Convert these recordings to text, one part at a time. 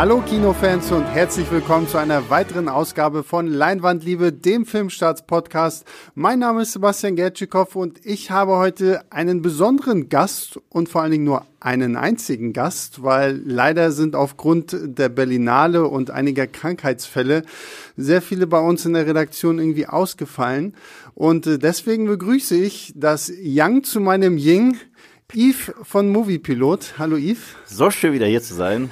Hallo Kinofans und herzlich willkommen zu einer weiteren Ausgabe von Leinwandliebe, dem Filmstarts-Podcast. Mein Name ist Sebastian Gertschikow und ich habe heute einen besonderen Gast und vor allen Dingen nur einen einzigen Gast, weil leider sind aufgrund der Berlinale und einiger Krankheitsfälle sehr viele bei uns in der Redaktion irgendwie ausgefallen. Und äh, deswegen begrüße ich das Yang zu meinem Ying, Yves von Moviepilot. Hallo Yves. So schön wieder hier zu sein.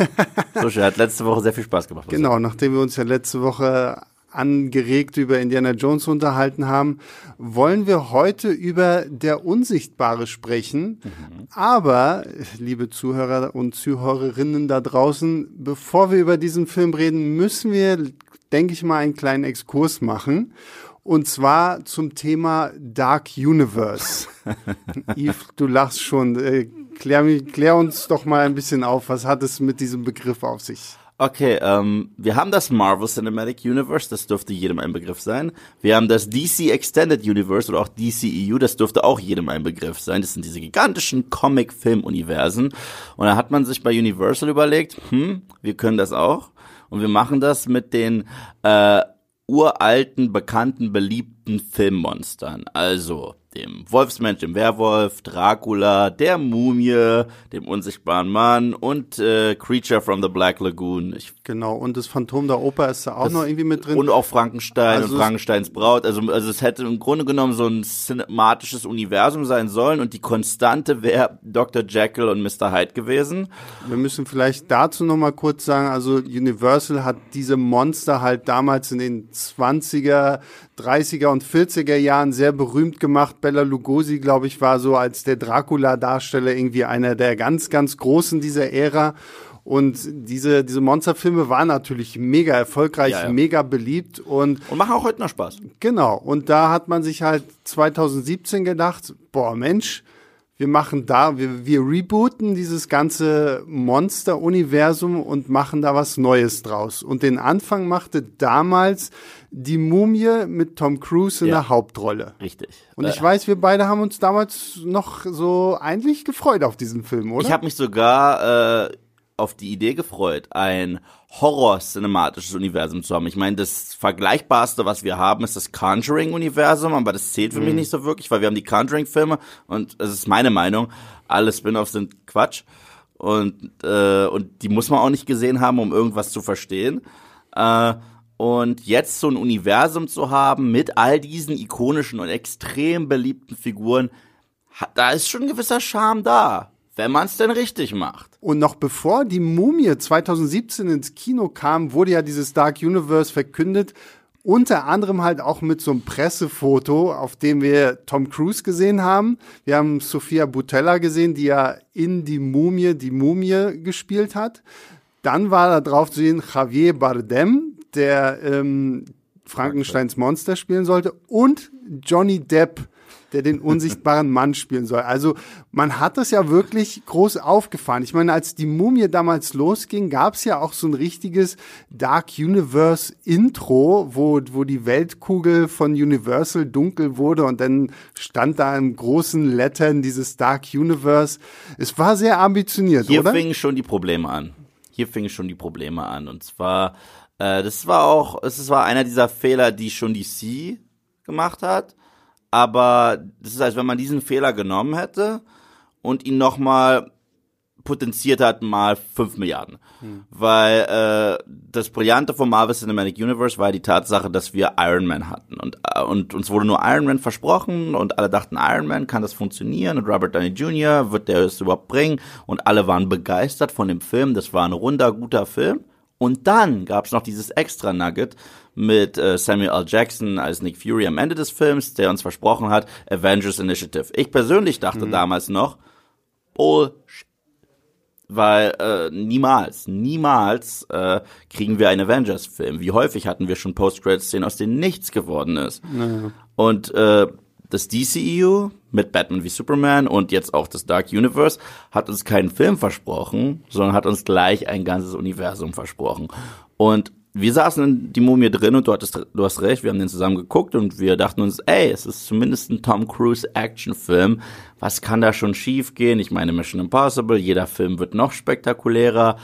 So schön. Hat letzte Woche sehr viel Spaß gemacht. Genau, nachdem wir uns ja letzte Woche angeregt über Indiana Jones unterhalten haben, wollen wir heute über der Unsichtbare sprechen. Mhm. Aber, liebe Zuhörer und Zuhörerinnen da draußen, bevor wir über diesen Film reden, müssen wir, denke ich mal, einen kleinen Exkurs machen. Und zwar zum Thema Dark Universe. Yves, du lachst schon. Äh, klär, klär uns doch mal ein bisschen auf. Was hat es mit diesem Begriff auf sich? Okay, ähm, wir haben das Marvel Cinematic Universe, das dürfte jedem ein Begriff sein. Wir haben das DC Extended Universe oder auch DCEU, das dürfte auch jedem ein Begriff sein. Das sind diese gigantischen Comic-Film-Universen. Und da hat man sich bei Universal überlegt, hm, wir können das auch. Und wir machen das mit den äh, uralten, bekannten, beliebten Filmmonstern. Also dem Wolfsmensch, dem Werwolf, Dracula, der Mumie, dem unsichtbaren Mann und äh, Creature from the Black Lagoon. Ich, genau, und das Phantom der Oper ist da auch noch irgendwie mit drin. Und auch Frankenstein also und Frankensteins Braut. Also, also es hätte im Grunde genommen so ein cinematisches Universum sein sollen und die Konstante wäre Dr. Jekyll und Mr. Hyde gewesen. Wir müssen vielleicht dazu noch mal kurz sagen, also Universal hat diese Monster halt damals in den 20er, 30er und 40er Jahren sehr berühmt gemacht. Bella Lugosi, glaube ich, war so als der Dracula-Darsteller irgendwie einer der ganz, ganz großen dieser Ära. Und diese, diese Monsterfilme waren natürlich mega erfolgreich, ja, ja. mega beliebt und. Und machen auch heute noch Spaß. Genau. Und da hat man sich halt 2017 gedacht, boah, Mensch, wir machen da, wir, wir rebooten dieses ganze Monster-Universum und machen da was Neues draus. Und den Anfang machte damals die Mumie mit Tom Cruise in ja, der Hauptrolle. Richtig. Und ich äh, weiß, wir beide haben uns damals noch so eigentlich gefreut auf diesen Film, oder? Ich habe mich sogar äh, auf die Idee gefreut, ein Horror-cinematisches Universum zu haben. Ich meine, das Vergleichbarste, was wir haben, ist das Conjuring-Universum, aber das zählt für mhm. mich nicht so wirklich, weil wir haben die Conjuring-Filme und es ist meine Meinung, alle Spin-offs sind Quatsch und äh, und die muss man auch nicht gesehen haben, um irgendwas zu verstehen. Äh, und jetzt so ein Universum zu haben mit all diesen ikonischen und extrem beliebten Figuren, da ist schon ein gewisser Charme da wenn man es denn richtig macht. Und noch bevor die Mumie 2017 ins Kino kam, wurde ja dieses Dark Universe verkündet. Unter anderem halt auch mit so einem Pressefoto, auf dem wir Tom Cruise gesehen haben. Wir haben Sophia Butella gesehen, die ja in die Mumie die Mumie gespielt hat. Dann war da drauf zu sehen Javier Bardem, der ähm, Frankensteins Monster spielen sollte, und Johnny Depp, der den unsichtbaren Mann spielen soll. Also man hat das ja wirklich groß aufgefahren. Ich meine, als die Mumie damals losging, gab es ja auch so ein richtiges Dark Universe Intro, wo, wo die Weltkugel von Universal dunkel wurde und dann stand da in großen Lettern dieses Dark Universe. Es war sehr ambitioniert, Hier oder? Hier fingen schon die Probleme an. Hier fingen schon die Probleme an. Und zwar, äh, das war auch, es war einer dieser Fehler, die schon DC gemacht hat aber das ist, als wenn man diesen Fehler genommen hätte und ihn nochmal potenziert hat mal 5 Milliarden. Hm. Weil äh, das Brillante vom Marvel Cinematic Universe war die Tatsache, dass wir Iron Man hatten. Und, äh, und uns wurde nur Iron Man versprochen und alle dachten, Iron Man kann das funktionieren und Robert Downey Jr. wird der es überhaupt bringen. Und alle waren begeistert von dem Film. Das war ein runder, guter Film. Und dann gab es noch dieses extra Nugget mit äh, Samuel L. Jackson als Nick Fury am Ende des Films, der uns versprochen hat, Avengers Initiative. Ich persönlich dachte mhm. damals noch, Bullshit. Weil äh, niemals, niemals äh, kriegen wir einen Avengers-Film. Wie häufig hatten wir schon Post-Credit-Szenen, aus denen nichts geworden ist. Naja. Und äh, das DCEU mit Batman wie Superman und jetzt auch das Dark Universe hat uns keinen Film versprochen, sondern hat uns gleich ein ganzes Universum versprochen. Und wir saßen in die Mumie drin und du hattest, du hast recht, wir haben den zusammen geguckt und wir dachten uns, ey, es ist zumindest ein Tom Cruise Actionfilm. Was kann da schon schief gehen? Ich meine Mission Impossible, jeder Film wird noch spektakulärer.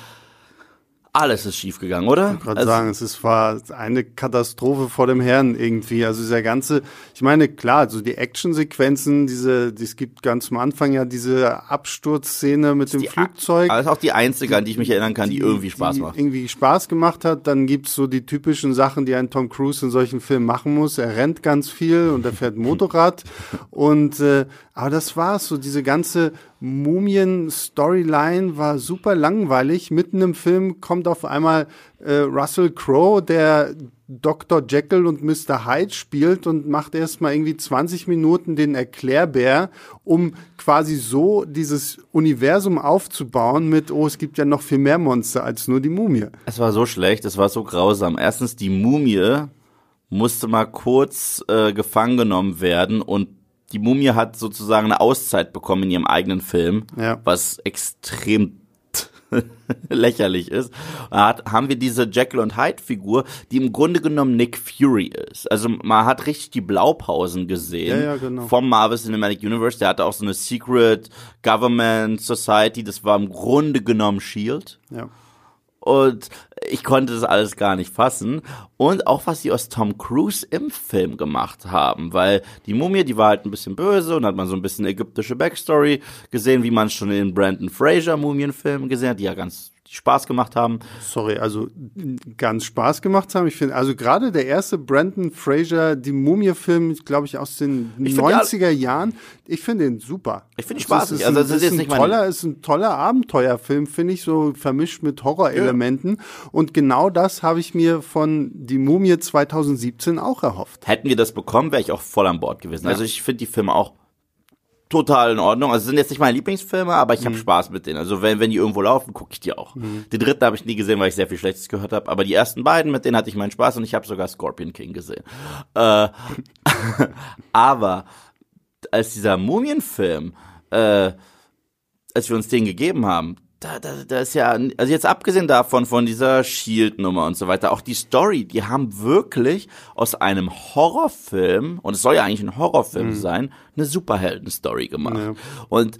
Alles ist schiefgegangen, oder? Ich gerade also, sagen, es ist, war eine Katastrophe vor dem Herrn irgendwie. Also dieser ganze, ich meine, klar, so die Actionsequenzen, diese, es gibt ganz am Anfang ja diese Absturzszene mit dem die, Flugzeug. Das ist auch die einzige, an die ich mich erinnern kann, die, die irgendwie Spaß die macht. Irgendwie Spaß gemacht hat. Dann gibt's so die typischen Sachen, die ein Tom Cruise in solchen Filmen machen muss. Er rennt ganz viel und er fährt Motorrad. und äh, aber das war's. So diese ganze Mumien-Storyline war super langweilig. Mitten im Film kommt auf einmal äh, Russell Crowe, der Dr. Jekyll und Mr. Hyde spielt und macht erstmal irgendwie 20 Minuten den Erklärbär, um quasi so dieses Universum aufzubauen mit, oh, es gibt ja noch viel mehr Monster als nur die Mumie. Es war so schlecht, es war so grausam. Erstens, die Mumie musste mal kurz äh, gefangen genommen werden und die Mumie hat sozusagen eine Auszeit bekommen in ihrem eigenen Film, ja. was extrem lächerlich ist, hat, haben wir diese Jekyll und Hyde Figur, die im Grunde genommen Nick Fury ist. Also man hat richtig die Blaupausen gesehen ja, ja, genau. vom Marvel Cinematic Universe. Der hatte auch so eine Secret Government Society. Das war im Grunde genommen Shield. Ja. Und ich konnte das alles gar nicht fassen. Und auch was sie aus Tom Cruise im Film gemacht haben, weil die Mumie, die war halt ein bisschen böse und hat man so ein bisschen ägyptische Backstory gesehen, wie man schon in Brandon Fraser Mumienfilmen gesehen hat, die ja ganz die Spaß gemacht haben. Sorry, also ganz Spaß gemacht haben. Ich finde, also gerade der erste Brandon Fraser, die Mumie-Film, glaube ich, aus den ich 90er Jahren, ich finde den super. Ich finde Spaß. Also, also, das ist, ein, toller, ist ein toller Abenteuerfilm, finde ich, so vermischt mit Horrorelementen. Ja. Und genau das habe ich mir von Die Mumie 2017 auch erhofft. Hätten wir das bekommen, wäre ich auch voll an Bord gewesen. Ja. Also ich finde die Filme auch total in Ordnung. Also sind jetzt nicht meine Lieblingsfilme, aber ich habe mhm. Spaß mit denen. Also wenn, wenn die irgendwo laufen, gucke ich die auch. Mhm. Die dritte habe ich nie gesehen, weil ich sehr viel Schlechtes gehört habe. Aber die ersten beiden, mit denen hatte ich meinen Spaß und ich habe sogar Scorpion King gesehen. Äh, aber als dieser Mumienfilm, äh, als wir uns den gegeben haben, da, da, da ist ja, also jetzt abgesehen davon, von dieser Shield-Nummer und so weiter, auch die Story, die haben wirklich aus einem Horrorfilm, und es soll ja eigentlich ein Horrorfilm mhm. sein, eine Superhelden-Story gemacht. Ja. Und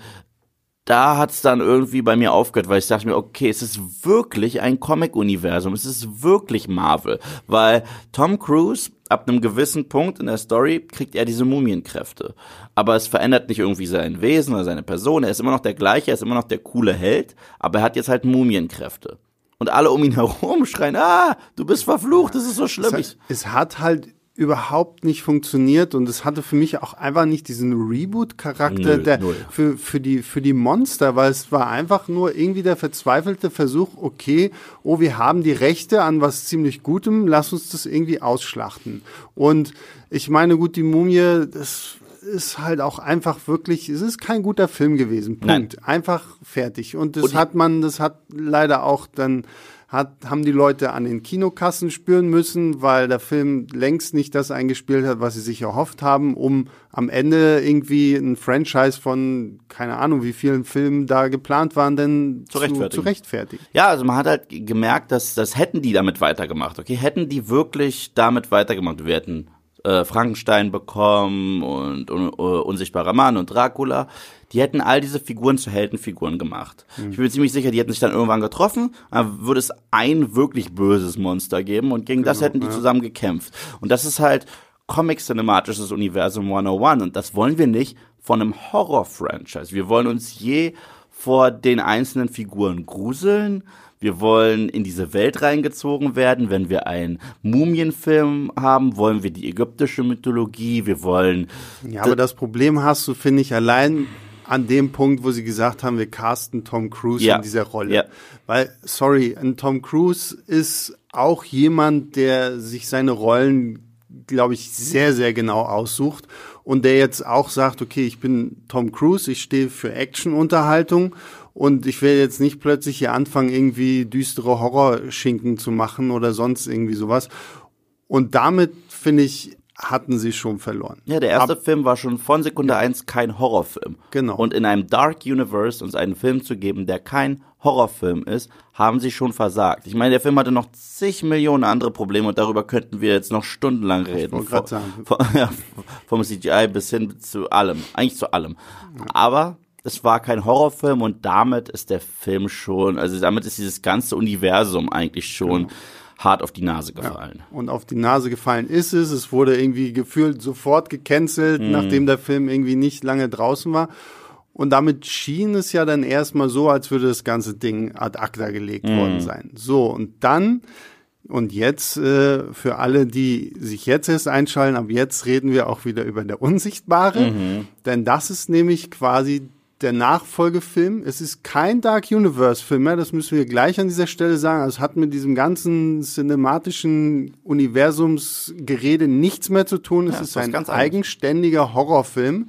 da hat's dann irgendwie bei mir aufgehört, weil ich dachte mir, okay, es ist wirklich ein Comic-Universum, es ist wirklich Marvel, weil Tom Cruise ab einem gewissen Punkt in der Story kriegt er diese Mumienkräfte. Aber es verändert nicht irgendwie sein Wesen oder seine Person. Er ist immer noch der gleiche, er ist immer noch der coole Held, aber er hat jetzt halt Mumienkräfte. Und alle um ihn herum schreien, ah, du bist verflucht, das ist so schlimm. Es, es hat halt überhaupt nicht funktioniert und es hatte für mich auch einfach nicht diesen Reboot-Charakter der für für die für die Monster, weil es war einfach nur irgendwie der verzweifelte Versuch, okay, oh, wir haben die Rechte an was ziemlich Gutem, lass uns das irgendwie ausschlachten. Und ich meine, gut, die Mumie, das ist halt auch einfach wirklich, es ist kein guter Film gewesen. Punkt. Nein. Einfach fertig. Und das und hat man, das hat leider auch dann hat, haben die Leute an den Kinokassen spüren müssen, weil der Film längst nicht das eingespielt hat, was sie sich erhofft haben, um am Ende irgendwie ein Franchise von, keine Ahnung, wie vielen Filmen da geplant waren, denn zu, rechtfertigen. Zu, zu rechtfertigen. Ja, also man hat halt gemerkt, dass das hätten die damit weitergemacht. Okay, hätten die wirklich damit weitergemacht. Wir hätten äh, Frankenstein bekommen und, und uh, Unsichtbarer Mann und Dracula. Die hätten all diese Figuren zu Heldenfiguren gemacht. Mhm. Ich bin mir ziemlich sicher, die hätten sich dann irgendwann getroffen, dann würde es ein wirklich böses Monster geben und gegen genau, das hätten die ja. zusammen gekämpft. Und das ist halt Comic-cinematisches Universum 101 und das wollen wir nicht von einem Horror-Franchise. Wir wollen uns je vor den einzelnen Figuren gruseln, wir wollen in diese Welt reingezogen werden. Wenn wir einen Mumienfilm haben, wollen wir die ägyptische Mythologie. Wir wollen. Ja, aber das Problem hast du, finde ich, allein an dem Punkt, wo sie gesagt haben, wir casten Tom Cruise ja. in dieser Rolle. Ja. Weil, sorry, ein Tom Cruise ist auch jemand, der sich seine Rollen, glaube ich, sehr, sehr genau aussucht und der jetzt auch sagt, okay, ich bin Tom Cruise, ich stehe für Action-Unterhaltung und ich will jetzt nicht plötzlich hier anfangen, irgendwie düstere Horrorschinken zu machen oder sonst irgendwie sowas. Und damit, finde ich, hatten sie schon verloren. Ja, der erste Ab Film war schon von Sekunde eins kein Horrorfilm. Genau. Und in einem Dark Universe uns einen Film zu geben, der kein Horrorfilm ist, haben sie schon versagt. Ich meine, der Film hatte noch zig Millionen andere Probleme und darüber könnten wir jetzt noch stundenlang reden. Ich von, sagen. Von, ja, vom CGI bis hin zu allem. Eigentlich zu allem. Aber es war kein Horrorfilm und damit ist der Film schon, also damit ist dieses ganze Universum eigentlich schon genau. hart auf die Nase gefallen. Ja. Und auf die Nase gefallen ist es. Es wurde irgendwie gefühlt sofort gecancelt, mhm. nachdem der Film irgendwie nicht lange draußen war. Und damit schien es ja dann erstmal so, als würde das ganze Ding ad acta gelegt mhm. worden sein. So, und dann und jetzt äh, für alle, die sich jetzt erst einschalten, ab jetzt reden wir auch wieder über der Unsichtbare, mhm. denn das ist nämlich quasi der Nachfolgefilm. Es ist kein Dark Universe-Film mehr, das müssen wir gleich an dieser Stelle sagen. Also es hat mit diesem ganzen cinematischen Universumsgerede nichts mehr zu tun. Es ja, ist ein eigenständiger Horrorfilm.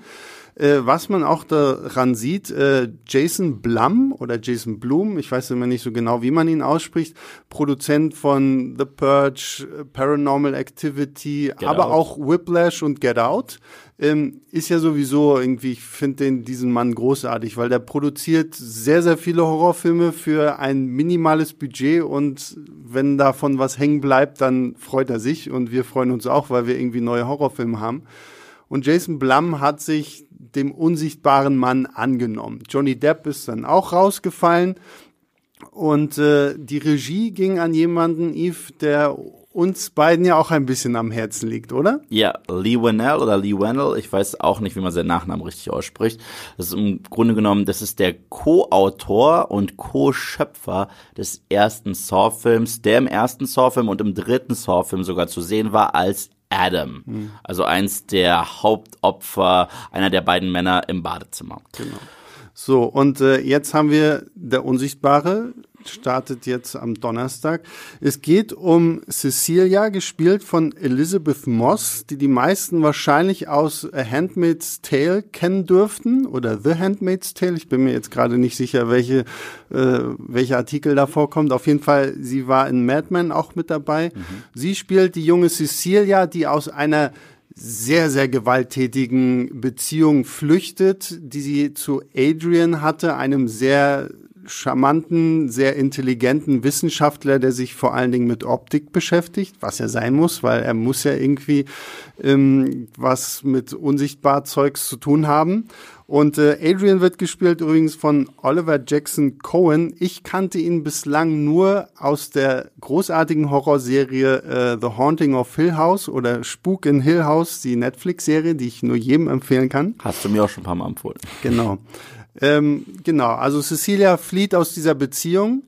Äh, was man auch daran sieht, äh, Jason Blum oder Jason Blum, ich weiß immer nicht so genau, wie man ihn ausspricht, Produzent von The Purge, Paranormal Activity, Get aber out. auch Whiplash und Get Out. Ähm, ist ja sowieso irgendwie, ich finde diesen Mann großartig, weil der produziert sehr, sehr viele Horrorfilme für ein minimales Budget und wenn davon was hängen bleibt, dann freut er sich und wir freuen uns auch, weil wir irgendwie neue Horrorfilme haben. Und Jason Blum hat sich dem unsichtbaren Mann angenommen. Johnny Depp ist dann auch rausgefallen und äh, die Regie ging an jemanden, Yves, der uns beiden ja auch ein bisschen am Herzen liegt, oder? Ja, Lee Wennell oder Lee Wennell, ich weiß auch nicht, wie man seinen Nachnamen richtig ausspricht. Das ist im Grunde genommen, das ist der Co-Autor und Co-Schöpfer des ersten Saw-Films, der im ersten Saw-Film und im dritten Saw-Film sogar zu sehen war als Adam. Mhm. Also eins der Hauptopfer, einer der beiden Männer im Badezimmer. Genau. So, und äh, jetzt haben wir der Unsichtbare, startet jetzt am Donnerstag. Es geht um Cecilia, gespielt von Elizabeth Moss, die die meisten wahrscheinlich aus A Handmaid's Tale kennen dürften oder The Handmaid's Tale. Ich bin mir jetzt gerade nicht sicher, welche, äh, welcher Artikel da vorkommt. Auf jeden Fall, sie war in Mad Men auch mit dabei. Mhm. Sie spielt die junge Cecilia, die aus einer sehr, sehr gewalttätigen Beziehung flüchtet, die sie zu Adrian hatte, einem sehr charmanten, sehr intelligenten Wissenschaftler, der sich vor allen Dingen mit Optik beschäftigt, was er sein muss, weil er muss ja irgendwie ähm, was mit unsichtbar Zeugs zu tun haben. Und äh, Adrian wird gespielt übrigens von Oliver Jackson Cohen. Ich kannte ihn bislang nur aus der großartigen Horrorserie äh, The Haunting of Hill House oder Spuk in Hill House, die Netflix-Serie, die ich nur jedem empfehlen kann. Hast du mir auch schon ein paar Mal empfohlen. Genau. Ähm, genau, also Cecilia flieht aus dieser Beziehung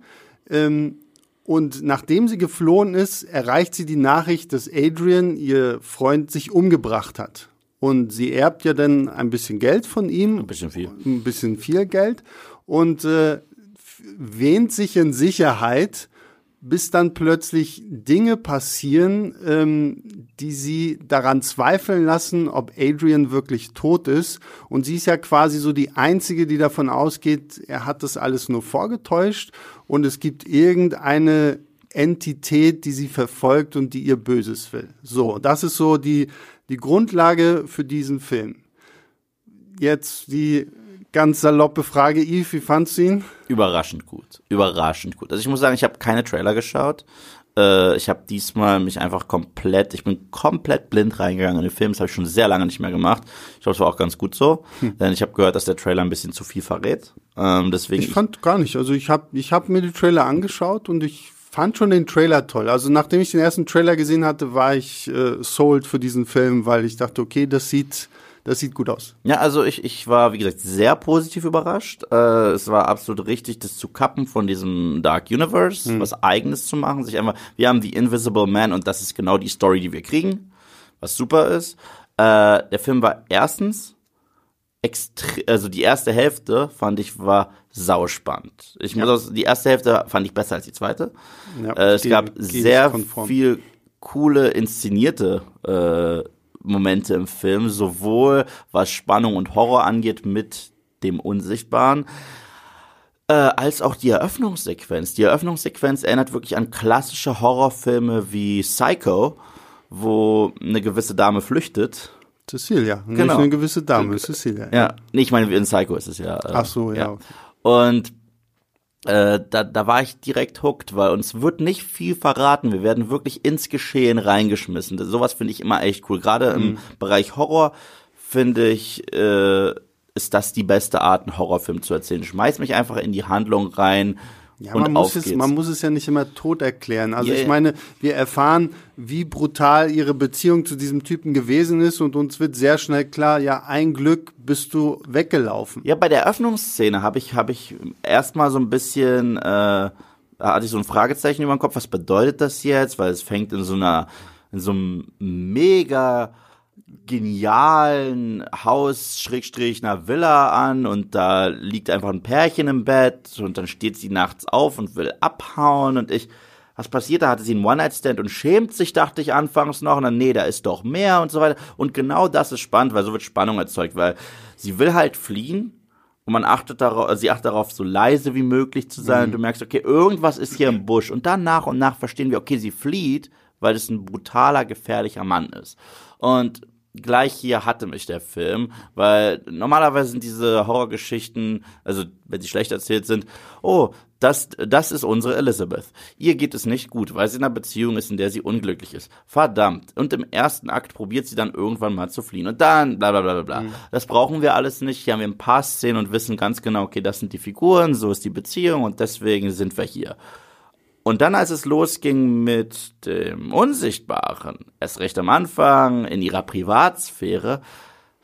ähm, und nachdem sie geflohen ist, erreicht sie die Nachricht, dass Adrian, ihr Freund, sich umgebracht hat. Und sie erbt ja dann ein bisschen Geld von ihm. Ein bisschen viel. Ein bisschen viel Geld. Und äh, wähnt sich in Sicherheit bis dann plötzlich Dinge passieren, ähm, die sie daran zweifeln lassen, ob Adrian wirklich tot ist. Und sie ist ja quasi so die Einzige, die davon ausgeht, er hat das alles nur vorgetäuscht und es gibt irgendeine Entität, die sie verfolgt und die ihr Böses will. So, das ist so die, die Grundlage für diesen Film. Jetzt die ganz saloppe Frage, Yves, wie fandst du ihn? Überraschend gut. Überraschend gut. Also ich muss sagen, ich habe keine Trailer geschaut. Äh, ich habe diesmal mich einfach komplett, ich bin komplett blind reingegangen in den Film. Das habe ich schon sehr lange nicht mehr gemacht. Ich glaube, es war auch ganz gut so. Hm. Denn ich habe gehört, dass der Trailer ein bisschen zu viel verrät. Ähm, deswegen ich fand gar nicht. Also ich habe ich hab mir die Trailer angeschaut und ich fand schon den Trailer toll. Also nachdem ich den ersten Trailer gesehen hatte, war ich äh, sold für diesen Film, weil ich dachte, okay, das sieht das sieht gut aus. Ja, also ich, ich war, wie gesagt, sehr positiv überrascht. Äh, es war absolut richtig, das zu kappen von diesem Dark Universe, hm. was eigenes zu machen. Sich einfach, wir haben The Invisible Man und das ist genau die Story, die wir kriegen, was super ist. Äh, der Film war erstens also die erste Hälfte fand ich war sauspannend. Ich muss ja. die erste Hälfte fand ich besser als die zweite. Ja, äh, es gab sehr viel coole inszenierte äh, Momente im Film, sowohl was Spannung und Horror angeht mit dem Unsichtbaren, äh, als auch die Eröffnungssequenz. Die Eröffnungssequenz erinnert wirklich an klassische Horrorfilme wie Psycho, wo eine gewisse Dame flüchtet. Cecilia, genau. nicht eine gewisse Dame, Cecilia. Ja, nee, ich meine, in Psycho ist es ja. Äh, Ach so, ja. ja. Und äh, da, da war ich direkt hooked, weil uns wird nicht viel verraten. Wir werden wirklich ins Geschehen reingeschmissen. Sowas finde ich immer echt cool. Gerade im mhm. Bereich Horror finde ich, äh, ist das die beste Art, einen Horrorfilm zu erzählen. Schmeiß mich einfach in die Handlung rein. Ja, und man muss, es, man muss es ja nicht immer tot erklären. Also Yeah. ich meine, wir erfahren, wie brutal ihre Beziehung zu diesem Typen gewesen ist und uns wird sehr schnell klar, ja, ein Glück bist du weggelaufen. Ja, bei der Eröffnungsszene habe ich, hab ich erstmal so ein bisschen, äh, da hatte ich so ein Fragezeichen über dem Kopf, was bedeutet das jetzt? Weil es fängt in so einer, in so einem mega genialen Haus, Schrägstrich, einer Villa an und da liegt einfach ein Pärchen im Bett und dann steht sie nachts auf und will abhauen und ich, was passiert? Da hatte sie einen One-Night-Stand und schämt sich, dachte ich anfangs noch und dann, nee, da ist doch mehr und so weiter. Und genau das ist spannend, weil so wird Spannung erzeugt, weil sie will halt fliehen und man achtet darauf, sie achtet darauf, so leise wie möglich zu sein. Und du merkst, okay, irgendwas ist hier im Busch. Und dann nach und nach verstehen wir, okay, sie flieht, weil es ein brutaler, gefährlicher Mann ist. Und gleich hier hatte mich der Film, weil normalerweise sind diese Horrorgeschichten, also wenn sie schlecht erzählt sind, oh, das, das ist unsere Elizabeth. Ihr geht es nicht gut, weil sie in einer Beziehung ist, in der sie unglücklich ist. Verdammt. Und im ersten Akt probiert sie dann irgendwann mal zu fliehen. Und dann, bla bla bla bla bla. Das brauchen wir alles nicht. Hier haben wir ein paar Szenen und wissen ganz genau, okay, das sind die Figuren, so ist die Beziehung und deswegen sind wir hier. Und dann, als es losging mit dem Unsichtbaren, erst recht am Anfang, in ihrer Privatsphäre,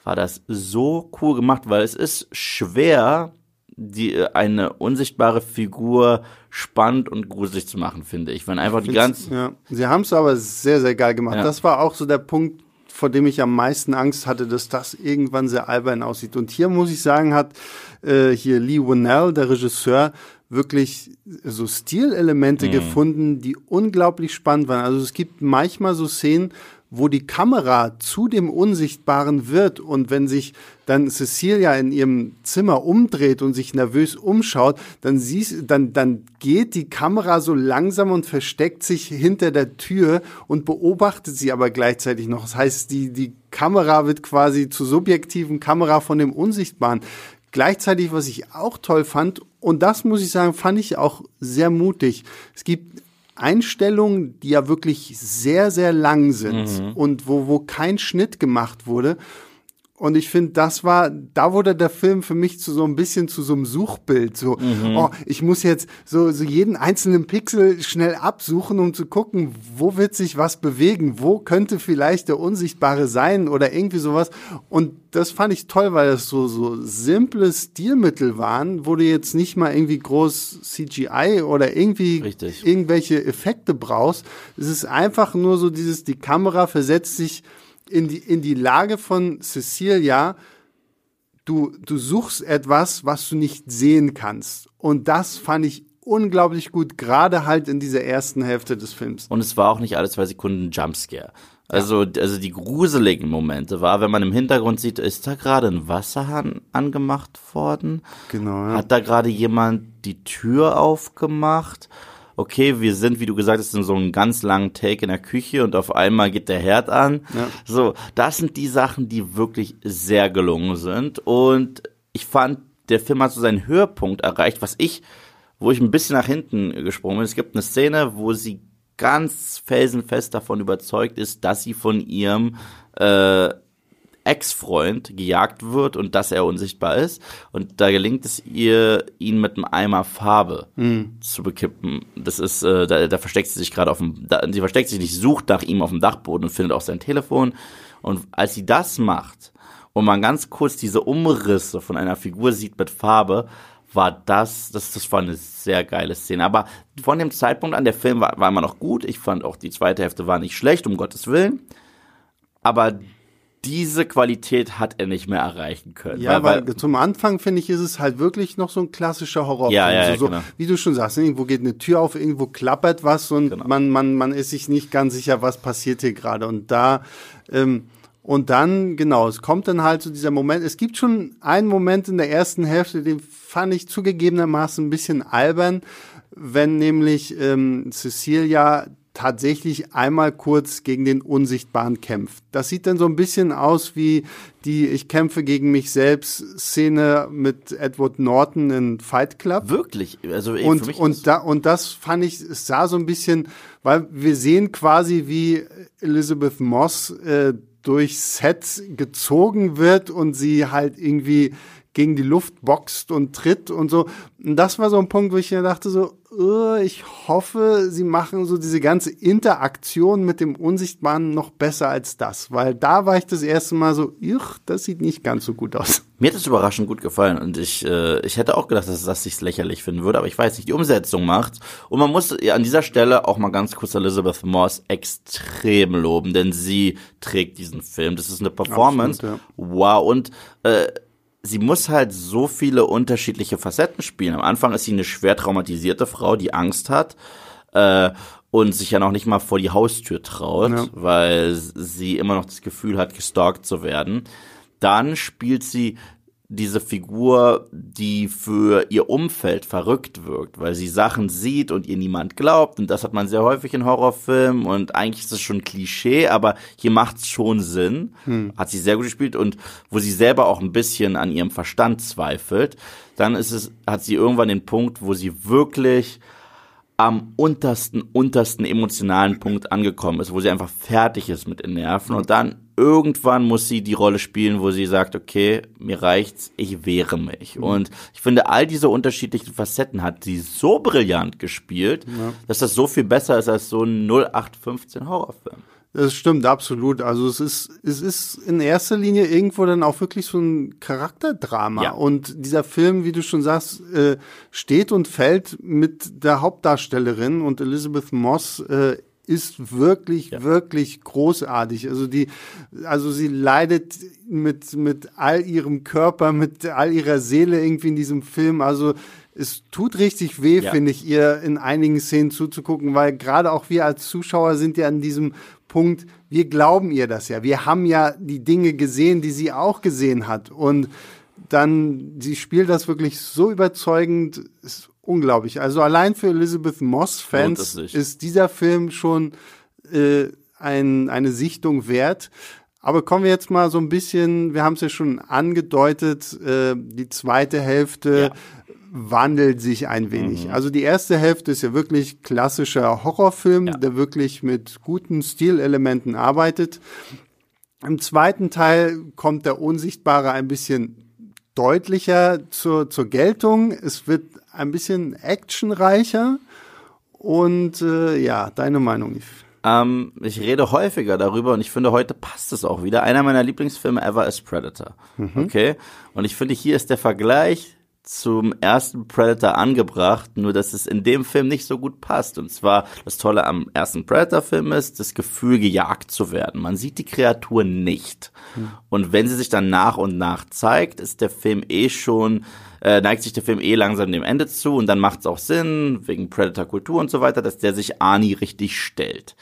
war das so cool gemacht, weil es ist schwer, die, eine unsichtbare Figur spannend und gruselig zu machen, finde ich. Wenn einfach die ganzen, Ja, sie haben es aber sehr, sehr geil gemacht. Ja. Das war auch so der Punkt, vor dem ich am meisten Angst hatte, dass das irgendwann sehr albern aussieht. Und hier muss ich sagen, hat äh, hier Lee Winnell, der Regisseur, wirklich so Stilelemente gefunden, die unglaublich spannend waren. Also es gibt manchmal so Szenen, wo die Kamera zu dem Unsichtbaren wird und wenn sich dann Cecilia in ihrem Zimmer umdreht und sich nervös umschaut, dann siehst, dann, dann geht die Kamera so langsam und versteckt sich hinter der Tür und beobachtet sie aber gleichzeitig noch. Das heißt, die, die Kamera wird quasi zur subjektiven Kamera von dem Unsichtbaren. Gleichzeitig, was ich auch toll fand, und das muss ich sagen, fand ich auch sehr mutig. Es gibt Einstellungen, die ja wirklich sehr, sehr lang sind und wo, wo kein Schnitt gemacht wurde. Und ich finde, das war, da wurde der Film für mich zu so ein bisschen zu so einem Suchbild. So, oh, ich muss jetzt so, so jeden einzelnen Pixel schnell absuchen, um zu gucken, wo wird sich was bewegen, wo könnte vielleicht der Unsichtbare sein oder irgendwie sowas. Und das fand ich toll, weil das so, so simple Stilmittel waren, wo du jetzt nicht mal irgendwie groß CGI oder irgendwie Richtig. irgendwelche Effekte brauchst. Es ist einfach nur so dieses, die Kamera versetzt sich in die, in die Lage von Cecilia, du, du suchst etwas, was du nicht sehen kannst. Und das fand ich unglaublich gut, gerade halt in dieser ersten Hälfte des Films. Und es war auch nicht alle zwei Sekunden ein Jumpscare. Also, also die gruseligen Momente war, wenn man im Hintergrund sieht, ist da gerade ein Wasserhahn angemacht worden? Genau, ja. Hat da gerade jemand die Tür aufgemacht? Okay, wir sind, wie du gesagt hast, in so einem ganz langen Take in der Küche und auf einmal geht der Herd an. Ja. So, das sind die Sachen, die wirklich sehr gelungen sind. Und ich fand, der Film hat so seinen Höhepunkt erreicht, was ich, wo ich ein bisschen nach hinten gesprungen bin. Es gibt eine Szene, wo sie ganz felsenfest davon überzeugt ist, dass sie von ihrem äh, Ex-Freund gejagt wird und dass er unsichtbar ist. Und da gelingt es ihr, ihn mit einem Eimer Farbe zu bekippen. Das ist, äh, da, da versteckt sie sich gerade auf dem, da, sie versteckt sich nicht, sucht nach ihm auf dem Dachboden und findet auch sein Telefon. Und als sie das macht und man ganz kurz diese Umrisse von einer Figur sieht mit Farbe, war das, das, das war eine sehr geile Szene. Aber von dem Zeitpunkt an, der Film war, war immer noch gut. Ich fand auch die zweite Hälfte war nicht schlecht, um Gottes Willen. Aber diese Qualität hat er nicht mehr erreichen können. Ja, weil, zum Anfang finde ich, ist es halt wirklich noch so ein klassischer Horrorfilm. Ja, ja, ja, so, so, genau. Wie du schon sagst, irgendwo geht eine Tür auf, irgendwo klappert was und Genau. man, man, man ist sich nicht ganz sicher, was passiert hier gerade. Und da, ähm, und dann, genau, es kommt dann halt zu dieser Moment. Es gibt schon einen Moment in der ersten Hälfte, den fand ich zugegebenermaßen ein bisschen albern, wenn nämlich ähm, Cecilia tatsächlich einmal kurz gegen den Unsichtbaren kämpft. Das sieht dann so ein bisschen aus wie die Ich kämpfe gegen mich selbst Szene mit Edward Norton in Fight Club. wirklich, also ey, Und, und, da, und das fand ich, es sah so ein bisschen, weil wir sehen quasi, wie Elizabeth Moss äh, durchs Set gezogen wird und sie halt irgendwie gegen die Luft boxt und tritt und so. Und das war so ein Punkt, wo ich mir dachte so, uh, ich hoffe, sie machen so diese ganze Interaktion mit dem Unsichtbaren noch besser als das, weil da war ich das erste Mal so, ich, das sieht nicht ganz so gut aus. Mir hat es überraschend gut gefallen und ich, äh, ich hätte auch gedacht, dass das sich lächerlich finden würde, aber ich weiß nicht, die Umsetzung macht. Und man muss an dieser Stelle auch mal ganz kurz Elizabeth Moss extrem loben, denn sie trägt diesen Film. Das ist eine Performance. Absolut, Wow. Und äh, sie muss halt so viele unterschiedliche Facetten spielen. Am Anfang ist sie eine schwer traumatisierte Frau, die Angst hat. Äh, und sich ja noch nicht mal vor die Haustür traut, Ja. weil sie immer noch das Gefühl hat, gestalkt zu werden. Dann spielt sie diese Figur, die für ihr Umfeld verrückt wirkt, weil sie Sachen sieht und ihr niemand glaubt. Und das hat man sehr häufig in Horrorfilmen. Und eigentlich ist es schon Klischee, aber hier macht es schon Sinn. Hat sie sehr gut gespielt. Und wo sie selber auch ein bisschen an ihrem Verstand zweifelt, dann ist es, hat sie irgendwann den Punkt, wo sie wirklich am untersten, untersten emotionalen Punkt angekommen ist, wo sie einfach fertig ist mit den Nerven und dann irgendwann muss sie die Rolle spielen, wo sie sagt, okay, mir reicht's, ich wehre mich. Und ich finde, all diese unterschiedlichen Facetten hat sie so brillant gespielt, dass das so viel besser ist als so ein 0815 Horrorfilm. Das stimmt, absolut. Also es ist, es ist in erster Linie irgendwo dann auch wirklich so ein Charakterdrama. Ja. Und dieser Film, wie du schon sagst, äh, steht und fällt mit der Hauptdarstellerin und Elizabeth Moss äh, ist wirklich, wirklich großartig. Also die, also sie leidet mit, mit all ihrem Körper, mit all ihrer Seele irgendwie in diesem Film. Also es tut richtig weh, Ja. finde ich, ihr in einigen Szenen zuzugucken, weil gerade auch wir als Zuschauer sind ja an diesem Punkt, wir glauben ihr das ja. Wir haben ja die Dinge gesehen, die sie auch gesehen hat. Und dann, sie spielt das wirklich so überzeugend, ist unglaublich. Also allein für Elizabeth Moss-Fans ist dieser Film schon äh, ein, eine Sichtung wert. Aber kommen wir jetzt mal so ein bisschen, wir haben es ja schon angedeutet, äh, die zweite Hälfte Ja. Wandelt sich ein wenig. Also die erste Hälfte ist ja wirklich klassischer Horrorfilm, Ja. der wirklich mit guten Stilelementen arbeitet. Im zweiten Teil kommt der Unsichtbare ein bisschen deutlicher zur, zur Geltung. Es wird ein bisschen actionreicher. Und äh, ja, deine Meinung, Yves? Ähm, ich rede häufiger darüber und ich finde, heute passt es auch wieder. Einer meiner Lieblingsfilme ever ist Predator. Okay? Und ich finde, hier ist der Vergleich zum ersten Predator angebracht, nur dass es in dem Film nicht so gut passt. Und zwar, das Tolle am ersten Predator-Film ist, das Gefühl, gejagt zu werden. Man sieht die Kreatur nicht. Und wenn sie sich dann nach und nach zeigt, ist der Film eh schon, äh, neigt sich der Film eh langsam dem Ende zu und dann macht es auch Sinn, wegen Predator-Kultur und so weiter, dass der sich Arnie richtig stellt.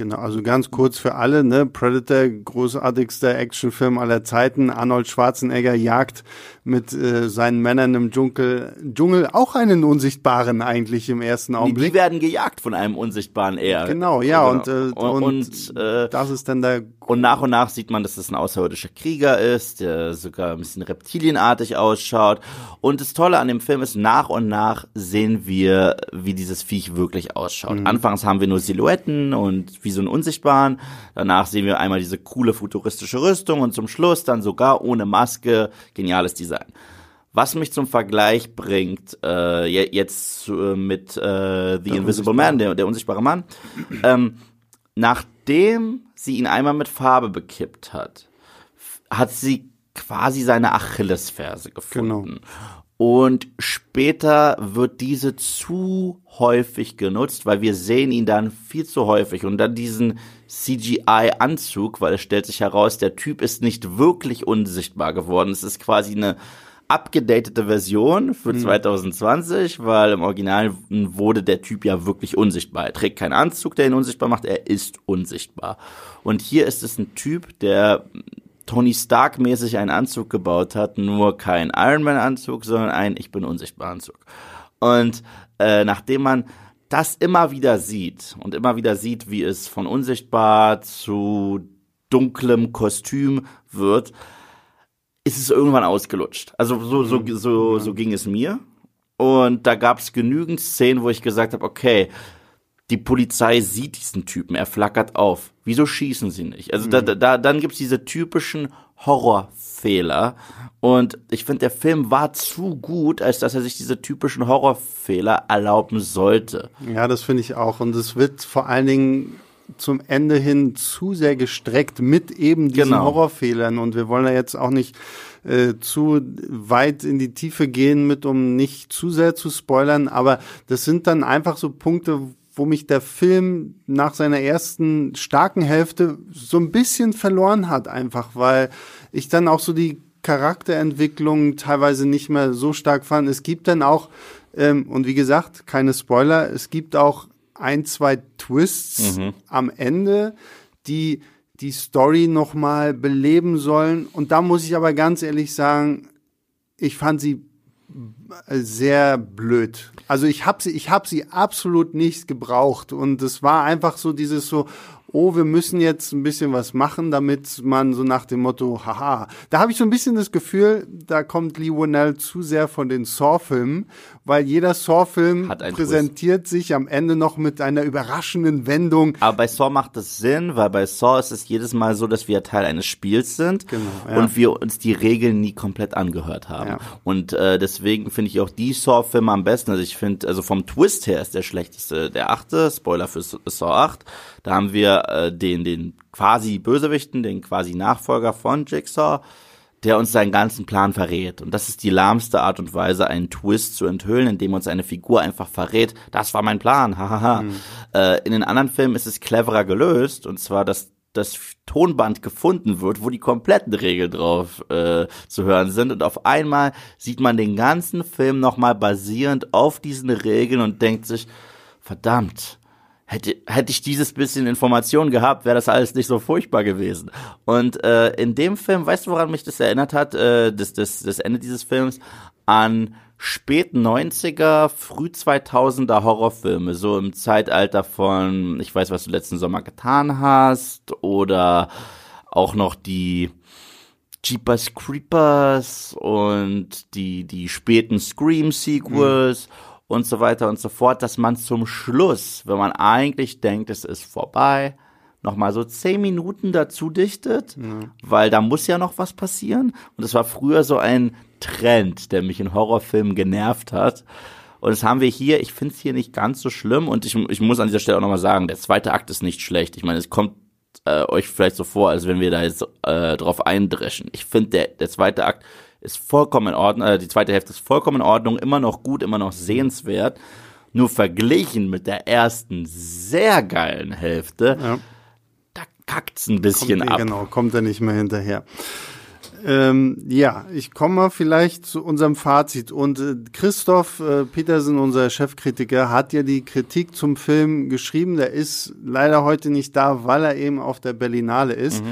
Genau, also ganz kurz für alle, ne? Predator, großartigster Actionfilm aller Zeiten. Arnold Schwarzenegger jagt mit äh, seinen Männern im Dschungel, Dschungel auch einen Unsichtbaren eigentlich im ersten Die Augenblick. werden gejagt von einem unsichtbaren R. Genau, ja, Genau. und, äh, und, und, äh, das ist dann der und nach und nach sieht man, dass es ein außerirdischer Krieger ist, der sogar ein bisschen reptilienartig ausschaut. Und das Tolle an dem Film ist, nach und nach sehen wir, wie dieses Viech wirklich ausschaut. Anfangs haben wir nur Silhouetten und wie so einen Unsichtbaren. Danach sehen wir einmal diese coole futuristische Rüstung und zum Schluss dann sogar ohne Maske. Geniales Design. Was mich zum Vergleich bringt, äh, je- jetzt äh, mit äh, The Invisible Man, der, der unsichtbare Mann, ähm, nachdem sie ihn einmal mit Farbe bekippt hat, hat sie quasi seine Achillesferse gefunden. Und später wird diese zu häufig genutzt, weil wir sehen ihn dann viel zu häufig und dann diesen CGI-Anzug, weil es stellt sich heraus, der Typ ist nicht wirklich unsichtbar geworden. Es ist quasi eine abgedatete Version für 2020, weil im Original wurde der Typ ja wirklich unsichtbar. Er trägt keinen Anzug, der ihn unsichtbar macht, er ist unsichtbar. Und hier ist es ein Typ, der Tony Stark mäßig einen Anzug gebaut hat, nur kein Iron Man Anzug, sondern ein Ich bin unsichtbar Anzug. Und äh, nachdem man das immer wieder sieht und immer wieder sieht, wie es von unsichtbar zu dunklem Kostüm wird, ist es irgendwann ausgelutscht. Also so, so, so, so ging es mir. Und da gab es genügend Szenen, wo ich gesagt habe, okay, die Polizei sieht diesen Typen, er flackert auf. Wieso schießen sie nicht? Also da, da, dann gibt's diese typischen Horrorfehler. Und ich finde, der Film war zu gut, als dass er sich diese typischen Horrorfehler erlauben sollte. Ja, das finde ich auch. Und es wird vor allen Dingen zum Ende hin zu sehr gestreckt mit eben diesen Genau. Horrorfehlern. Und wir wollen da jetzt auch nicht äh, zu weit in die Tiefe gehen mit, um nicht zu sehr zu spoilern. Aber das sind dann einfach so Punkte, wo mich der Film nach seiner ersten starken Hälfte so ein bisschen verloren hat, einfach, weil ich dann auch so die Charakterentwicklung teilweise nicht mehr so stark fand. Es gibt dann auch, ähm, und wie gesagt, keine Spoiler, es gibt auch ein, zwei Twists am Ende, die die Story nochmal beleben sollen. Und da muss ich aber ganz ehrlich sagen, ich fand sie sehr blöd. Also ich habe sie, ich habe sie absolut nicht gebraucht und es war einfach so dieses so, oh, wir müssen jetzt ein bisschen was machen, damit man so nach dem Motto, haha. Da habe ich so ein bisschen das Gefühl, da kommt Lee Winnell zu sehr von den Saw-Filmen, weil jeder Saw-Film präsentiert sich am Ende noch mit einer überraschenden Wendung. Aber bei Saw macht es Sinn, weil bei Saw ist es jedes Mal so, dass wir Teil eines Spiels sind Genau, ja. und wir uns die Regeln nie komplett angehört haben. Ja. Und äh, deswegen finde ich auch die Saw-Filme am besten. Also ich finde, also vom Twist her ist der schlechteste der achte, Spoiler für Saw 8. Da haben wir äh, den, den quasi Bösewichten, den quasi Nachfolger von Jigsaw, der uns seinen ganzen Plan verrät. Und das ist die lahmste Art und Weise, einen Twist zu enthüllen, indem uns eine Figur einfach verrät, das war mein Plan, hahaha. Äh, in den anderen Filmen ist es cleverer gelöst, und zwar, dass das Tonband gefunden wird, wo die kompletten Regeln drauf äh, zu hören sind. Und auf einmal sieht man den ganzen Film nochmal basierend auf diesen Regeln und denkt sich, verdammt, hätte, hätte ich dieses bisschen Information gehabt, wäre das alles nicht so furchtbar gewesen. Und äh, in dem Film, weißt du, woran mich das erinnert hat, äh, das, das, das Ende dieses Films? An späten 90er, früh 2000er Horrorfilme, so im Zeitalter von, ich weiß, was du letzten Sommer getan hast, oder auch noch die Jeepers Creepers und die, die späten Scream-Sequels und so weiter und so fort, dass man zum Schluss, wenn man eigentlich denkt, es ist vorbei, nochmal so zehn Minuten dazu dichtet, weil da muss ja noch was passieren. Und es war früher so ein Trend, der mich in Horrorfilmen genervt hat. Und das haben wir hier, ich finde es hier nicht ganz so schlimm und ich, ich muss an dieser Stelle auch nochmal sagen, der zweite Akt ist nicht schlecht. Ich meine, es kommt äh, euch vielleicht so vor, als wenn wir da jetzt äh, drauf eindreschen. Ich finde, der, der zweite Akt ist vollkommen in Ordnung, äh, die zweite Hälfte ist vollkommen in Ordnung, immer noch gut, immer noch sehenswert. Nur verglichen mit der ersten sehr geilen Hälfte, Ja. da kackt's ein bisschen kommt, ab. Genau, kommt er nicht mehr hinterher. Ähm, ja, ich komme mal vielleicht zu unserem Fazit. Und äh, Christoph äh, Petersen, unser Chefkritiker, hat ja die Kritik zum Film geschrieben. Der ist leider heute nicht da, weil er eben auf der Berlinale ist.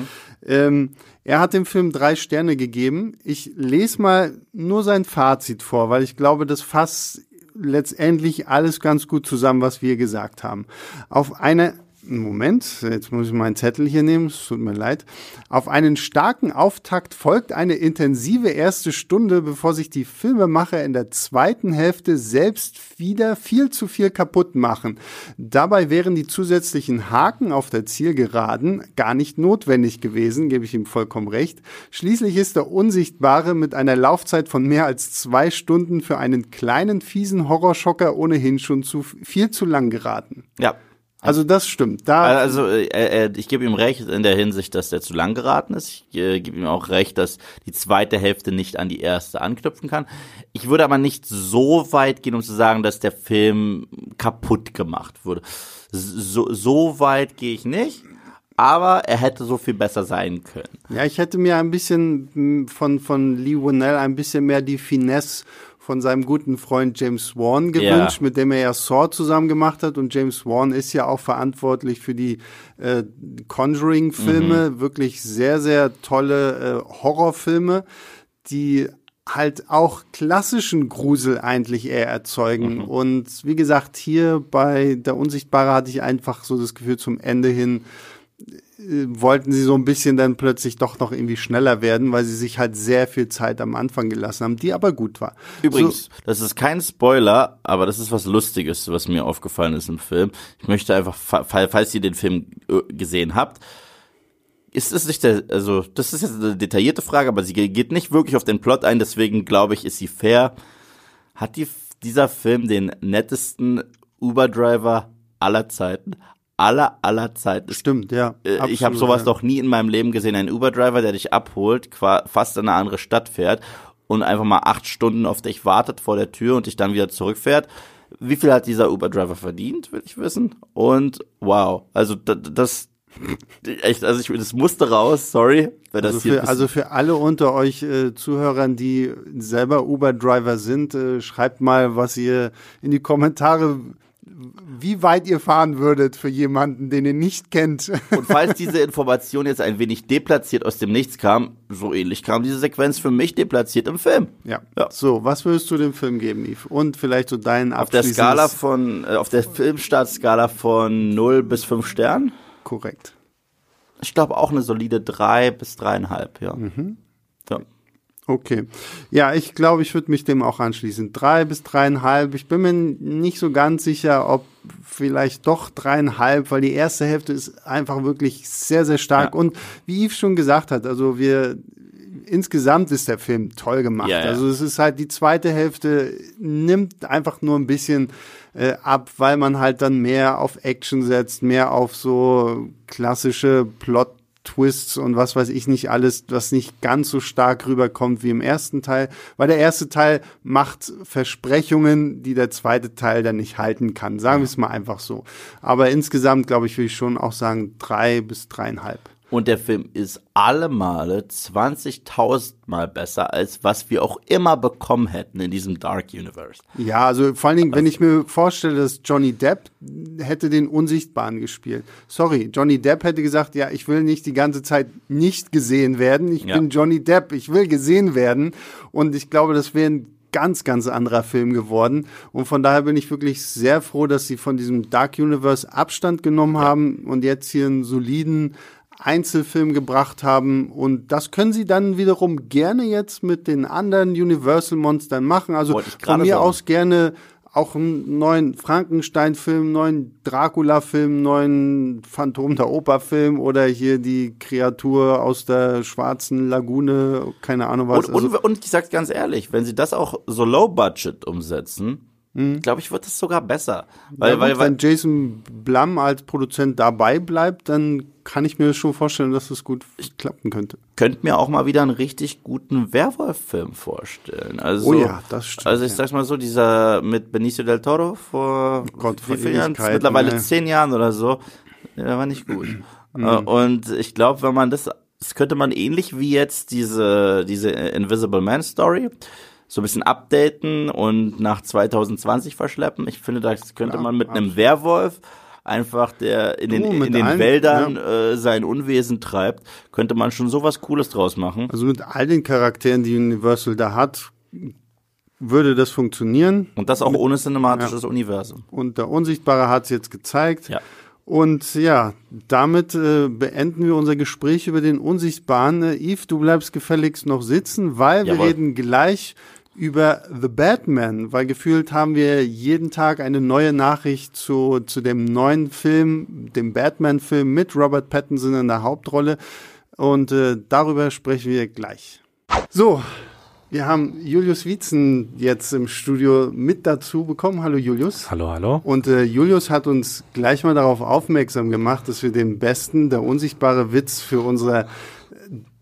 Ähm, er hat dem Film drei Sterne gegeben. Ich lese mal nur sein Fazit vor, weil ich glaube, das fasst letztendlich alles ganz gut zusammen, was wir gesagt haben. Auf eine Moment, jetzt muss ich meinen Zettel hier nehmen, es tut mir leid. Auf einen starken Auftakt folgt eine intensive erste Stunde, bevor sich die Filmemacher in der zweiten Hälfte selbst wieder viel zu viel kaputt machen. Dabei wären die zusätzlichen Haken auf der Zielgeraden gar nicht notwendig gewesen, gebe ich ihm vollkommen recht. Schließlich ist der Unsichtbare mit einer Laufzeit von mehr als zwei Stunden für einen kleinen, fiesen Horrorschocker ohnehin schon zu viel zu lang geraten. Ja. Also das stimmt. Da Also äh, äh, ich gebe ihm recht in der Hinsicht, dass der zu lang geraten ist. Ich äh, gebe ihm auch recht, dass die zweite Hälfte nicht an die erste anknüpfen kann. Ich würde aber nicht so weit gehen, um zu sagen, dass der Film kaputt gemacht wurde. So, so weit gehe ich nicht. Aber er hätte so viel besser sein können. Ja, ich hätte mir ein bisschen mm, von, von Lee Winnell ein bisschen mehr die Finesse von seinem guten Freund James Wan gewünscht, Ja. mit dem er ja Saw zusammen gemacht hat. Und James Wan ist ja auch verantwortlich für die äh, Conjuring-Filme. Wirklich sehr, sehr tolle äh, Horrorfilme, die halt auch klassischen Grusel eigentlich eher erzeugen. Und wie gesagt, hier bei Der Unsichtbare hatte ich einfach so das Gefühl zum Ende hin, wollten sie so ein bisschen dann plötzlich doch noch irgendwie schneller werden, weil sie sich halt sehr viel Zeit am Anfang gelassen haben, die aber gut war. Übrigens, das ist kein Spoiler, aber das ist was Lustiges, was mir aufgefallen ist im Film. Ich möchte einfach, fa- fall- falls ihr den Film äh, gesehen habt, ist es nicht der, also das ist jetzt eine detaillierte Frage, aber sie geht nicht wirklich auf den Plot ein, deswegen glaube ich, ist sie fair. Hat die, dieser Film den nettesten Uber-Driver aller Zeiten? Aller, aller Zeiten. Stimmt, ja. Äh, ich absolut, habe sowas ja. noch nie in meinem Leben gesehen. Ein Uber-Driver, der dich abholt, fast in eine andere Stadt fährt und einfach mal acht Stunden auf dich wartet vor der Tür und dich dann wieder zurückfährt. Wie viel hat dieser Uber-Driver verdient, will ich wissen. Und wow, also da- das, echt, also ich, das musste raus, sorry. Wenn das Also für, also für alle unter euch äh, Zuhörern, die selber Uber-Driver sind, äh, schreibt mal, was ihr in die Kommentare, wie weit ihr fahren würdet für jemanden, den ihr nicht kennt. Und falls diese Information jetzt ein wenig deplatziert aus dem Nichts kam, so ähnlich kam diese Sequenz für mich deplatziert im Film. ja. Ja. So, was würdest du dem Film geben, Yves? Und vielleicht so deinen Auf der Skala von, äh, auf der Filmstartskala von 0 bis 5 Sternen? Korrekt. Ich glaube auch eine solide 3 bis 3,5, ja. Mhm. ja. Okay. Ja, ich glaube, ich würde mich dem auch anschließen. Drei bis dreieinhalb. Ich bin mir nicht so ganz sicher, ob vielleicht doch dreieinhalb, weil die erste Hälfte ist einfach wirklich sehr, sehr stark. Ja. Und wie Yves schon gesagt hat, also wir insgesamt ist der Film toll gemacht. Ja, ja. Also es ist halt die zweite Hälfte nimmt einfach nur ein bisschen äh, ab, weil man halt dann mehr auf Action setzt, mehr auf so klassische Plot Twists und was weiß ich nicht alles, was nicht ganz so stark rüberkommt wie im ersten Teil, weil der erste Teil macht Versprechungen, die der zweite Teil dann nicht halten kann. Sagen wir es mal einfach so. Aber insgesamt, glaube ich, will ich schon auch sagen drei bis dreieinhalb. Und der Film ist alle Male 20.000 Mal besser, als was wir auch immer bekommen hätten in diesem Dark Universe. Ja, also vor allen Dingen, wenn ich mir vorstelle, dass Johnny Depp hätte den Unsichtbaren gespielt. Sorry, Johnny Depp hätte gesagt, ja, ich will nicht die ganze Zeit nicht gesehen werden. Ich Ja. bin Johnny Depp, ich will gesehen werden. Und ich glaube, das wäre ein ganz, ganz anderer Film geworden. Und von daher bin ich wirklich sehr froh, dass sie von diesem Dark Universe Abstand genommen haben und jetzt hier einen soliden Einzelfilm gebracht haben und das können sie dann wiederum gerne jetzt mit den anderen Universal Monstern machen. Also von mir sagen. aus gerne auch einen neuen Frankenstein-Film, einen neuen Dracula-Film, einen neuen Phantom der Oper-Film oder hier die Kreatur aus der schwarzen Lagune, keine Ahnung was. Und, und, also, und ich sag's ganz ehrlich, wenn sie das auch so low budget umsetzen, glaube ich, wird es sogar besser. Weil, ja, weil, gut, weil, wenn Jason Blum als Produzent dabei bleibt, dann kann ich mir schon vorstellen, dass es gut klappen könnte. könnt mir auch mal wieder einen richtig guten Werwolf-Film vorstellen. Also, Oh ja, das stimmt, Also ich ja. sag's mal so, dieser mit Benicio del Toro vor Gott, vor wie vielen Jahren? Mittlerweile ne. zehn Jahren oder so. Der war nicht gut. Mhm. Äh, Und ich glaube, wenn man das, das könnte man ähnlich wie jetzt diese diese Invisible Man Story so ein bisschen updaten und nach 2020 verschleppen. Ich finde, das könnte Klar, man mit einem Werwolf einfach der in den, in den allen, Wäldern äh, sein Unwesen treibt, könnte man schon sowas Cooles draus machen. Also mit all den Charakteren, die Universal da hat, würde das funktionieren. Und das auch ohne cinematisches Universum. Und der Unsichtbare hat es jetzt gezeigt. Ja. Und ja, damit äh, beenden wir unser Gespräch über den Unsichtbaren. Äh, Yves, du bleibst gefälligst noch sitzen, weil wir Jawohl. reden gleich über The Batman, weil gefühlt haben wir jeden Tag eine neue Nachricht zu, zu dem neuen Film, dem Batman-Film mit Robert Pattinson in der Hauptrolle. Und äh, darüber sprechen wir gleich. So, wir haben Julius Wietzen jetzt im Studio mit dazu bekommen. Hallo Julius. Hallo, hallo. Und äh, Julius hat uns gleich mal darauf aufmerksam gemacht, dass wir den besten, der unsichtbare Witz für unser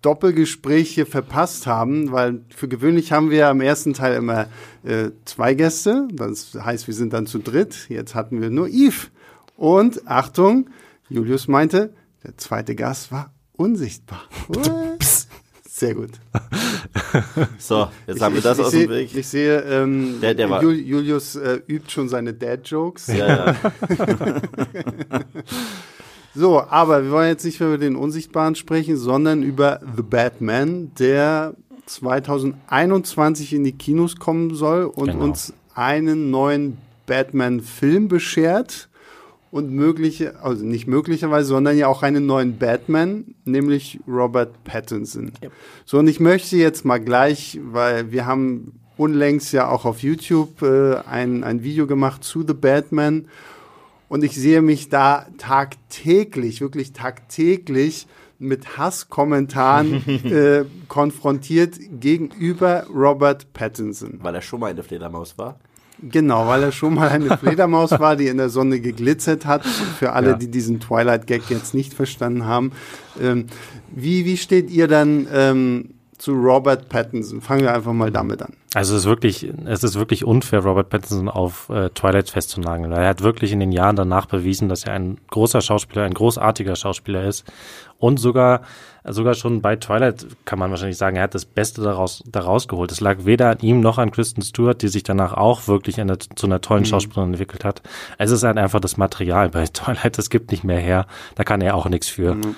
Doppelgespräch hier verpasst haben, weil für gewöhnlich haben wir am ersten Teil immer äh, zwei Gäste. Das heißt, wir sind dann zu dritt. Jetzt hatten wir nur Yves. Und Achtung, Julius meinte, der zweite Gast war unsichtbar. Sehr gut. So, jetzt haben wir das ich, aus sehe, dem Weg. Ich sehe, ähm, Der- der Julius äh, übt schon seine Dad-Jokes. ja, ja. So, aber wir wollen jetzt nicht mehr über den Unsichtbaren sprechen, sondern über The Batman, der 2021 in die Kinos kommen soll und Genau. uns einen neuen Batman-Film beschert und mögliche, also nicht möglicherweise, sondern ja auch einen neuen Batman, nämlich Robert Pattinson. So, und ich möchte jetzt mal gleich, weil wir haben unlängst ja auch auf YouTube äh, ein, ein Video gemacht zu The Batman und ich sehe mich da tagtäglich, wirklich tagtäglich mit Hasskommentaren äh, konfrontiert gegenüber Robert Pattinson. Weil er schon mal eine Fledermaus war. Genau, weil er schon mal eine Fledermaus war, die in der Sonne geglitzert hat. Für alle, ja. die diesen Twilight-Gag jetzt nicht verstanden haben. Ähm, wie, wie steht ihr dann ähm, zu Robert Pattinson? Fangen wir einfach mal damit an. Also es ist wirklich, es ist wirklich unfair, Robert Pattinson auf äh, Twilight festzunageln. Er hat wirklich in den Jahren danach bewiesen, dass er ein großer Schauspieler, ein großartiger Schauspieler ist und sogar sogar schon bei Twilight kann man wahrscheinlich sagen, er hat das Beste daraus, daraus geholt. Es lag weder an ihm noch an Kristen Stewart, die sich danach auch wirklich eine, zu einer tollen mhm. Schauspielerin entwickelt hat. Es ist halt einfach das Material bei Twilight, das gibt nicht mehr her. Da kann er auch nichts für. Mhm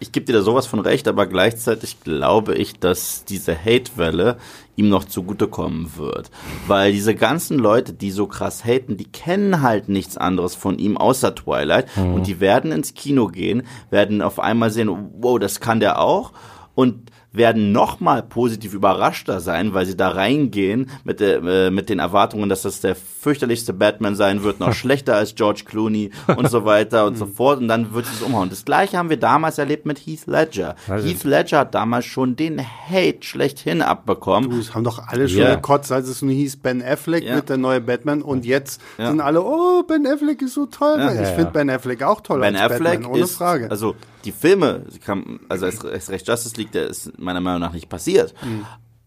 ich gebe dir da sowas von recht, aber gleichzeitig glaube ich, dass diese Hate-Welle ihm noch zugutekommen wird. Weil diese ganzen Leute, die so krass haten, die kennen halt nichts anderes von ihm außer Twilight. Mhm. Und die werden ins Kino gehen, werden auf einmal sehen, wow, das kann der auch. Und werden nochmal positiv überraschter sein, weil sie da reingehen mit, der, äh, mit den Erwartungen, dass das der fürchterlichste Batman sein wird, noch schlechter als George Clooney und so weiter und so fort. Und dann wird es umhauen. Das gleiche haben wir damals erlebt mit Heath Ledger. Also Heath Ledger hat damals schon den Hate schlechthin abbekommen. Du, das haben doch alle schon yeah. gekotzt, als es nur hieß Ben Affleck yeah. mit der neue Batman und jetzt ja. sind alle, oh, Ben Affleck ist so toll. Ja. Ich finde Ben Affleck auch toll Ben Affleck Batman, ohne ist, Frage. Also die Filme, also als, als Recht Justice League, der ist meiner Meinung nach nicht passiert. Mhm.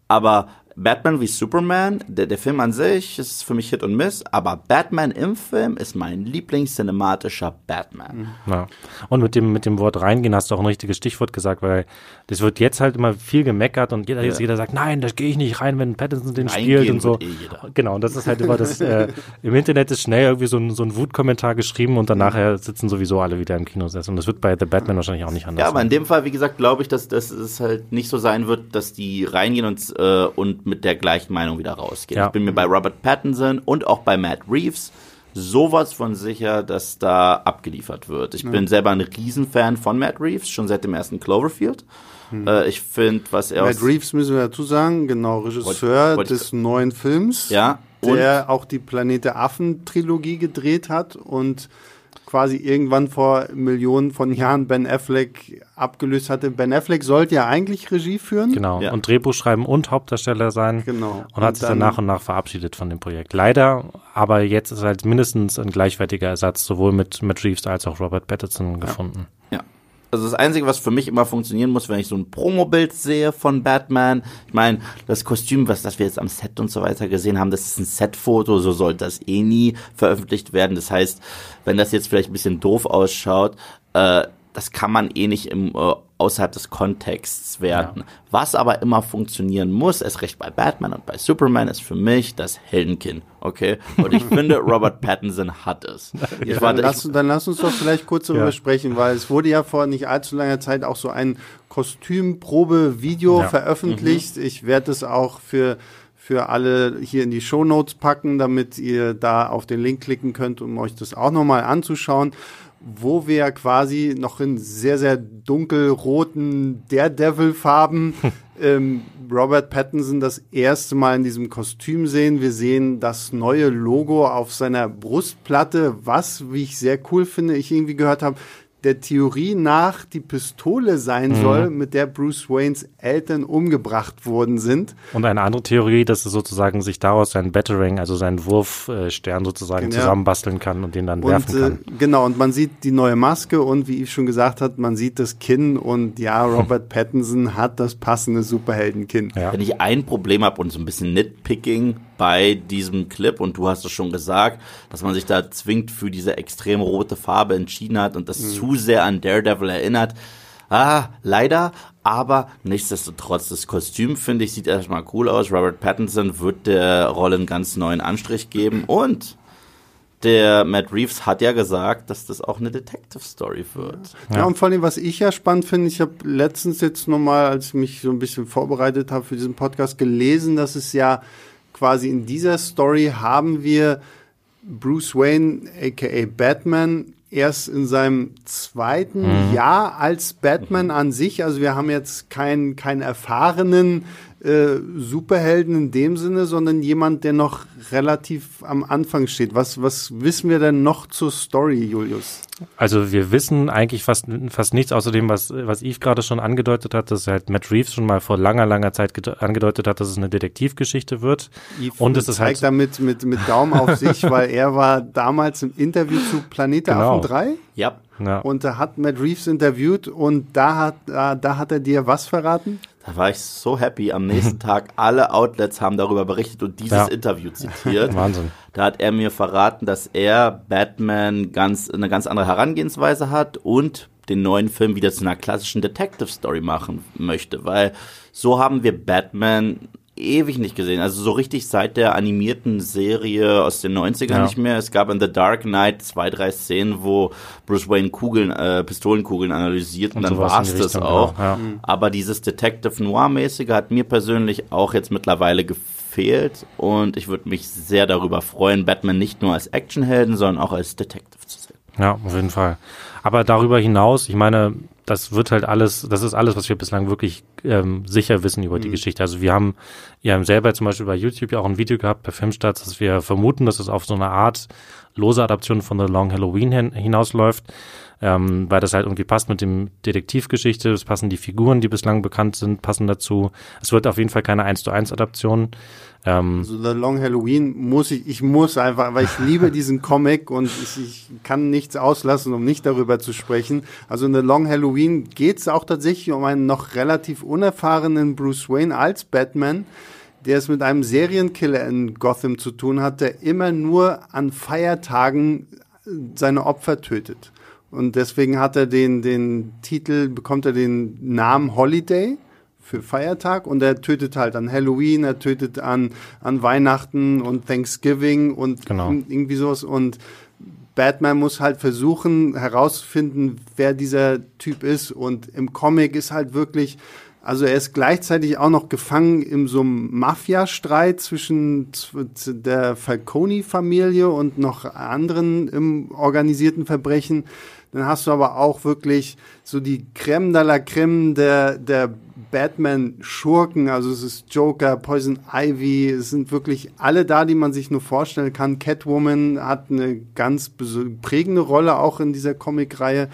Aber Batman wie Superman, der, der Film an sich ist für mich Hit und Miss, aber Batman im Film ist mein Lieblingscinematischer Batman. Ja. Und mit dem, mit dem Wort reingehen hast du auch ein richtiges Stichwort gesagt, weil das wird jetzt halt immer viel gemeckert und jeder, ja. jeder sagt, nein, da gehe ich nicht rein, wenn Pattinson den Reingehen spielt und so. Eh genau, und das ist halt immer das, äh, im Internet ist schnell irgendwie so ein, so ein Wutkommentar geschrieben und dann nachher sitzen sowieso alle wieder im Kinosessel. Und das wird bei The Batman wahrscheinlich auch nicht anders Ja, aber in dem Fall, wie gesagt, glaube ich, dass, dass es halt nicht so sein wird, dass die reingehen und, äh, und mit der gleichen Meinung wieder rausgehen. Ja. Ich bin mir bei Robert Pattinson und auch bei Matt Reeves sowas von sicher, dass da abgeliefert wird. Ich ja. bin selber ein Riesenfan von Matt Reeves, schon seit dem ersten Cloverfield. Hm. Äh, ich finde, was er Matt Reeves müssen wir dazu sagen, genau, Regisseur wollt, wollt des neuen Films. Ja. Der auch die Planet der Affen Trilogie gedreht hat und quasi irgendwann vor Millionen von Jahren Ben Affleck abgelöst hatte. Ben Affleck sollte ja eigentlich Regie führen. Genau. Ja. Und Drehbuch schreiben und Hauptdarsteller sein. Genau. Und, und hat sich dann nach und nach verabschiedet von dem Projekt. Leider, aber jetzt ist halt mindestens ein gleichwertiger Ersatz sowohl mit, mit Reeves als auch Robert Pattinson gefunden. Ja. Also das Einzige, was für mich immer funktionieren muss, wenn ich so ein Promobild sehe von Batman, ich meine, das Kostüm, was das wir jetzt am Set und so weiter gesehen haben, das ist ein Setfoto, so sollte das eh nie veröffentlicht werden. Das heißt, wenn das jetzt vielleicht ein bisschen doof ausschaut, äh, das kann man eh nicht im, äh, außerhalb des Kontexts werten. Ja. Was aber immer funktionieren muss, erst recht bei Batman und bei Superman, ist für mich das Heldenkind. Okay? Und ich finde, Robert Pattinson hat es. Ja, dann, lass, dann, lass, uns doch vielleicht kurz darüber ja. sprechen, weil es wurde ja vor nicht allzu langer Zeit auch so ein Kostümprobe-Video veröffentlicht. Mhm. Ich werde es auch für für alle hier in die Show Notes packen, damit ihr da auf den Link klicken könnt, um euch das auch nochmal anzuschauen wo wir quasi noch in sehr, sehr dunkelroten Daredevil-Farben ähm, Robert Pattinson das erste Mal in diesem Kostüm sehen. Wir sehen das neue Logo auf seiner Brustplatte, was, wie ich sehr cool finde, ich irgendwie gehört habe, der Theorie nach die Pistole sein mhm. soll, mit der Bruce Waynes Eltern umgebracht worden sind. Und eine andere Theorie, dass es sozusagen sich daraus sein Battering, also seinen Wurfstern sozusagen ja. zusammenbasteln kann und den dann und, werfen kann. Äh, genau, und man sieht die neue Maske und wie ich schon gesagt habe, man sieht das Kinn und ja, Robert Pattinson hat das passende Superheldenkinn. Ja. Wenn ich ein Problem habe und so ein bisschen Nitpicking bei diesem Clip und du hast es schon gesagt, dass man sich da zwingend für diese extrem rote Farbe entschieden hat und das mhm. zu sehr an Daredevil erinnert. Ah, leider, aber nichtsdestotrotz, das Kostüm, finde ich, sieht erstmal cool aus. Robert Pattinson wird der Rolle einen ganz neuen Anstrich geben und der Matt Reeves hat ja gesagt, dass das auch eine Detective Story wird. Ja, ja und vor allem, was ich ja spannend finde, ich habe letztens jetzt nochmal, als ich mich so ein bisschen vorbereitet habe für diesen Podcast, gelesen, dass es ja quasi in dieser Story haben wir Bruce Wayne, aka Batman, erst in seinem zweiten mhm. Jahr als Batman an sich. Also wir haben jetzt keinen, keinen erfahrenen äh, Superhelden in dem Sinne, sondern jemand, der noch relativ am Anfang steht. Was, was wissen wir denn noch zur Story, Julius? Also wir wissen eigentlich fast, fast nichts außer dem, was, was Yves gerade schon angedeutet hat, dass halt Matt Reeves schon mal vor langer, langer Zeit angedeutet hat, dass es eine Detektivgeschichte wird. Yves und es ist halt damit mit, mit Daumen auf sich, weil er war damals im Interview zu Planet genau. Affen 3. Ja. ja. Und da hat Matt Reeves interviewt und da hat, da, da hat er dir was verraten? Da war ich so happy. Am nächsten Tag alle Outlets haben darüber berichtet und dieses ja. Interview zitiert. Wahnsinn. Da hat er mir verraten, dass er Batman ganz eine ganz andere Herangehensweise hat und den neuen Film wieder zu einer klassischen Detective Story machen möchte, weil so haben wir Batman ewig nicht gesehen. Also so richtig seit der animierten Serie aus den 90ern ja. nicht mehr. Es gab in The Dark Knight zwei, drei Szenen, wo Bruce Wayne Kugeln, äh, Pistolenkugeln analysiert und, und dann war es das auch. Ja. Mhm. Aber dieses Detective Noir-mäßige hat mir persönlich auch jetzt mittlerweile gefehlt und ich würde mich sehr darüber freuen, Batman nicht nur als Actionhelden, sondern auch als Detective zu sehen. Ja, auf jeden Fall. Aber darüber hinaus, ich meine, das wird halt alles, das ist alles, was wir bislang wirklich ähm, sicher wissen über die mhm. Geschichte. Also wir haben, wir haben selber zum Beispiel bei YouTube ja auch ein Video gehabt bei Filmstarts, dass wir vermuten, dass es auf so eine Art lose Adaption von The Long Halloween hin, hinausläuft, ähm, weil das halt irgendwie passt mit dem Detektivgeschichte, es passen die Figuren, die bislang bekannt sind, passen dazu. Es wird auf jeden Fall keine 1 zu 1 Adaption. Ähm, also The Long Halloween muss ich, ich muss einfach, weil ich liebe diesen Comic und ich, ich kann nichts auslassen, um nicht darüber zu sprechen. Also in The Long Halloween geht es auch tatsächlich um einen noch relativ unerfahrenen Bruce Wayne als Batman, der es mit einem Serienkiller in Gotham zu tun hat, der immer nur an Feiertagen seine Opfer tötet. Und deswegen hat er den, den Titel, bekommt er den Namen Holiday für Feiertag und er tötet halt an Halloween, er tötet an, an Weihnachten und Thanksgiving und genau. irgendwie sowas und Batman muss halt versuchen herauszufinden, wer dieser Typ ist und im Comic ist halt wirklich, also er ist gleichzeitig auch noch gefangen in so einem Mafia-Streit zwischen der Falcone-Familie und noch anderen im organisierten Verbrechen. Dann hast du aber auch wirklich so die Creme de la Creme der, der Batman-Schurken, also es ist Joker, Poison Ivy, es sind wirklich alle da, die man sich nur vorstellen kann. Catwoman hat eine ganz prägende Rolle auch in dieser Comic-Reihe.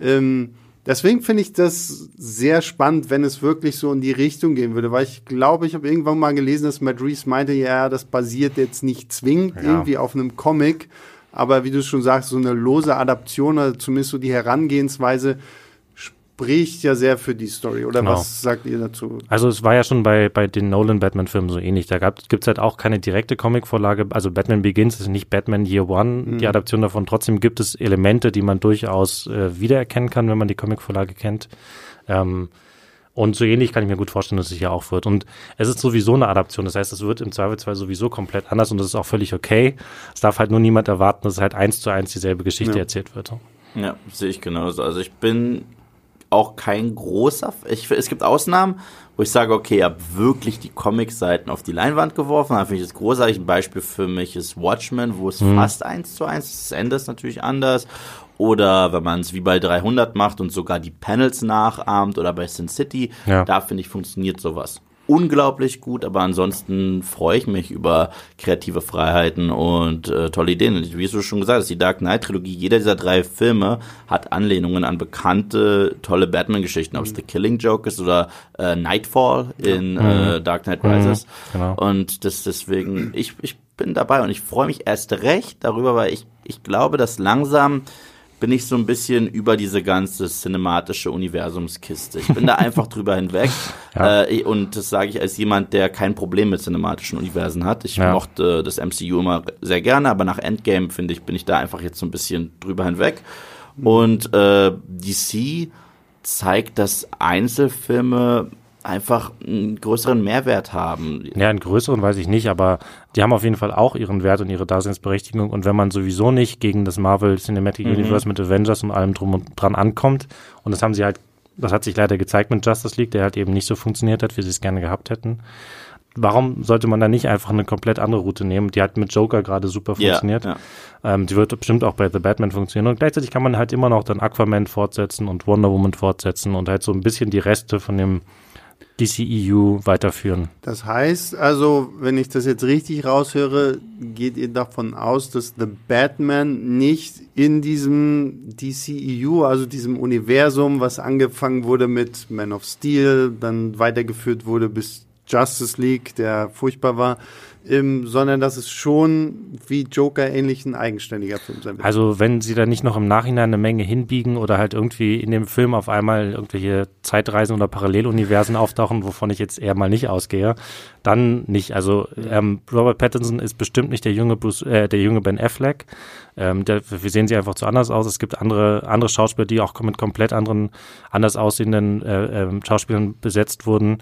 Ähm, deswegen finde ich das sehr spannend, wenn es wirklich so in die Richtung gehen würde, weil ich glaube, ich habe irgendwann mal gelesen, dass Matt Reeves meinte, ja, das basiert jetzt nicht zwingend ja. irgendwie auf einem Comic, aber wie du schon sagst, so eine lose Adaption, oder zumindest so die Herangehensweise, spricht ja sehr für die Story. Oder genau. was sagt ihr dazu? Also es war ja schon bei, bei den Nolan-Batman-Filmen so ähnlich. Da gibt es halt auch keine direkte Comic-Vorlage. Also Batman Begins ist nicht Batman Year One, mhm. die Adaption davon. Trotzdem gibt es Elemente, die man durchaus äh, wiedererkennen kann, wenn man die Comic-Vorlage kennt. Ähm, und so ähnlich kann ich mir gut vorstellen, dass es hier auch wird. Und es ist sowieso eine Adaption. Das heißt, es wird im Zweifelsfall sowieso komplett anders und das ist auch völlig okay. Es darf halt nur niemand erwarten, dass es halt eins zu eins dieselbe Geschichte ja. erzählt wird. Ja, sehe ich genauso. Also ich bin auch kein großer. Ich, es gibt Ausnahmen, wo ich sage, okay, ich habe wirklich die Comic-Seiten auf die Leinwand geworfen. Da finde ich das großartig. Ein Beispiel für mich ist Watchmen, wo es mhm. fast eins zu eins ist. Das Ende ist natürlich anders. Oder wenn man es wie bei 300 macht und sogar die Panels nachahmt oder bei Sin City, ja. da finde ich funktioniert sowas unglaublich gut, aber ansonsten freue ich mich über kreative Freiheiten und äh, tolle Ideen. Wie du schon gesagt hast, die Dark Knight Trilogie, jeder dieser drei Filme hat Anlehnungen an bekannte, tolle Batman-Geschichten, ob es mhm. The Killing Joke ist oder äh, Nightfall in äh, mhm. äh, Dark Knight Rises. Mhm, genau. Und das deswegen, ich, ich bin dabei und ich freue mich erst recht darüber, weil ich, ich glaube, dass langsam bin ich so ein bisschen über diese ganze cinematische Universumskiste. Ich bin da einfach drüber hinweg. Ja. Äh, und das sage ich als jemand, der kein Problem mit cinematischen Universen hat. Ich ja. mochte das MCU immer sehr gerne, aber nach Endgame, finde ich, bin ich da einfach jetzt so ein bisschen drüber hinweg. Und äh, DC zeigt, dass Einzelfilme einfach einen größeren Mehrwert haben. Ja, einen größeren weiß ich nicht, aber die haben auf jeden Fall auch ihren Wert und ihre Daseinsberechtigung. Und wenn man sowieso nicht gegen das Marvel Cinematic mhm. Universe mit Avengers und allem drum und dran ankommt, und das haben sie halt, das hat sich leider gezeigt mit Justice League, der halt eben nicht so funktioniert hat, wie sie es gerne gehabt hätten. Warum sollte man da nicht einfach eine komplett andere Route nehmen? Die hat mit Joker gerade super funktioniert. Ja, ja. Ähm, die wird bestimmt auch bei The Batman funktionieren. Und gleichzeitig kann man halt immer noch dann Aquaman fortsetzen und Wonder Woman fortsetzen und halt so ein bisschen die Reste von dem DCEU weiterführen. Das heißt also, wenn ich das jetzt richtig raushöre, geht ihr davon aus, dass The Batman nicht in diesem DCEU, also diesem Universum, was angefangen wurde mit Man of Steel, dann weitergeführt wurde bis Justice League, der furchtbar war, ähm, sondern dass es schon wie Joker ähnlich ein eigenständiger Film sein wird. Also wenn sie da nicht noch im Nachhinein eine Menge hinbiegen oder halt irgendwie in dem Film auf einmal irgendwelche Zeitreisen oder Paralleluniversen auftauchen, wovon ich jetzt eher mal nicht ausgehe, dann nicht. Also ähm, Robert Pattinson ist bestimmt nicht der junge Bruce, äh, der junge Ben Affleck. Ähm, der, wir sehen sie einfach zu anders aus. Es gibt andere andere Schauspieler, die auch mit komplett anderen anders aussehenden äh, äh, Schauspielern besetzt wurden.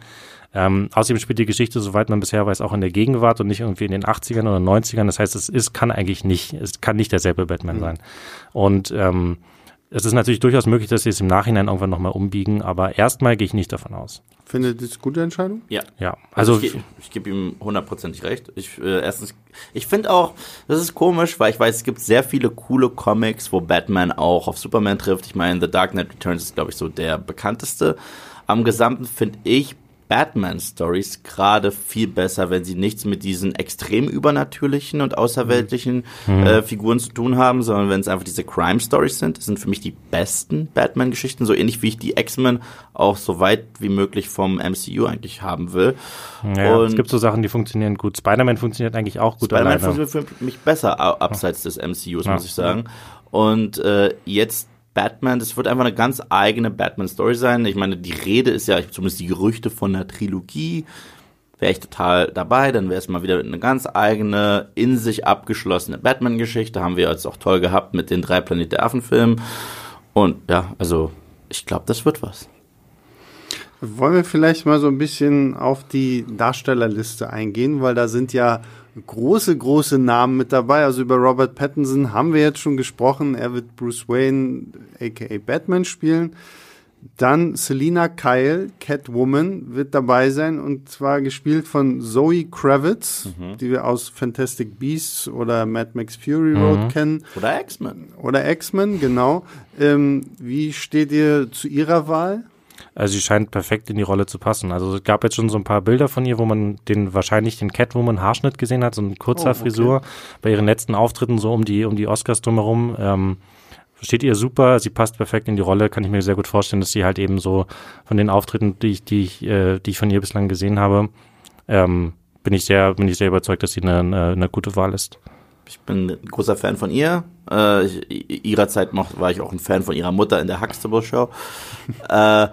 Ähm, außerdem spielt die Geschichte, soweit man bisher weiß, auch in der Gegenwart und nicht irgendwie in den 80ern oder 90ern. Das heißt, es ist, kann eigentlich nicht, es kann nicht derselbe Batman mhm. sein. Und ähm, es ist natürlich durchaus möglich, dass sie es im Nachhinein irgendwann nochmal umbiegen, aber erstmal gehe ich nicht davon aus. Findet ihr das gute Entscheidung? Ja. Ja. Also, also ich, ich gebe ihm hundertprozentig recht. Ich, äh, erstens, ich finde auch, das ist komisch, weil ich weiß, es gibt sehr viele coole Comics, wo Batman auch auf Superman trifft. Ich meine, The Dark Knight Returns ist, glaube ich, so der bekannteste. Am Gesamten finde ich Batman-Stories gerade viel besser, wenn sie nichts mit diesen extrem übernatürlichen und außerweltlichen mhm. äh, Figuren zu tun haben, sondern wenn es einfach diese Crime-Stories sind. Das sind für mich die besten Batman-Geschichten, so ähnlich wie ich die X-Men auch so weit wie möglich vom MCU eigentlich haben will. Ja, und es gibt so Sachen, die funktionieren gut. Spider-Man funktioniert eigentlich auch gut. Spider-Man funktioniert für mich besser abseits des MCUs, ja. muss ich sagen. Und äh, jetzt Batman, das wird einfach eine ganz eigene Batman-Story sein. Ich meine, die Rede ist ja, zumindest die Gerüchte von einer Trilogie. Wäre ich total dabei, dann wäre es mal wieder eine ganz eigene, in sich abgeschlossene Batman-Geschichte. Haben wir jetzt auch toll gehabt mit den drei Planet der Affen-Filmen. Und ja, also ich glaube, das wird was. Wollen wir vielleicht mal so ein bisschen auf die Darstellerliste eingehen, weil da sind ja große, große Namen mit dabei. Also über Robert Pattinson haben wir jetzt schon gesprochen. Er wird Bruce Wayne, aka Batman, spielen. Dann Selina Kyle, Catwoman, wird dabei sein und zwar gespielt von Zoe Kravitz, mhm. die wir aus Fantastic Beasts oder Mad Max Fury Road mhm. kennen. Oder X-Men. Oder X-Men, genau. Ähm, wie steht ihr zu ihrer Wahl? Also sie scheint perfekt in die Rolle zu passen. Also es gab jetzt schon so ein paar Bilder von ihr, wo man den wahrscheinlich den Catwoman Haarschnitt gesehen hat, so ein kurzer oh, okay. Frisur bei ihren letzten Auftritten so um die um die Oscars drumherum. Ähm, steht ihr super, sie passt perfekt in die Rolle, kann ich mir sehr gut vorstellen, dass sie halt eben so von den Auftritten, die ich, die ich, äh, die ich von ihr bislang gesehen habe, ähm, bin ich sehr, bin ich sehr überzeugt, dass sie eine, eine, eine gute Wahl ist. Ich bin ein großer Fan von ihr. Äh, ich, ihrer Zeit war ich auch ein Fan von ihrer Mutter in der Huxtable Show. äh,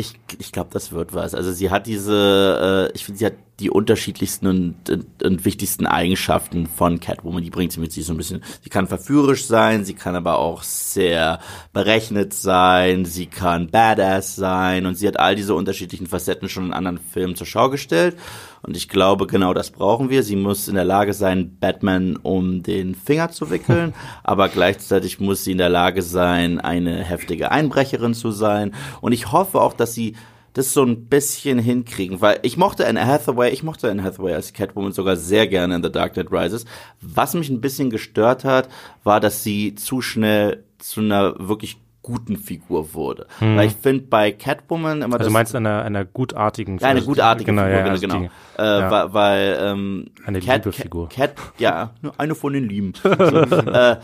ich, ich glaube, das wird was. Also sie hat diese, äh, ich finde, sie hat die unterschiedlichsten und, und, und, wichtigsten Eigenschaften von Catwoman. Die bringt sie mit sich so ein bisschen. Sie kann verführerisch sein, sie kann aber auch sehr berechnet sein, sie kann badass sein und sie hat all diese unterschiedlichen Facetten schon in anderen Filmen zur Schau gestellt. Und ich glaube, genau das brauchen wir. Sie muss in der Lage sein, Batman um den Finger zu wickeln, aber gleichzeitig muss sie in der Lage sein, eine heftige Einbrecherin zu sein. Und ich hoffe auch, dass sie das so ein bisschen hinkriegen, weil ich mochte Anne Hathaway, ich mochte Anne Hathaway als Catwoman sogar sehr gerne in The Dark Knight Rises. Was mich ein bisschen gestört hat, war, dass sie zu schnell zu einer wirklich guten Figur wurde. Hm. Weil ich finde bei Catwoman immer Also du meinst einer, einer gutartigen Figur. Ja, eine gutartige genau, Figur, ja, also genau. Die, äh, ja. weil, ähm, eine Cat, Liebefigur. Cat, ja, eine von den Lieben. so, äh,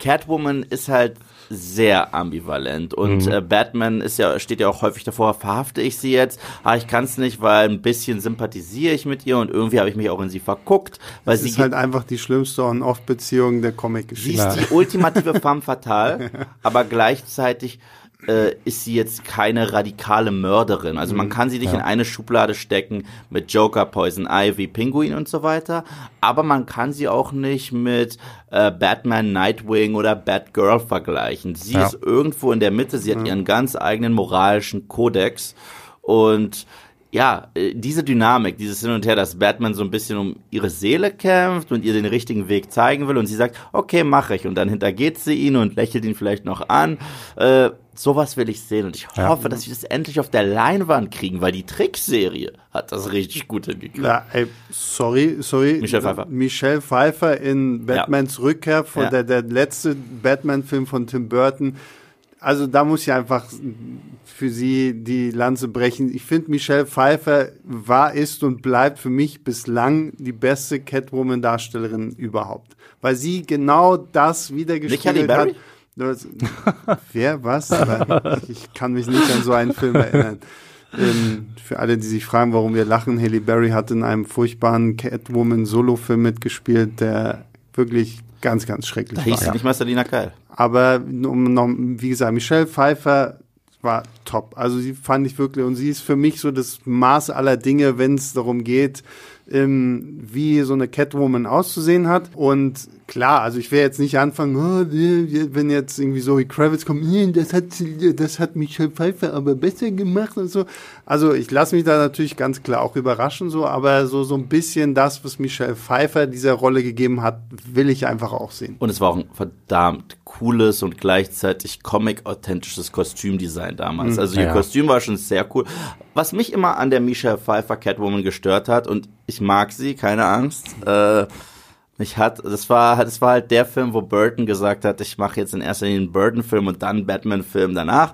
Catwoman ist halt sehr ambivalent und mhm. äh, Batman ist ja steht ja auch häufig davor, verhafte ich sie jetzt? Ah, ich kann es nicht, weil ein bisschen sympathisiere ich mit ihr und irgendwie habe ich mich auch in sie verguckt, weil das sie ist halt einfach die schlimmste On-Off-Beziehung der Comic-Geschichte. Sie ist die ultimative femme fatale, aber gleichzeitig äh, ist sie jetzt keine radikale Mörderin. Also man mhm. kann sie nicht ja. in eine Schublade stecken mit Joker, Poison Ivy, Pinguin und so weiter. Aber man kann sie auch nicht mit äh, Batman, Nightwing oder Batgirl vergleichen. Sie ja. ist irgendwo in der Mitte. Sie hat ihren ganz eigenen moralischen Kodex und ja, äh, diese Dynamik, dieses Hin und Her, dass Batman so ein bisschen um ihre Seele kämpft und ihr den richtigen Weg zeigen will und sie sagt, okay, mache ich. Und dann hintergeht sie ihn und lächelt ihn vielleicht noch an. Äh, sowas will ich sehen und ich ja. hoffe, dass wir das endlich auf der Leinwand kriegen, weil die Trickserie hat das richtig gut hingekriegt. Ja, ey, sorry, sorry. Michelle Pfeiffer. Michelle Pfeiffer in Batmans ja. Rückkehr von ja. der, der letzte Batman-Film von Tim Burton also da muss ich einfach für sie die Lanze brechen. Ich finde, Michelle Pfeiffer war, ist und bleibt für mich bislang die beste Catwoman-Darstellerin überhaupt. Weil sie genau das wiedergespiegelt hat. Das, wer, was? ich kann mich nicht an so einen Film erinnern. Ähm, für alle, die sich fragen, warum wir lachen, Haley Berry hat in einem furchtbaren Catwoman-Solo-Film mitgespielt, der wirklich ganz, ganz schrecklich da hieß war. nicht mal Selina Keil. Aber um wie gesagt, Michelle Pfeiffer war top. Also sie fand ich wirklich, und sie ist für mich so das Maß aller Dinge, wenn es darum geht, ähm, wie so eine Catwoman auszusehen hat. Und klar, also ich will jetzt nicht anfangen, oh, wenn jetzt irgendwie so wie Kravitz kommt, das hat, das hat Michelle Pfeiffer aber besser gemacht und so. Also ich lasse mich da natürlich ganz klar auch überraschen so, aber so, so ein bisschen das, was Michelle Pfeiffer dieser Rolle gegeben hat, will ich einfach auch sehen. Und es war auch ein verdammt cooles und gleichzeitig comic-authentisches Kostümdesign damals. Mhm, also ihr ja. Kostüm war schon sehr cool. Was mich immer an der Michelle Pfeiffer Catwoman gestört hat, und ich mag sie, keine Angst, äh, mich hat, das war, das war halt der Film, wo Burton gesagt hat, ich mache jetzt in erster Linie einen Burton-Film und dann einen Batman-Film danach.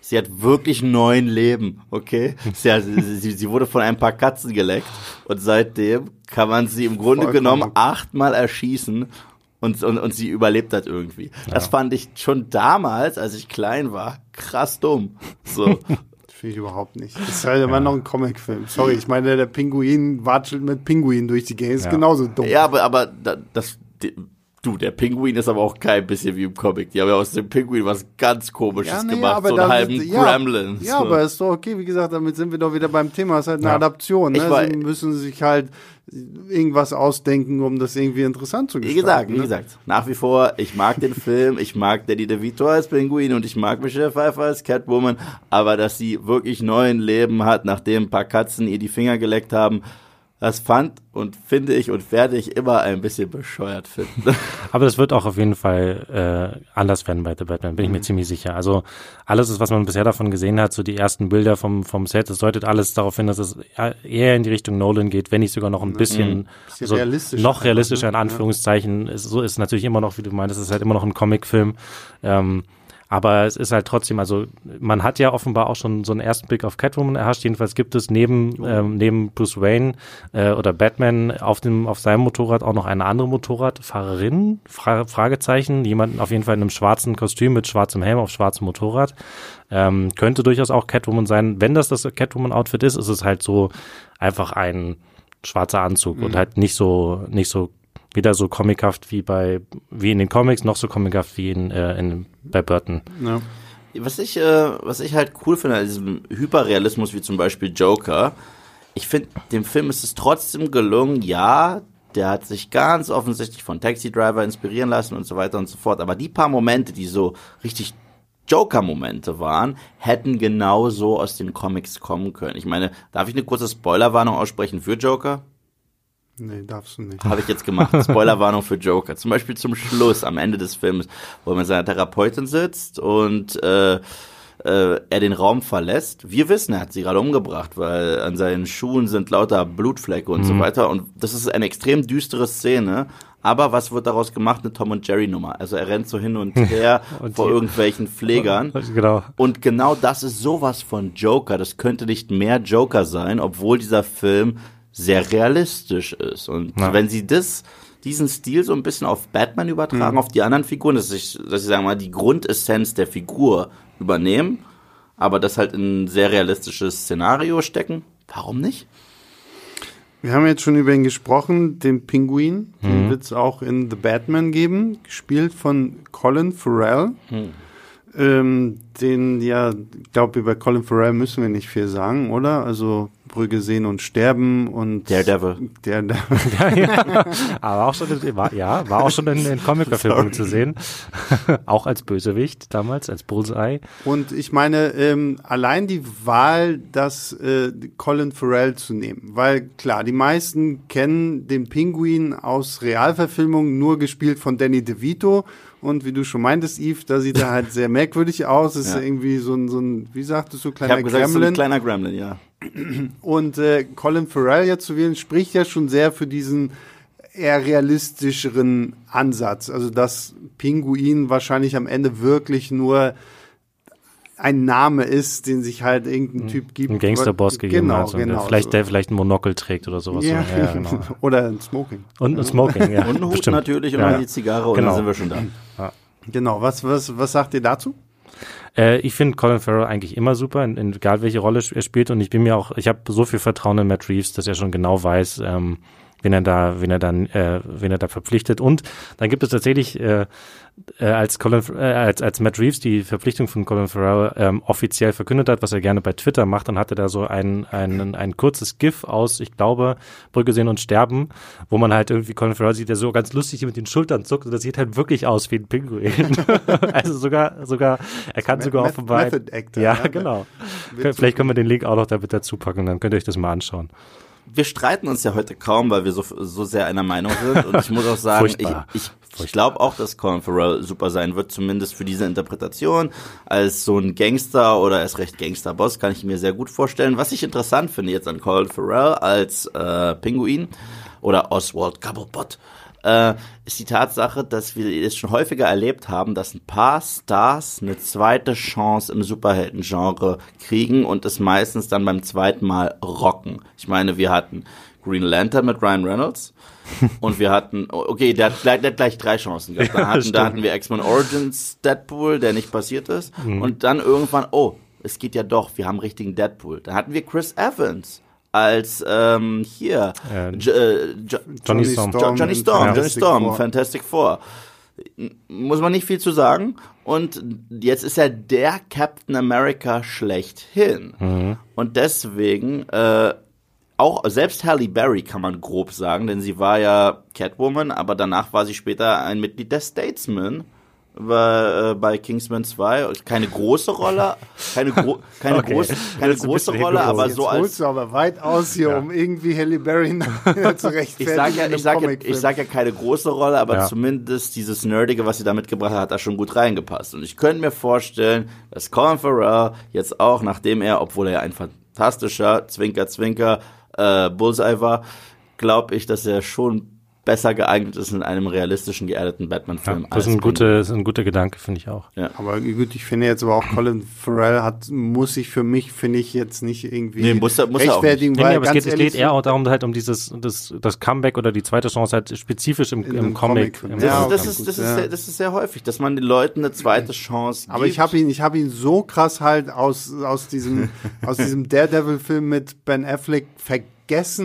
Sie hat wirklich neun Leben, okay? Sie, hat, sie, sie wurde von ein paar Katzen geleckt und seitdem kann man sie im Grunde Vollkommen. genommen achtmal erschießen und, und, und sie überlebt hat irgendwie. Ja. Das fand ich schon damals, als ich klein war, krass dumm. So. Finde ich überhaupt nicht. Das ist halt immer ja. noch ein Comicfilm. Sorry, ich meine, der Pinguin watschelt mit Pinguin durch die Gegend. Ist ja. genauso dumm. Ja, aber, aber das, Du, der Pinguin ist aber auch kein bisschen wie im Comic. Die haben ja aus dem Pinguin was ganz komisches ja, nee, gemacht, so einen halben ja, Gremlin. Ja, so. aber ist doch okay. Wie gesagt, damit sind wir doch wieder beim Thema. Es ist halt eine ja. Adaption. Ne? War, Sie müssen sich halt irgendwas ausdenken, um das irgendwie interessant zu gestalten. Wie gesagt, ne? wie gesagt, nach wie vor, ich mag den Film, ich mag Danny DeVito als Pinguin und ich mag Michelle Pfeiffer als Catwoman, aber dass sie wirklich neuen Leben hat, nachdem ein paar Katzen ihr die Finger geleckt haben, das fand und finde ich und werde ich immer ein bisschen bescheuert finden. Aber das wird auch auf jeden Fall äh, anders werden bei The Batman, bin ich mir mhm. ziemlich sicher. Also alles, was man bisher davon gesehen hat, so die ersten Bilder vom, vom Set, das deutet alles darauf hin, dass es eher in die Richtung Nolan geht, wenn nicht sogar noch ein mhm. bisschen, mhm. bisschen so noch realistischer in Anführungszeichen. Ja. Ist, so ist natürlich immer noch, wie du meintest, es ist halt immer noch ein Comicfilm. Ähm, aber es ist halt trotzdem, also man hat ja offenbar auch schon so einen ersten Blick auf Catwoman erhascht. Jedenfalls gibt es neben, oh. ähm, neben Bruce Wayne äh, oder Batman auf dem auf seinem Motorrad auch noch eine andere Motorradfahrerin, Fra Fragezeichen, jemanden auf jeden Fall in einem schwarzen Kostüm mit schwarzem Helm auf schwarzem Motorrad. Ähm, könnte durchaus auch Catwoman sein. Wenn das das Catwoman-Outfit ist, ist es halt so einfach ein schwarzer Anzug mhm. und halt nicht so nicht so weder so comichaft wie bei wie in den Comics, noch so comichaft wie in, äh, in bei Burton. Ja. Was ich, äh, was ich halt cool finde an diesem Hyperrealismus wie zum Beispiel Joker, ich finde, dem Film ist es trotzdem gelungen, ja, der hat sich ganz offensichtlich von Taxi Driver inspirieren lassen und so weiter und so fort. Aber die paar Momente, die so richtig Joker-Momente waren, hätten genauso aus den Comics kommen können. Ich meine, darf ich eine kurze Spoilerwarnung aussprechen für Joker? Nee, darfst du nicht. Habe ich jetzt gemacht. Spoilerwarnung für Joker. Zum Beispiel zum Schluss, am Ende des Films, wo er mit seiner Therapeutin sitzt und äh, äh, er den Raum verlässt. Wir wissen, er hat sie gerade umgebracht, weil an seinen Schuhen sind lauter Blutflecke und mhm. so weiter. Und das ist eine extrem düstere Szene. Aber was wird daraus gemacht? Eine Tom und Jerry Nummer. Also er rennt so hin und her und vor irgendwelchen Pflegern. Genau. Und genau das ist sowas von Joker. Das könnte nicht mehr Joker sein, obwohl dieser Film sehr realistisch ist. Und ja. wenn sie das, diesen Stil so ein bisschen auf Batman übertragen, mhm. auf die anderen Figuren, dass ich, dass ich sagen mal, die Grundessenz der Figur übernehmen, aber das halt in ein sehr realistisches Szenario stecken, warum nicht? Wir haben jetzt schon über ihn gesprochen, den Pinguin. Mhm. Den wird es auch in The Batman geben, gespielt von Colin Farrell. Mhm. Ähm, den, ja, ich glaube, über Colin Farrell müssen wir nicht viel sagen, oder? Also Brügge sehen und sterben und Daredevil. Daredevil. ja, ja. Aber auch schon, in, war, ja, war auch schon in, in Comic-Verfilmungen zu sehen. auch als Bösewicht damals, als Bullseye. Und ich meine, ähm, allein die Wahl, das äh, Colin Farrell zu nehmen, weil klar, die meisten kennen den Pinguin aus Realverfilmungen nur gespielt von Danny DeVito und wie du schon meintest, Eve, da sieht er halt sehr merkwürdig aus. Ist ja. irgendwie so ein, so ein, wie sagtest du, kleiner ich gesagt, Gremlin. So ein kleiner Gremlin, ja. Und äh, Colin Farrell jetzt zu wählen, spricht ja schon sehr für diesen eher realistischeren Ansatz. Also dass Pinguin wahrscheinlich am Ende wirklich nur ein Name ist, den sich halt irgendein Typ gibt. Ein Gangsterboss gegeben genau, hat. und Genau, der vielleicht, so. der vielleicht ein Monokel trägt oder sowas. ja, ja, genau. oder ein Smoking. Und ein Smoking, ja. Und ein Hut bestimmt. natürlich und Ja, dann die Zigarre und Genau. dann sind wir schon da. Genau, was, was, was sagt ihr dazu? Äh, ich finde Colin Farrell eigentlich immer super, in, in, egal welche Rolle er spielt. Und ich bin mir auch, ich habe so viel Vertrauen in Matt Reeves, dass er schon genau weiß, ähm, wen er da, wen er dann, äh, wen er da verpflichtet. Und dann gibt es tatsächlich äh, äh, als Colin, äh, als als Matt Reeves die Verpflichtung von Colin Farrell ähm, offiziell verkündet hat, was er gerne bei Twitter macht, dann hatte da so ein ein ein kurzes GIF aus, ich glaube, Brücke sehen und sterben, wo man halt irgendwie Colin Farrell sieht, der so ganz lustig mit den Schultern zuckt und das sieht halt wirklich aus wie ein Pinguin. also sogar sogar er kann sogar Meth- offenbar Method Actor, ja, ja. genau. Wird Vielleicht können wir den Link auch noch damit dazu packen, dann könnt ihr euch das mal anschauen. Wir streiten uns ja heute kaum, weil wir so, so sehr einer Meinung sind. Und ich muss auch sagen, ich, ich, ich glaube auch, dass Colin Farrell super sein wird, zumindest für diese Interpretation. Als so ein Gangster oder erst recht Gangsterboss kann ich mir sehr gut vorstellen. Was ich interessant finde jetzt an Colin Farrell als äh, Pinguin oder Oswald Cobblepot, äh, ist die Tatsache, dass wir es schon häufiger erlebt haben, dass ein paar Stars eine zweite Chance im Superhelden-Genre kriegen und es meistens dann beim zweiten Mal rocken. Ich meine, wir hatten Green Lantern mit Ryan Reynolds und wir hatten, okay, der hat gleich, der hat gleich drei Chancen gehabt. Da Ja, hatten, stimmt. da hatten wir X-Men Origins Deadpool, der nicht passiert ist und dann irgendwann, oh, es geht ja doch, wir haben richtigen Deadpool. Da hatten wir Chris Evans als ähm, hier Äh, J äh, Jo- Johnny Storm. Jo Johnny Storm, Johnny Fantastic Storm, Four. Fantastic Four. Muss man nicht viel zu sagen. Und jetzt ist er der Captain America schlechthin. Mhm. Und deswegen, äh, auch selbst Halle Berry kann man grob sagen, denn sie war ja Catwoman, aber danach war sie später ein Mitglied der Statesman bei, äh, bei Kingsman 2. Keine große Rolle, keine, gro keine, Okay. große, keine große Rolle, aber Jetzt so als holst du aber weit aus hier, Ja. um irgendwie Halle Berry zu rechtfertigen. Ich sage ja, ich sag ja, ich sag ja keine große Rolle, aber Ja. zumindest dieses Nerdige, was sie da mitgebracht hat, hat da schon gut reingepasst. Und ich könnte mir vorstellen, dass Colin Farrell jetzt auch, nachdem er, obwohl er ja ein fantastischer Zwinker, Zwinker, äh, Bullseye war, glaube ich, dass er schon besser geeignet ist in einem realistischen, geerdeten Ja, Batman-Film. das ist ein, guter, ist ein guter Gedanke, finde ich auch. Aber gut, ich finde jetzt aber auch Colin Farrell hat, muss sich für mich, finde ich jetzt nicht irgendwie Nee, muss er- muss er auch rechtfertigen, Nee, weil nee, aber es ganz geht, es geht eher auch darum, halt um dieses das, das Comeback oder die zweite Chance halt spezifisch im, In im Comic. Comicfilm. Im Das, Ja, ist, das, ist, das, ist ja. sehr, das ist sehr häufig, dass man den Leuten eine zweite Chance gibt. aber ich habe ihn, ich habe ihn so krass halt aus, aus diesem, aus diesem Daredevil-Film mit Ben Affleck vergessen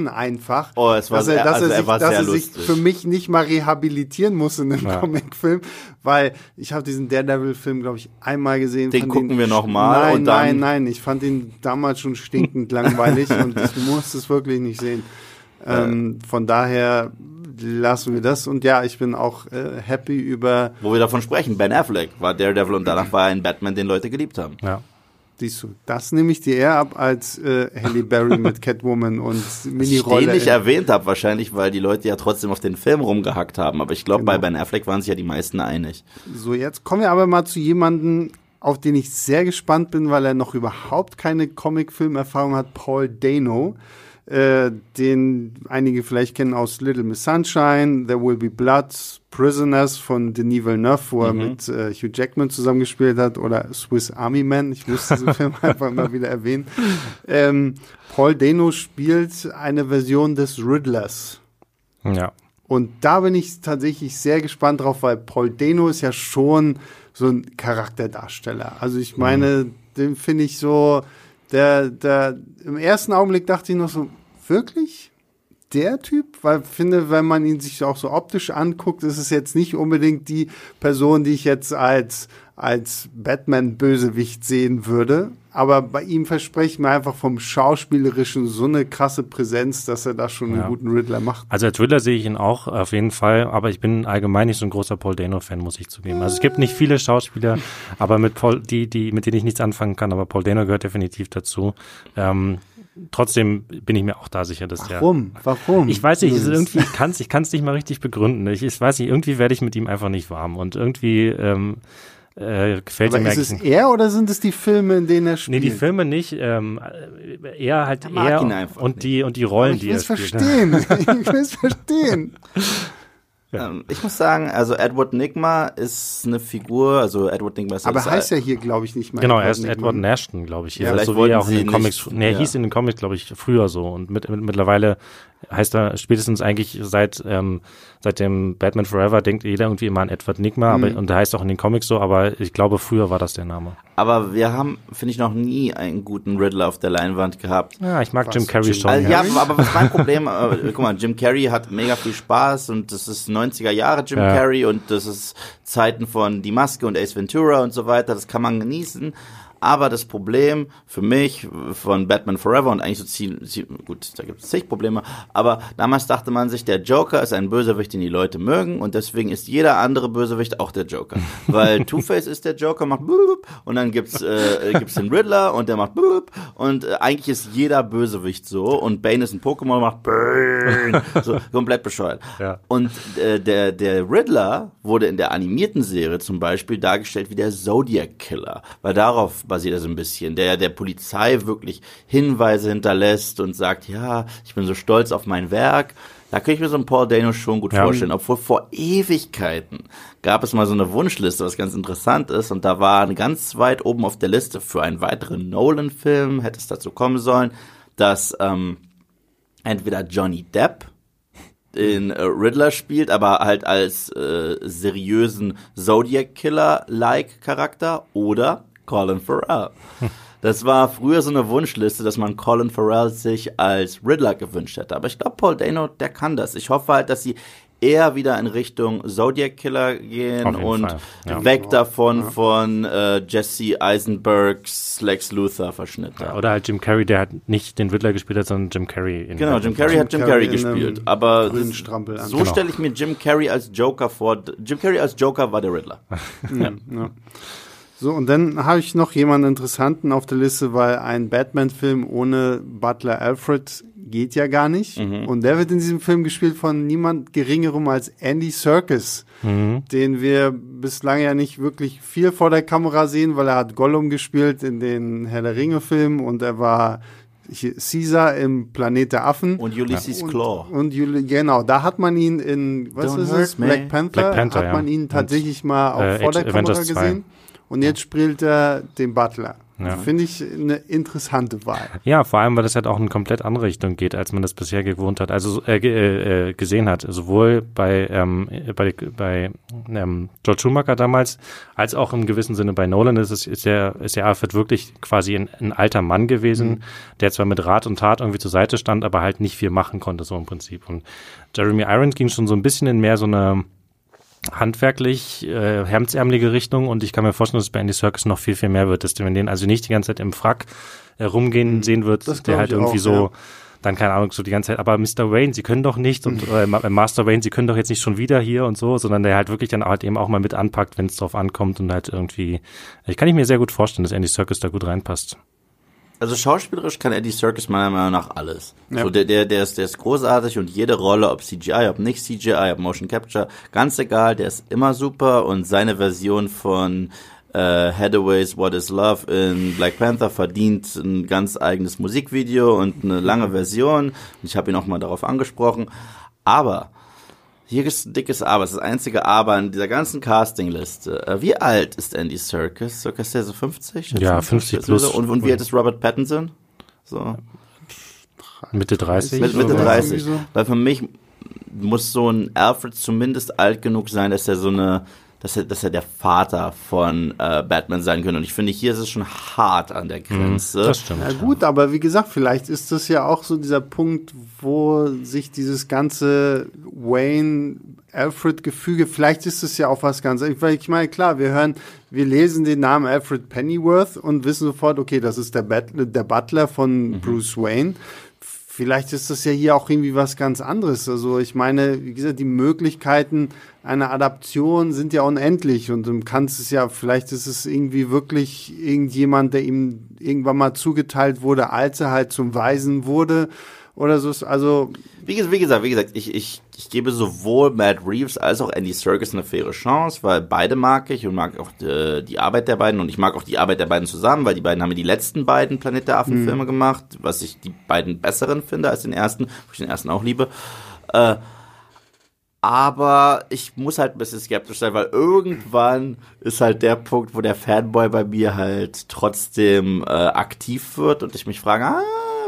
einfach. Oh, es war dass er, dass also er, er sich, war dass er sich für mich nicht mal rehabilitieren muss in einem Ja. Comicfilm, weil ich habe diesen Daredevil-Film, glaube ich, einmal gesehen. Den gucken ihn wir noch mal Nein, und dann- nein, nein, ich fand ihn damals schon stinkend langweilig und ich musste es wirklich nicht sehen. Ähm, von daher lassen wir das und ja, ich bin auch äh, happy über Wo wir davon sprechen, Ben Affleck war Daredevil und danach war er ein Batman, den Leute geliebt haben. Ja. Siehst du, das nehme ich dir eher ab als äh, Halle Berry mit Catwoman und ich den Mini-Rolle. nicht in- erwähnt habe, wahrscheinlich, weil die Leute ja trotzdem auf den Film rumgehackt haben. Aber ich glaube, Genau. bei Ben Affleck waren sich ja die meisten einig. So, jetzt kommen wir aber mal zu jemandem, auf den ich sehr gespannt bin, weil er noch überhaupt keine Comic-Film-Erfahrung hat, Paul Dano. Äh, den einige vielleicht kennen aus Little Miss Sunshine, There Will Be Blood, Prisoners von Denis Villeneuve, wo er mit äh, Hugh Jackman zusammengespielt hat, oder Swiss Army Man, ich muss diesen Film einfach immer wieder erwähnen. Ähm, Paul Dano spielt eine Version des Riddlers. ja. Und da bin ich tatsächlich sehr gespannt drauf, weil Paul Dano ist ja schon so ein Charakterdarsteller. Also ich meine, den finde ich so, der, der, im ersten Augenblick dachte ich noch so, wirklich? Der Typ? Weil ich finde, wenn man ihn sich auch so optisch anguckt, ist es jetzt nicht unbedingt die Person, die ich jetzt als, als Batman-Bösewicht sehen würde. Aber bei ihm verspreche ich mir einfach vom Schauspielerischen so eine krasse Präsenz, dass er da schon Ja. einen guten Riddler macht. Also als Thriller sehe ich ihn auch auf jeden Fall, aber ich bin allgemein nicht so ein großer Paul Dano-Fan, muss ich zugeben. Also es gibt nicht viele Schauspieler, aber mit Paul, die, die, mit denen ich nichts anfangen kann, aber Paul Dano gehört definitiv dazu. Ähm, trotzdem bin ich mir auch da sicher, dass der. Warum? Warum? Ich weiß nicht, es irgendwie, ich kann es ich kann's nicht mal richtig begründen. Ich, ich weiß nicht, irgendwie werde ich mit ihm einfach nicht warm und irgendwie ähm, äh, gefällt Aber ihm ist es er oder sind es die Filme, in denen er Nee, spielt? die Filme nicht, ähm, äh, eher halt er ihn einfach und die und die Rollen, ich die will er es spielt. verstehen. ich will es verstehen. Ähm, ich muss sagen, also Edward Nigma ist eine Figur, also Edward Nigma ist Aber heißt ja hier, glaube ich, nicht mehr. Genau, er ist Nigma. Edward Nashton, glaube ich. Hier. Ja, vielleicht so wie er auch in den nicht- Comics. Nee, er ja. hieß in den Comics, glaube ich, früher so. Und mit, mit, mittlerweile heißt er spätestens eigentlich seit, ähm, seit dem Batman Forever denkt jeder irgendwie immer an Edward Nigma, Mhm. aber, und der heißt auch in den Comics so, aber ich glaube, früher war das der Name. Aber wir haben, finde ich, noch nie einen guten Riddler auf der Leinwand gehabt. Ja, ich mag Was, Jim Carrey Jim schon. Also, ja. ja, aber was mein Problem? äh, guck mal, Jim Carrey hat mega viel Spaß und das ist 90er Jahre Jim Ja. Carrey und das ist Zeiten von Die Maske und Ace Ventura und so weiter. Das kann man genießen. Aber das Problem für mich von Batman Forever und eigentlich so Ziel gut, da gibt es zig Probleme, aber damals dachte man sich, der Joker ist ein Bösewicht, den die Leute mögen und deswegen ist jeder andere Bösewicht auch der Joker. Weil Two-Face ist der Joker, macht blub, und dann gibt's, äh, gibt's den Riddler und der macht blub, und äh, eigentlich ist jeder Bösewicht so und Bane ist ein Pokémon und macht Bane. So, komplett bescheuert. Ja. Und äh, der, der Riddler wurde in der animierten Serie zum Beispiel dargestellt wie der Zodiac Killer, weil darauf basiert er so ein bisschen, der der Polizei wirklich Hinweise hinterlässt und sagt, ja, ich bin so stolz auf mein Werk. Da könnte ich mir so einen Paul Dano schon gut Ja. vorstellen, obwohl vor Ewigkeiten gab es mal so eine Wunschliste, was ganz interessant ist, und da war ganz weit oben auf der Liste für einen weiteren Nolan-Film, hätte es dazu kommen sollen, dass ähm, entweder Johnny Depp in äh, Riddler spielt, aber halt als äh, seriösen Zodiac Killer-like Charakter oder Colin Farrell. Das war früher so eine Wunschliste, dass man Colin Farrell sich als Riddler gewünscht hätte. Aber ich glaube, Paul Dano, der kann das. Ich hoffe halt, dass sie eher wieder in Richtung Zodiac Killer gehen und ja. weg davon von äh, Jesse Eisenbergs Lex Luthor Verschnitt. Ja, Oder halt Jim Carrey, der hat nicht den Riddler gespielt hat, sondern Jim Carrey. In Genau, Jim Carrey hat Jim Jim Carrey Carrey gespielt, aber das- so Genau. stelle ich mir Jim Carrey als Joker vor. Jim Carrey als Joker war der Riddler. Ja. So, und dann habe ich noch jemanden Interessanten auf der Liste, weil ein Batman-Film ohne Butler Alfred geht ja gar nicht. Und der wird in diesem Film gespielt von niemand Geringerem als Andy Serkis, den wir bislang ja nicht wirklich viel vor der Kamera sehen, weil er hat Gollum gespielt in den Herr der Ringe-Filmen und er war Caesar im Planet der Affen. Und Ulysses Claw. Und, und genau, da hat man ihn in, was Don't ist es. Black Panther, Black Panther, hat ja. man ihn Und, tatsächlich mal auch äh, vor der Age- Kamera Avengers 2. Und jetzt spielt er den Butler. Ja. Finde ich eine interessante Wahl. Ja, vor allem, weil das halt auch in eine komplett andere Richtung geht, als man das bisher gewohnt hat, also äh, äh, äh, gesehen hat. Sowohl bei, ähm, bei, bei ähm, George Schumacher damals, als auch im gewissen Sinne bei Nolan ist es, ist der, ist der Alfred wirklich quasi ein, ein alter Mann gewesen, der zwar mit Rat und Tat irgendwie zur Seite stand, aber halt nicht viel machen konnte, so im Prinzip. Und Jeremy Irons ging schon so ein bisschen in mehr so eine handwerklich äh, hemdsärmelige Richtung und ich kann mir vorstellen, dass es bei Andy Serkis noch viel, viel mehr wird, dass man den also nicht die ganze Zeit im Frack äh, rumgehen sehen wird, Das der halt irgendwie auch, so, ja. dann keine Ahnung, so die ganze Zeit, aber Mr. Wayne, Sie können doch nicht und äh, Ma- Master Wayne, Sie können doch jetzt nicht schon wieder hier und so, sondern der halt wirklich dann halt eben auch mal mit anpackt, wenn es drauf ankommt und halt irgendwie, ich kann ich mir sehr gut vorstellen, dass Andy Serkis da gut reinpasst. Also schauspielerisch kann Eddie Serkis meiner Meinung nach alles. Ja. So der, der, der ist, der ist großartig und jede Rolle, ob CGI, ob nicht CGI, ob Motion Capture, ganz egal, der ist immer super und seine Version von äh, Hathaway's What is Love in Black Panther verdient ein ganz eigenes Musikvideo und eine lange Version. Ich habe ihn auch mal darauf angesprochen. Aber hier ist ein dickes Aber, das ist das einzige Aber in dieser ganzen Castingliste. Äh, Wie alt ist Andy Serkis? Circa ist der so 50? Ja, 50 plus. Und, und wie alt ist Robert Pattinson? So. Mitte 30? Mit Mitte oder 30. irgendwie so. Weil für mich muss so ein Alfred zumindest alt genug sein, dass er so eine, dass er, dass er der Vater von äh, Batman sein könnte. Und ich finde, hier ist es schon hart an der Grenze. Das stimmt. Ja gut, aber wie gesagt, vielleicht ist das ja auch so dieser Punkt, wo sich dieses ganze Wayne Alfred Gefüge, vielleicht ist es ja auch was ganz, weil ich meine, klar, wir hören, wir lesen den Namen Alfred Pennyworth und wissen sofort, okay, das ist der, Bat der Butler von Bruce Wayne. Vielleicht ist das ja hier auch irgendwie was ganz anderes. Also ich meine, wie gesagt, die Möglichkeiten einer Adaption sind ja unendlich und du kannst es ja, vielleicht ist es irgendwie wirklich irgendjemand, der ihm irgendwann mal zugeteilt wurde, als er halt zum Weisen wurde oder so. Also Wie, wie gesagt, wie gesagt, ich, ich, ich gebe sowohl Matt Reeves als auch Andy Serkis eine faire Chance, weil beide mag ich und mag auch äh, die Arbeit der beiden und ich mag auch die Arbeit der beiden zusammen, weil die beiden haben mir die letzten beiden Planet der Affen Filme gemacht, was ich die beiden besseren finde als den ersten, wo ich den ersten auch liebe. Äh, aber ich muss halt ein bisschen skeptisch sein, weil irgendwann ist halt der Punkt, wo der Fanboy bei mir halt trotzdem äh, aktiv wird und ich mich frage, ah,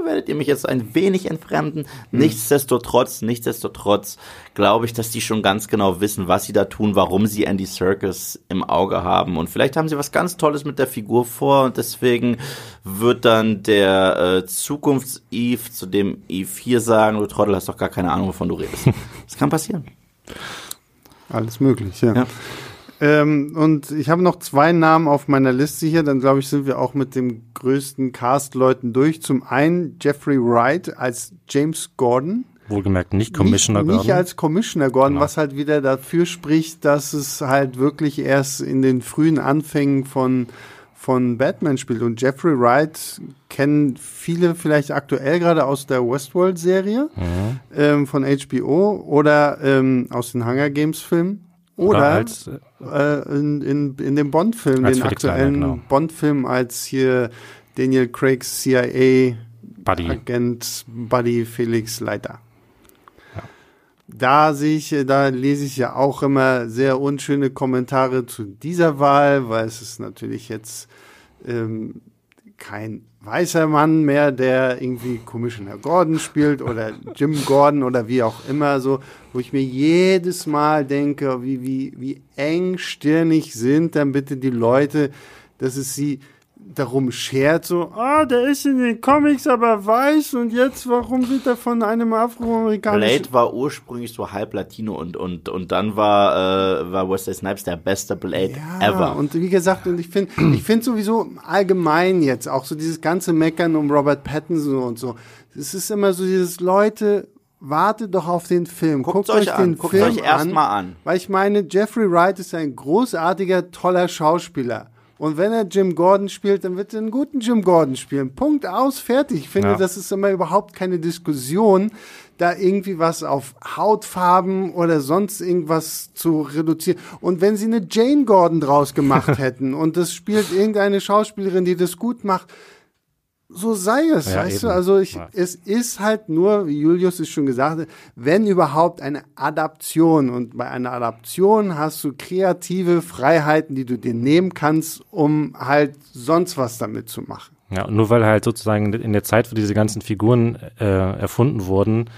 werdet ihr mich jetzt ein wenig entfremden? Hm. Nichtsdestotrotz, nichtsdestotrotz glaube ich, dass die schon ganz genau wissen, was sie da tun, warum sie Andy Serkis im Auge haben und vielleicht haben sie was ganz Tolles mit der Figur vor und deswegen wird dann der äh, Zukunfts-Eve zu dem Eve hier sagen, du Trottel hast doch gar keine Ahnung, wovon du redest. Das kann passieren. Alles möglich, ja. ja. Ähm, und ich habe noch zwei Namen auf meiner Liste hier, dann glaube ich, sind wir auch mit dem größten Cast-Leuten durch. Zum einen Jeffrey Wright als James Gordon. Wohlgemerkt nicht Commissioner nicht, Gordon. Nicht als Commissioner Gordon, genau. was halt wieder dafür spricht, dass es halt wirklich erst in den frühen Anfängen von von Batman spielt. Und Jeffrey Wright kennen viele vielleicht aktuell gerade aus der Westworld-Serie mhm. ähm, von HBO oder ähm, aus den Hunger Games-Filmen. Oder, oder als, äh, in, in, in dem Bond-Film, den aktuellen genau. Bond-Film als hier Daniel Craigs CIA-Agent Buddy. Felix Leiter. Da sehe ich, da lese ich ja auch immer sehr unschöne Kommentare zu dieser Wahl, weil es ist natürlich jetzt ähm, kein weißer Mann mehr, der irgendwie Commissioner Gordon spielt oder Jim Gordon oder wie auch immer so, wo ich mir jedes Mal denke, wie, wie, wie engstirnig sind dann bitte die Leute, dass es sie darum schert, so, ah, der ist in den Comics aber weiß und jetzt, warum wird er von einem Afroamerikanischen... Blade war ursprünglich so halb Latino und, und, und dann war, äh, war Wesley Snipes der beste Blade ja, ever. und wie gesagt, und ich finde ich finde sowieso allgemein jetzt, auch so dieses ganze Meckern um Robert Pattinson und so, es ist immer so dieses, Leute, wartet doch auf den Film. Guckt, Guckt euch, euch den Guckt Film euch erst an, mal an. Weil ich meine, Jeffrey Wright ist ein großartiger, toller Schauspieler. Und wenn er Jim Gordon spielt, dann wird er einen guten Jim Gordon spielen. Punkt aus, fertig. Ich finde, ja. das ist immer überhaupt keine Diskussion, da irgendwie was auf Hautfarben oder sonst irgendwas zu reduzieren. Und wenn sie eine Jane Gordon draus gemacht hätten und das spielt irgendeine Schauspielerin, die das gut macht, so sei es, ja, weißt eben. du? Also ich, ja. es ist halt nur, wie Julius es schon gesagt hat, wenn überhaupt eine Adaption. Und bei einer Adaption hast du kreative Freiheiten, die du dir nehmen kannst, um halt sonst was damit zu machen. Ja, nur weil halt sozusagen in der Zeit, wo diese ganzen Figuren äh, erfunden wurden,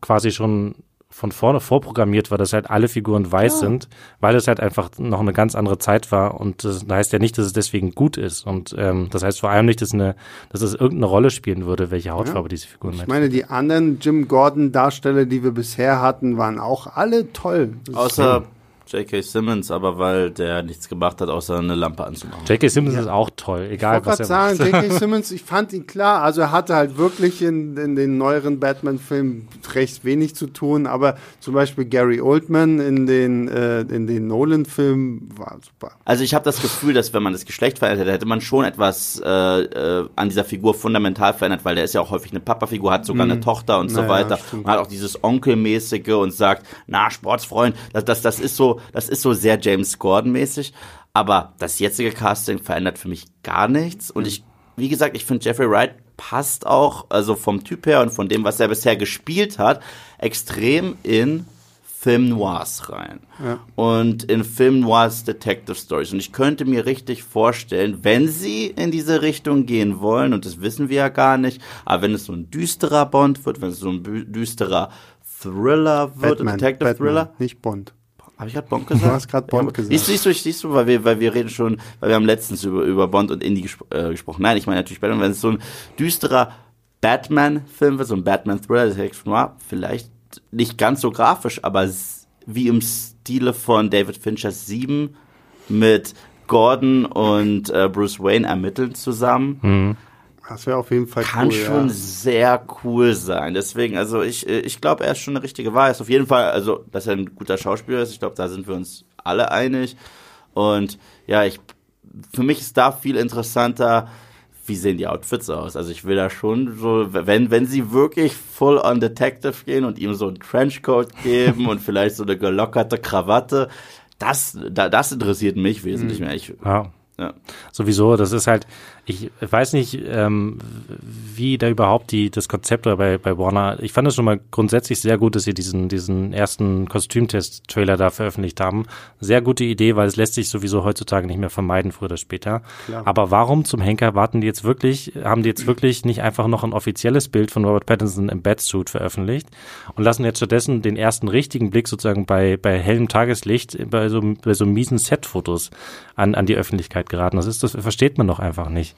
quasi schon von vorne vorprogrammiert war, dass halt alle Figuren weiß ja. sind, weil es halt einfach noch eine ganz andere Zeit war und das heißt ja nicht, dass es deswegen gut ist und ähm, das heißt vor allem nicht, dass, eine, dass es irgendeine Rolle spielen würde, welche Hautfarbe ja. diese Figuren Ich meine, die anderen Jim Gordon Darsteller, die wir bisher hatten, waren auch alle toll. Außer J.K. Simmons, aber weil der nichts gemacht hat, außer eine Lampe anzumachen. J.K. Simmons ja. ist auch toll, egal ich was er sagen, macht. J.K. Simmons, ich fand ihn klar, also er hatte halt wirklich in, in den neueren Batman-Filmen recht wenig zu tun, aber zum Beispiel Gary Oldman in den, äh, in den Nolan-Filmen war super. Also ich habe das Gefühl, dass wenn man das Geschlecht verändert hätte, hätte man schon etwas äh, äh, an dieser Figur fundamental verändert, weil der ist ja auch häufig eine Papa-Figur, hat sogar mhm. eine Tochter und naja, so weiter. Stimmt. Und hat auch dieses Onkelmäßige und sagt, na, Sportsfreund, das, das, das ist so, das ist so sehr James Gordon-mäßig. Aber das jetzige Casting verändert für mich gar nichts. Und ich, wie gesagt, ich finde Jeffrey Wright passt auch, also vom Typ her und von dem, was er bisher gespielt hat, extrem in Film Noirs rein. Ja. Und in Film Noirs Detective Stories. Und ich könnte mir richtig vorstellen, wenn sie in diese Richtung gehen wollen, und das wissen wir ja gar nicht, aber wenn es so ein düsterer Bond wird, wenn es so ein düsterer Thriller wird, Batman, Detective Batman, Thriller. Nicht Bond. Habe ich gerade Bond gesagt? Du hast gerade Bond ja, gesagt. Siehst du, siehst du, siehst du, weil wir, weil wir reden schon, weil wir haben letztens über, über Bond und Indie gespro äh, gesprochen. Nein, ich meine natürlich Batman, wenn es so ein düsterer Batman-Film wird, so ein Batman-Thriller, vielleicht nicht ganz so grafisch, aber wie im Stile von David Finchers 7 mit Gordon und äh, Bruce Wayne ermitteln zusammen. Mhm. Das wäre auf jeden Fall Kann cool. Kann schon ja. sehr cool sein. Deswegen, also ich, äh, ich glaube, er ist schon eine richtige Wahl. Ist auf jeden Fall, also, dass er ein guter Schauspieler ist. Ich glaube, da sind wir uns alle einig. Und ja, ich, für mich ist da viel interessanter, wie sehen die Outfits aus? Also ich will da schon so, wenn, wenn sie wirklich full on Detective gehen und ihm so einen Trenchcoat geben und vielleicht so eine gelockerte Krawatte, das, da, das interessiert mich wesentlich mhm. mehr. Ich, ja. Ja. Sowieso, das ist halt, ich weiß nicht, ähm, wie da überhaupt die, das Konzept war bei, bei Warner. Ich fand es schon mal grundsätzlich sehr gut, dass sie diesen, diesen ersten Kostümtest-Trailer da veröffentlicht haben. Sehr gute Idee, weil es lässt sich sowieso heutzutage nicht mehr vermeiden, früher oder später. Klar. Aber warum zum Henker warten die jetzt wirklich, haben die jetzt wirklich nicht einfach noch ein offizielles Bild von Robert Pattinson im Batsuit veröffentlicht und lassen jetzt stattdessen den ersten richtigen Blick sozusagen bei, bei hellem Tageslicht, bei so, bei so miesen Set-Fotos an, an die Öffentlichkeit geraten. Das ist, das versteht man doch einfach nicht.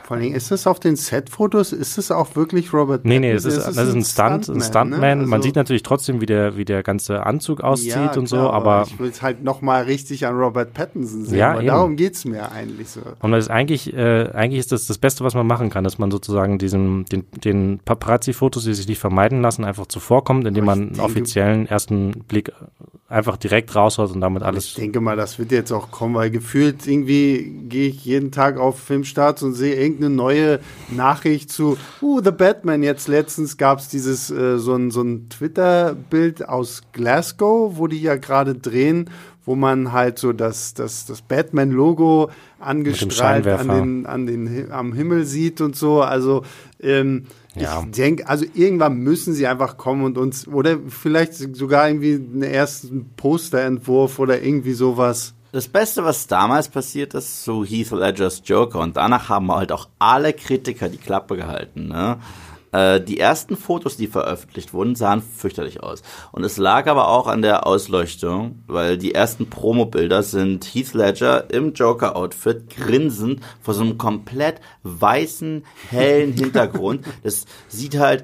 Vor allem, ist es auf den Set-Fotos, ist es auch wirklich Robert Nee, nee, es ist, das ist ein, Stunt, ein Stuntman. Ne? Also Man sieht natürlich trotzdem, wie der, wie der ganze Anzug aussieht ja, und klar, so, aber. Ich will es halt nochmal richtig an Robert Pattinson sehen, ja, weil darum geht's mir eigentlich so. Und das ist eigentlich, äh, eigentlich ist das das Beste, was man machen kann, dass man sozusagen diesen, den, den Paparazzi-Fotos, die sich nicht vermeiden lassen, einfach zuvorkommt, indem man einen offiziellen ersten Blick einfach direkt raushaut und damit alles. Ich denke mal, das wird jetzt auch kommen, weil gefühlt irgendwie gehe ich jeden Tag auf Filmstarts und sehe irgendeine neue Nachricht zu, uh, The Batman. Jetzt letztens gab es dieses, äh, so ein, so ein Twitter-Bild aus Glasgow, wo die ja gerade drehen, wo man halt so das, das, das Batman-Logo angestrahlt an den, an den, am Himmel sieht und so. Also, ähm, ja. Ich denke, also irgendwann müssen sie einfach kommen und uns, oder vielleicht sogar irgendwie einen ersten Posterentwurf oder irgendwie sowas. Das Beste, was damals passiert ist, so Heath Ledgers Joker und danach haben halt auch alle Kritiker die Klappe gehalten. Ne? Äh, die ersten Fotos, die veröffentlicht wurden, sahen fürchterlich aus. Und es lag aber auch an der Ausleuchtung, weil die ersten Promo-Bilder sind Heath Ledger im Joker-Outfit grinsend vor so einem komplett weißen, hellen Hintergrund. Das sieht halt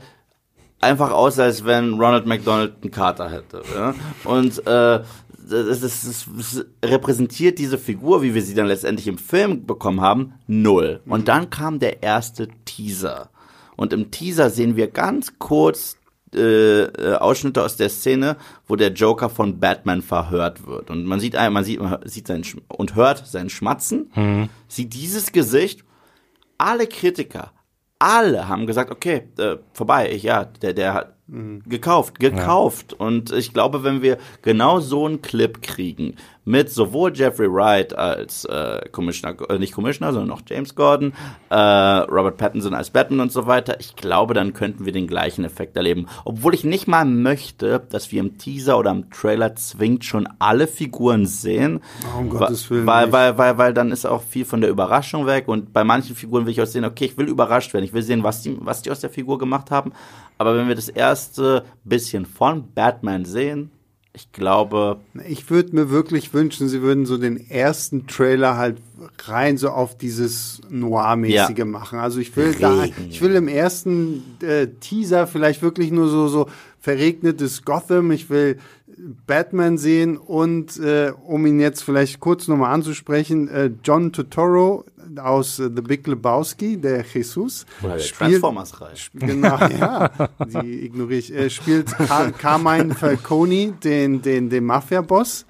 einfach aus, als wenn Ronald McDonald einen Kater hätte. Ja? Und äh, das, das, das, repräsentiert diese Figur, wie wir sie dann letztendlich im Film bekommen haben, null. Und dann kam der erste Teaser. Und im Teaser sehen wir ganz kurz äh, äh, Ausschnitte aus der Szene, wo der Joker von Batman verhört wird. Und man sieht, man sieht, man sieht sein und hört sein Schmatzen, mhm. sieht dieses Gesicht. Alle Kritiker, alle haben gesagt, okay, äh, vorbei, ich, ja, der, der hat mhm. Gekauft, gekauft. Ja. Und ich glaube, wenn wir genau so einen Clip kriegen, mit sowohl Jeffrey Wright als äh, Commissioner, äh, nicht Commissioner, sondern auch James Gordon, äh, Robert Pattinson als Batman und so weiter. Ich glaube, dann könnten wir den gleichen Effekt erleben. Obwohl ich nicht mal möchte, dass wir im Teaser oder im Trailer zwingend schon alle Figuren sehen. Um Gottes Willen. Weil, weil, weil, weil dann ist auch viel von der Überraschung weg und bei manchen Figuren will ich auch sehen, okay, ich will überrascht werden. Ich will sehen, was die, was die aus der Figur gemacht haben. Aber wenn wir das erste bisschen von Batman sehen, ich glaube. Ich würde mir wirklich wünschen, sie würden so den ersten Trailer halt rein so auf dieses Noir-mäßige ja. machen. Also ich will Regen. da, ich will im ersten äh, Teaser vielleicht wirklich nur so, so verregnetes Gotham. Ich will Batman sehen und äh, um ihn jetzt vielleicht kurz nochmal anzusprechen, äh, John Totoro aus äh, The Big Lebowski, der Jesus. Oder der Transformers-Reihe. Genau, ja, die ignoriere ich. Er spielt Car Carmine Falcone, den, den, den Mafia-Boss,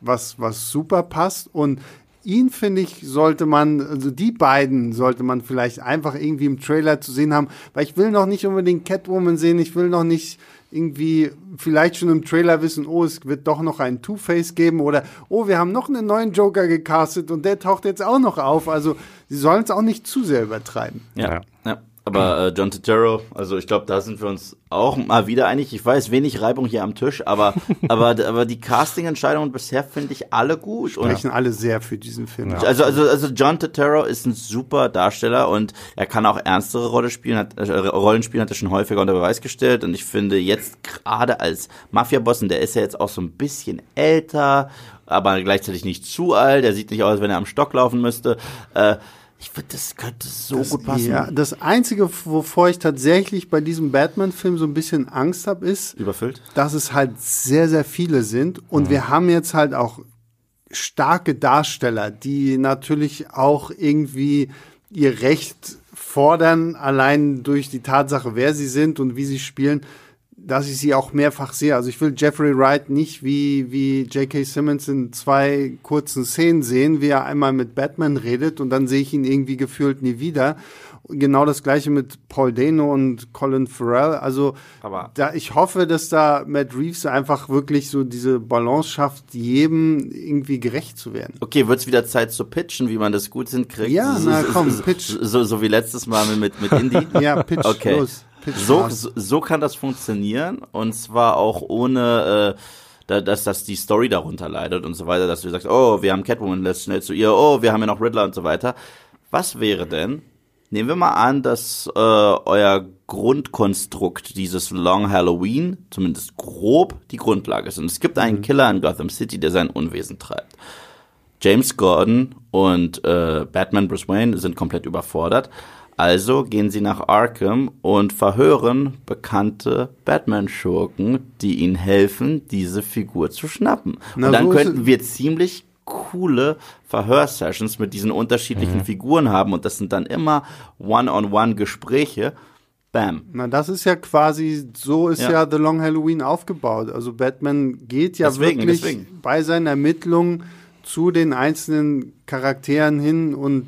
was, was super passt und ihn, finde ich, sollte man, also die beiden sollte man vielleicht einfach irgendwie im Trailer zu sehen haben, weil ich will noch nicht unbedingt Catwoman sehen, ich will noch nicht irgendwie vielleicht schon im Trailer wissen, oh, es wird doch noch einen Two-Face geben oder oh, wir haben noch einen neuen Joker gecastet und der taucht jetzt auch noch auf. Also sie sollen es auch nicht zu sehr übertreiben. Ja, ja. Aber äh, John Turturro, also ich glaube, da sind wir uns auch mal wieder einig. Ich weiß, wenig Reibung hier am Tisch, aber aber aber die Casting-Entscheidungen bisher finde ich alle gut. Sprechen und, alle sehr für diesen Film. Ja. Also also also John Turturro ist ein super Darsteller und er kann auch ernstere Rolle spielen, hat, äh, Rollen spielen, hat er schon häufiger unter Beweis gestellt. Und ich finde jetzt gerade als Mafia-Boss, und der ist ja jetzt auch so ein bisschen älter, aber gleichzeitig nicht zu alt. Er sieht nicht aus, wenn er am Stock laufen müsste. Äh, ich finde, das könnte so das, gut passen. Ja, das Einzige, wovor ich tatsächlich bei diesem Batman-Film so ein bisschen Angst habe, ist, Überfüllt? dass es halt sehr, sehr viele sind. Und mhm. wir haben jetzt halt auch starke Darsteller, die natürlich auch irgendwie ihr Recht fordern, allein durch die Tatsache, wer sie sind und wie sie spielen dass ich sie auch mehrfach sehe. Also ich will Jeffrey Wright nicht wie, wie J.K. Simmons in zwei kurzen Szenen sehen, wie er einmal mit Batman redet und dann sehe ich ihn irgendwie gefühlt nie wieder. Genau das gleiche mit Paul Dano und Colin Farrell. Also Aber- da, ich hoffe, dass da Matt Reeves einfach wirklich so diese Balance schafft, jedem irgendwie gerecht zu werden. Okay, wird's wieder Zeit zu pitchen, wie man das gut hinkriegt? Ja, so, na komm, so, pitch. So, so wie letztes Mal mit, mit Indie. Ja, pitch Okay. los. So, so, kann das funktionieren und zwar auch ohne, äh, da- dass, dass die Story darunter leidet und so weiter, dass du sagst, oh, wir haben Catwoman, let's schnell zu ihr, oh, wir haben ja noch Riddler und so weiter. Was wäre denn, nehmen wir mal an, dass äh, euer Grundkonstrukt dieses Long Halloween, zumindest grob, die Grundlage ist. Und es gibt einen Killer in Gotham City, der sein Unwesen treibt. James Gordon und äh, Batman Bruce Wayne sind komplett überfordert. Also gehen sie nach Arkham und verhören bekannte Batman-Schurken, die ihnen helfen, diese Figur zu schnappen. Na, und dann so könnten wir ziemlich coole Verhörsessions mit diesen unterschiedlichen Figuren haben und das sind dann immer One-on-One-Gespräche. Bam. Na, das ist ja quasi, so ist ja. Ja. The Long Halloween aufgebaut. Also Batman geht ja Deswegen, wirklich deswegen. bei seinen Ermittlungen zu den einzelnen Charakteren hin und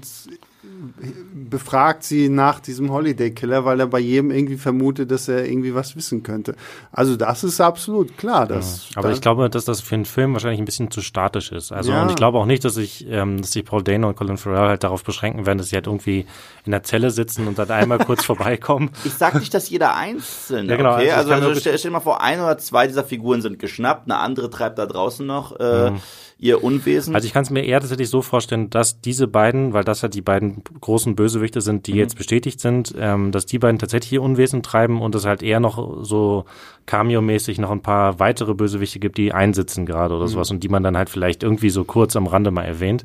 befragt sie nach diesem Holiday Killer, weil er bei jedem irgendwie vermutet, dass er irgendwie was wissen könnte. Also das ist absolut klar. Dass, Aber da- ich glaube, dass das für einen Film wahrscheinlich ein bisschen zu statisch ist. Also Ja. und ich glaube auch nicht, dass sich, ähm, dass sich Paul Dano und Colin Farrell halt darauf beschränken werden, dass sie halt irgendwie in der Zelle sitzen und dann einmal kurz vorbeikommen. Ich sag nicht, dass jeder einzelne, Ja, genau, okay? also Also, also stell, stell dir mal vor, ein oder zwei dieser Figuren sind geschnappt, eine andere treibt da draußen noch äh, ihr Unwesen. Also ich kann es mir eher tatsächlich so vorstellen, dass diese beiden, weil das ja die beiden großen Bösewichte sind, die jetzt bestätigt sind, ähm, dass die beiden tatsächlich ihr Unwesen treiben und es halt eher noch so Cameo-mäßig noch ein paar weitere Bösewichte gibt, die einsitzen gerade oder sowas und die man dann halt vielleicht irgendwie so kurz am Rande mal erwähnt.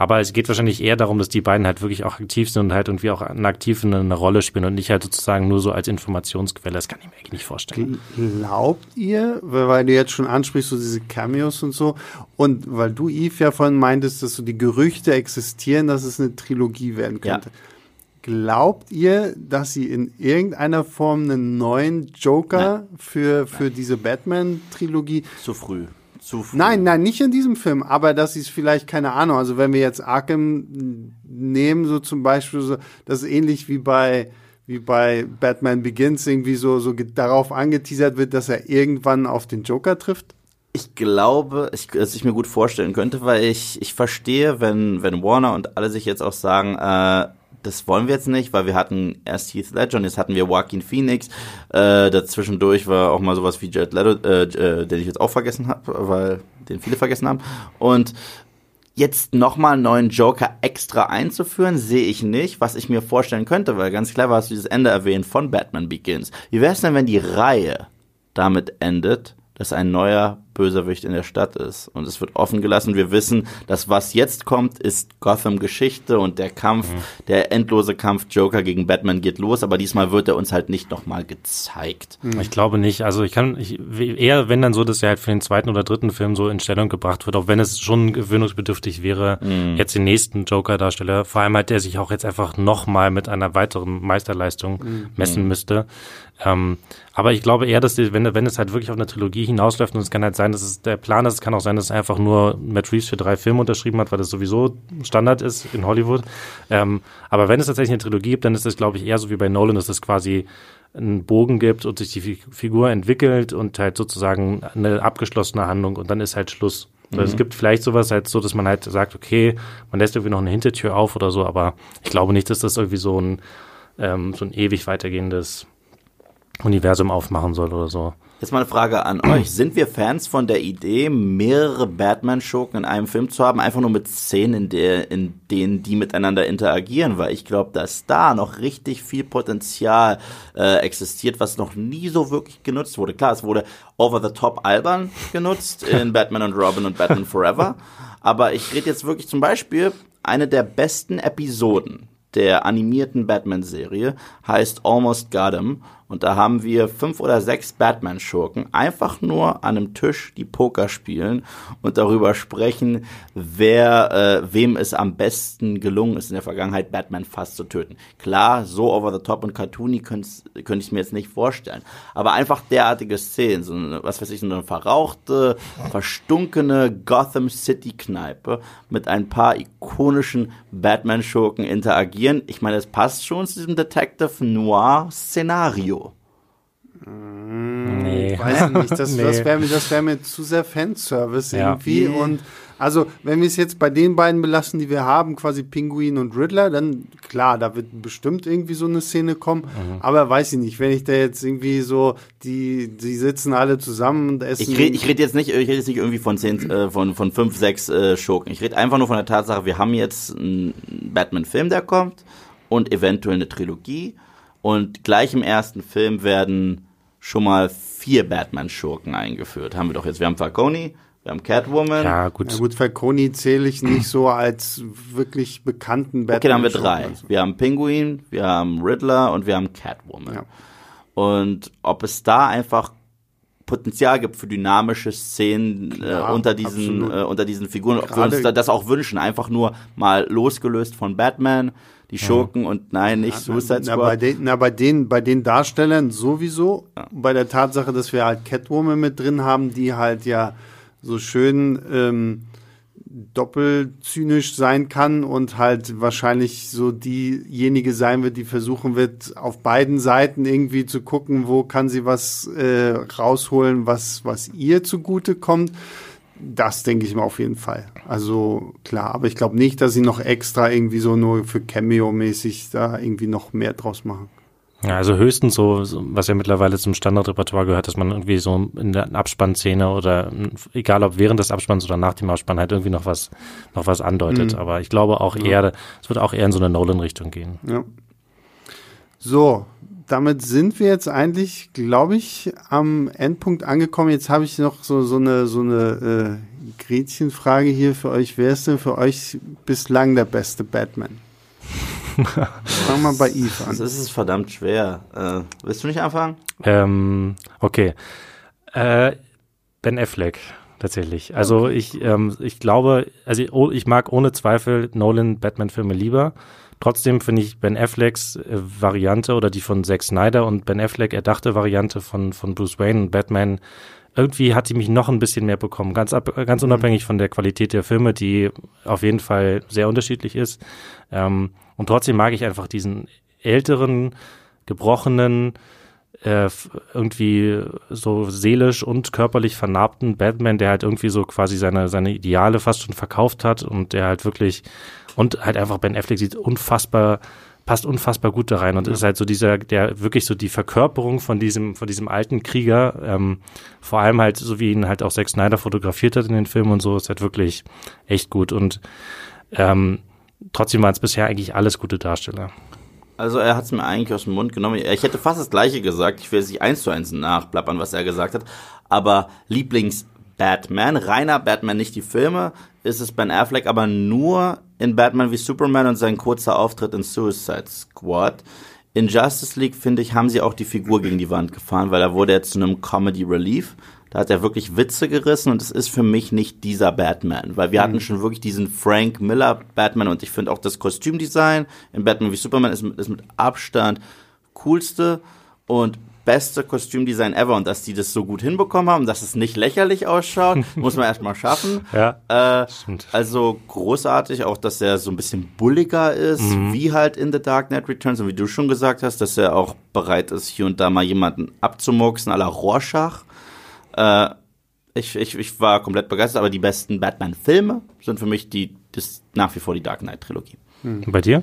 Aber es geht wahrscheinlich eher darum, dass die beiden halt wirklich auch aktiv sind und halt irgendwie auch eine aktiv eine, eine Rolle spielen und nicht halt sozusagen nur so als Informationsquelle. Das kann ich mir eigentlich nicht vorstellen. Glaubt ihr, weil du jetzt schon ansprichst, so diese Cameos und so, und weil du, Yves, ja vorhin meintest, dass so die Gerüchte existieren, dass es eine Trilogie werden Ja. könnte. Glaubt ihr, dass sie in irgendeiner Form einen neuen Joker für, für diese Batman-Trilogie zu früh. Zu früh. Nein, nein, nicht in diesem Film, aber dass sie es vielleicht, keine Ahnung, also wenn wir jetzt Arkham nehmen, so zum Beispiel, so, das ist ähnlich wie bei, wie bei Batman Begins irgendwie so, so darauf angeteasert wird, dass er irgendwann auf den Joker trifft. Ich glaube, ich, dass ich mir gut vorstellen könnte, weil ich, ich verstehe, wenn, wenn Warner und alle sich jetzt auch sagen, äh, das wollen wir jetzt nicht, weil wir hatten erst Heath Ledger und jetzt hatten wir Joaquin Phoenix. Äh, dazwischendurch war auch mal sowas wie Jared Leto, äh, äh, den ich jetzt auch vergessen habe, weil den viele vergessen haben. Und jetzt nochmal einen neuen Joker extra einzuführen, sehe ich nicht, was ich mir vorstellen könnte, weil ganz clever hast du dieses Ende erwähnt von Batman Begins. Wie wäre es denn, wenn die Reihe damit endet, dass ein neuer Bösewicht in der Stadt ist und es wird offen gelassen. Wir wissen, dass was jetzt kommt, ist Gotham-Geschichte und der Kampf, der endlose Kampf Joker gegen Batman geht los, aber diesmal wird er uns halt nicht nochmal gezeigt. Ich glaube nicht. Also ich kann ich, eher, wenn dann so, dass er halt für den zweiten oder dritten Film so in Stellung gebracht wird, auch wenn es schon gewöhnungsbedürftig wäre, jetzt den nächsten Joker-Darsteller, vor allem halt der sich auch jetzt einfach nochmal mit einer weiteren Meisterleistung messen müsste. Ähm, aber ich glaube eher, dass die, wenn, wenn es halt wirklich auf eine Trilogie hinausläuft und es kann halt sein, dass es der Plan ist, es kann auch sein, dass er einfach nur Matt Reeves für drei Filme unterschrieben hat, weil das sowieso Standard ist in Hollywood. Ähm, aber wenn es tatsächlich eine Trilogie gibt, dann ist es, glaube ich, eher so wie bei Nolan, dass es quasi einen Bogen gibt und sich die Fi- Figur entwickelt und halt sozusagen eine abgeschlossene Handlung und dann ist halt Schluss. Also Es gibt vielleicht sowas halt so, dass man halt sagt, okay, man lässt irgendwie noch eine Hintertür auf oder so, aber ich glaube nicht, dass das irgendwie so ein, ähm, so ein ewig weitergehendes Universum aufmachen soll oder so. Jetzt mal eine Frage an euch. Sind wir Fans von der Idee, mehrere Batman-Schurken in einem Film zu haben, einfach nur mit Szenen, in, der, in denen die miteinander interagieren? Weil ich glaube, dass da noch richtig viel Potenzial äh, existiert, was noch nie so wirklich genutzt wurde. Klar, es wurde over the top albern genutzt in Batman und Robin und Batman Forever. Aber ich rede jetzt wirklich zum Beispiel eine der besten Episoden der animierten Batman-Serie heißt Almost Got Him Und da haben wir fünf oder sechs Batman-Schurken einfach nur an einem Tisch die Poker spielen und darüber sprechen, wer äh, wem es am besten gelungen ist in der Vergangenheit, Batman fast zu töten. Klar, so over the top und cartoony könnte könnt ich mir jetzt nicht vorstellen. Aber einfach derartige Szenen, so eine, was weiß ich, so eine verrauchte, verstunkene Gotham City-Kneipe mit ein paar ikonischen Batman-Schurken interagieren. Ich meine, es passt schon zu diesem Detective Noir-Szenario. Nee. Weiß ich nicht. Das, nee. das wäre mir, wär mir zu sehr Fanservice ja. irgendwie. Und also, wenn wir es jetzt bei den beiden belassen, die wir haben, quasi Pinguin und Riddler, dann klar, da wird bestimmt irgendwie so eine Szene kommen. Mhm. Aber weiß ich nicht, wenn ich da jetzt irgendwie so, die, die sitzen alle zusammen und essen. Ich rede ich red jetzt nicht, ich rede jetzt nicht irgendwie von zehn, äh, von, von fünf, sechs äh, Schurken. Ich rede einfach nur von der Tatsache, wir haben jetzt einen Batman-Film, der kommt und eventuell eine Trilogie. Und gleich im ersten Film werden schon mal vier Batman-Schurken eingeführt. Haben wir doch jetzt. Wir haben Falcone, wir haben Catwoman. Ja, gut. Ja, gut, Falcone zähle ich nicht so als wirklich bekannten Batman. Okay, dann haben wir drei. Also. Wir haben Penguin, wir haben Riddler und wir haben Catwoman. Ja. Und ob es da einfach Potenzial gibt für dynamische Szenen äh, Klar, äh, unter diesen äh, unter diesen Figuren, ob wir uns das auch wünschen, einfach nur mal losgelöst von Batman die Schurken ja. und nein, nicht na, Suicide Squad. Na, bei den, na, bei den, bei den Darstellern sowieso. Ja. Bei der Tatsache, dass wir halt Catwoman mit drin haben, die halt ja so schön ähm, doppelzynisch sein kann und halt wahrscheinlich so diejenige sein wird, die versuchen wird, auf beiden Seiten irgendwie zu gucken, wo kann sie was äh, rausholen, was, was ihr zugute kommt. Das denke ich mir auf jeden Fall. Also klar, aber ich glaube nicht, dass sie noch extra irgendwie so nur für Cameo-mäßig da irgendwie noch mehr draus machen. Ja, also höchstens so, was ja mittlerweile zum Standardrepertoire gehört, dass man irgendwie so in der Abspannszene oder egal ob während des Abspanns oder nach dem Abspann halt irgendwie noch was, noch was andeutet. Mhm. Aber ich glaube auch eher, es wird auch eher in so eine Nolan-Richtung gehen. Ja. So, damit sind wir jetzt eigentlich, glaube ich, am Endpunkt angekommen. Jetzt habe ich noch so, so eine, so eine äh, Gretchenfrage hier für euch. Wer ist denn für euch bislang der beste Batman? Fangen wir bei Eve an. Das ist verdammt schwer. Äh, willst du nicht anfangen? Ähm, okay. Äh, ben Affleck tatsächlich. Also ich, ähm, ich glaube, also ich, ich mag ohne Zweifel Nolan Batman-Filme lieber. Trotzdem finde ich Ben Afflecks äh, Variante oder die von Zack Snyder und Ben Affleck erdachte Variante von, von Bruce Wayne und Batman irgendwie hat die mich noch ein bisschen mehr bekommen. Ganz, ab, ganz mhm. unabhängig von der Qualität der Filme, die auf jeden Fall sehr unterschiedlich ist. Ähm, und trotzdem mag ich einfach diesen älteren, gebrochenen, äh, irgendwie so seelisch und körperlich vernarbten Batman, der halt irgendwie so quasi seine, seine Ideale fast schon verkauft hat und der halt wirklich und halt einfach Ben Affleck sieht unfassbar passt unfassbar gut da rein und ja. ist halt so dieser, der wirklich so die Verkörperung von diesem, von diesem alten Krieger, ähm, vor allem halt, so wie ihn halt auch Zack Snyder fotografiert hat in den Filmen und so, ist halt wirklich echt gut und ähm, trotzdem waren es bisher eigentlich alles gute Darsteller. Also er hat es mir eigentlich aus dem Mund genommen. Ich hätte fast das gleiche gesagt. Ich will es nicht eins zu eins nachplappern, was er gesagt hat. Aber Lieblings Batman, reiner Batman, nicht die Filme, ist es Ben Affleck, aber nur in Batman wie Superman und sein kurzer Auftritt in Suicide Squad. In Justice League, finde ich, haben sie auch die Figur gegen die Wand gefahren, weil er wurde jetzt zu einem Comedy Relief. Da hat er wirklich Witze gerissen und es ist für mich nicht dieser Batman, weil wir mhm. hatten schon wirklich diesen Frank Miller Batman und ich finde auch das Kostümdesign in Batman wie Superman ist, ist mit Abstand coolste und beste Kostümdesign ever und dass die das so gut hinbekommen haben, dass es nicht lächerlich ausschaut, muss man erstmal schaffen. Ja, äh, also großartig, auch dass er so ein bisschen bulliger ist, mhm. wie halt in The Dark Knight Returns und wie du schon gesagt hast, dass er auch bereit ist, hier und da mal jemanden abzumurksen, la Rorschach. Äh, ich, ich, ich war komplett begeistert, aber die besten Batman-Filme sind für mich die, das nach wie vor die Dark Knight-Trilogie. Mhm. Bei dir?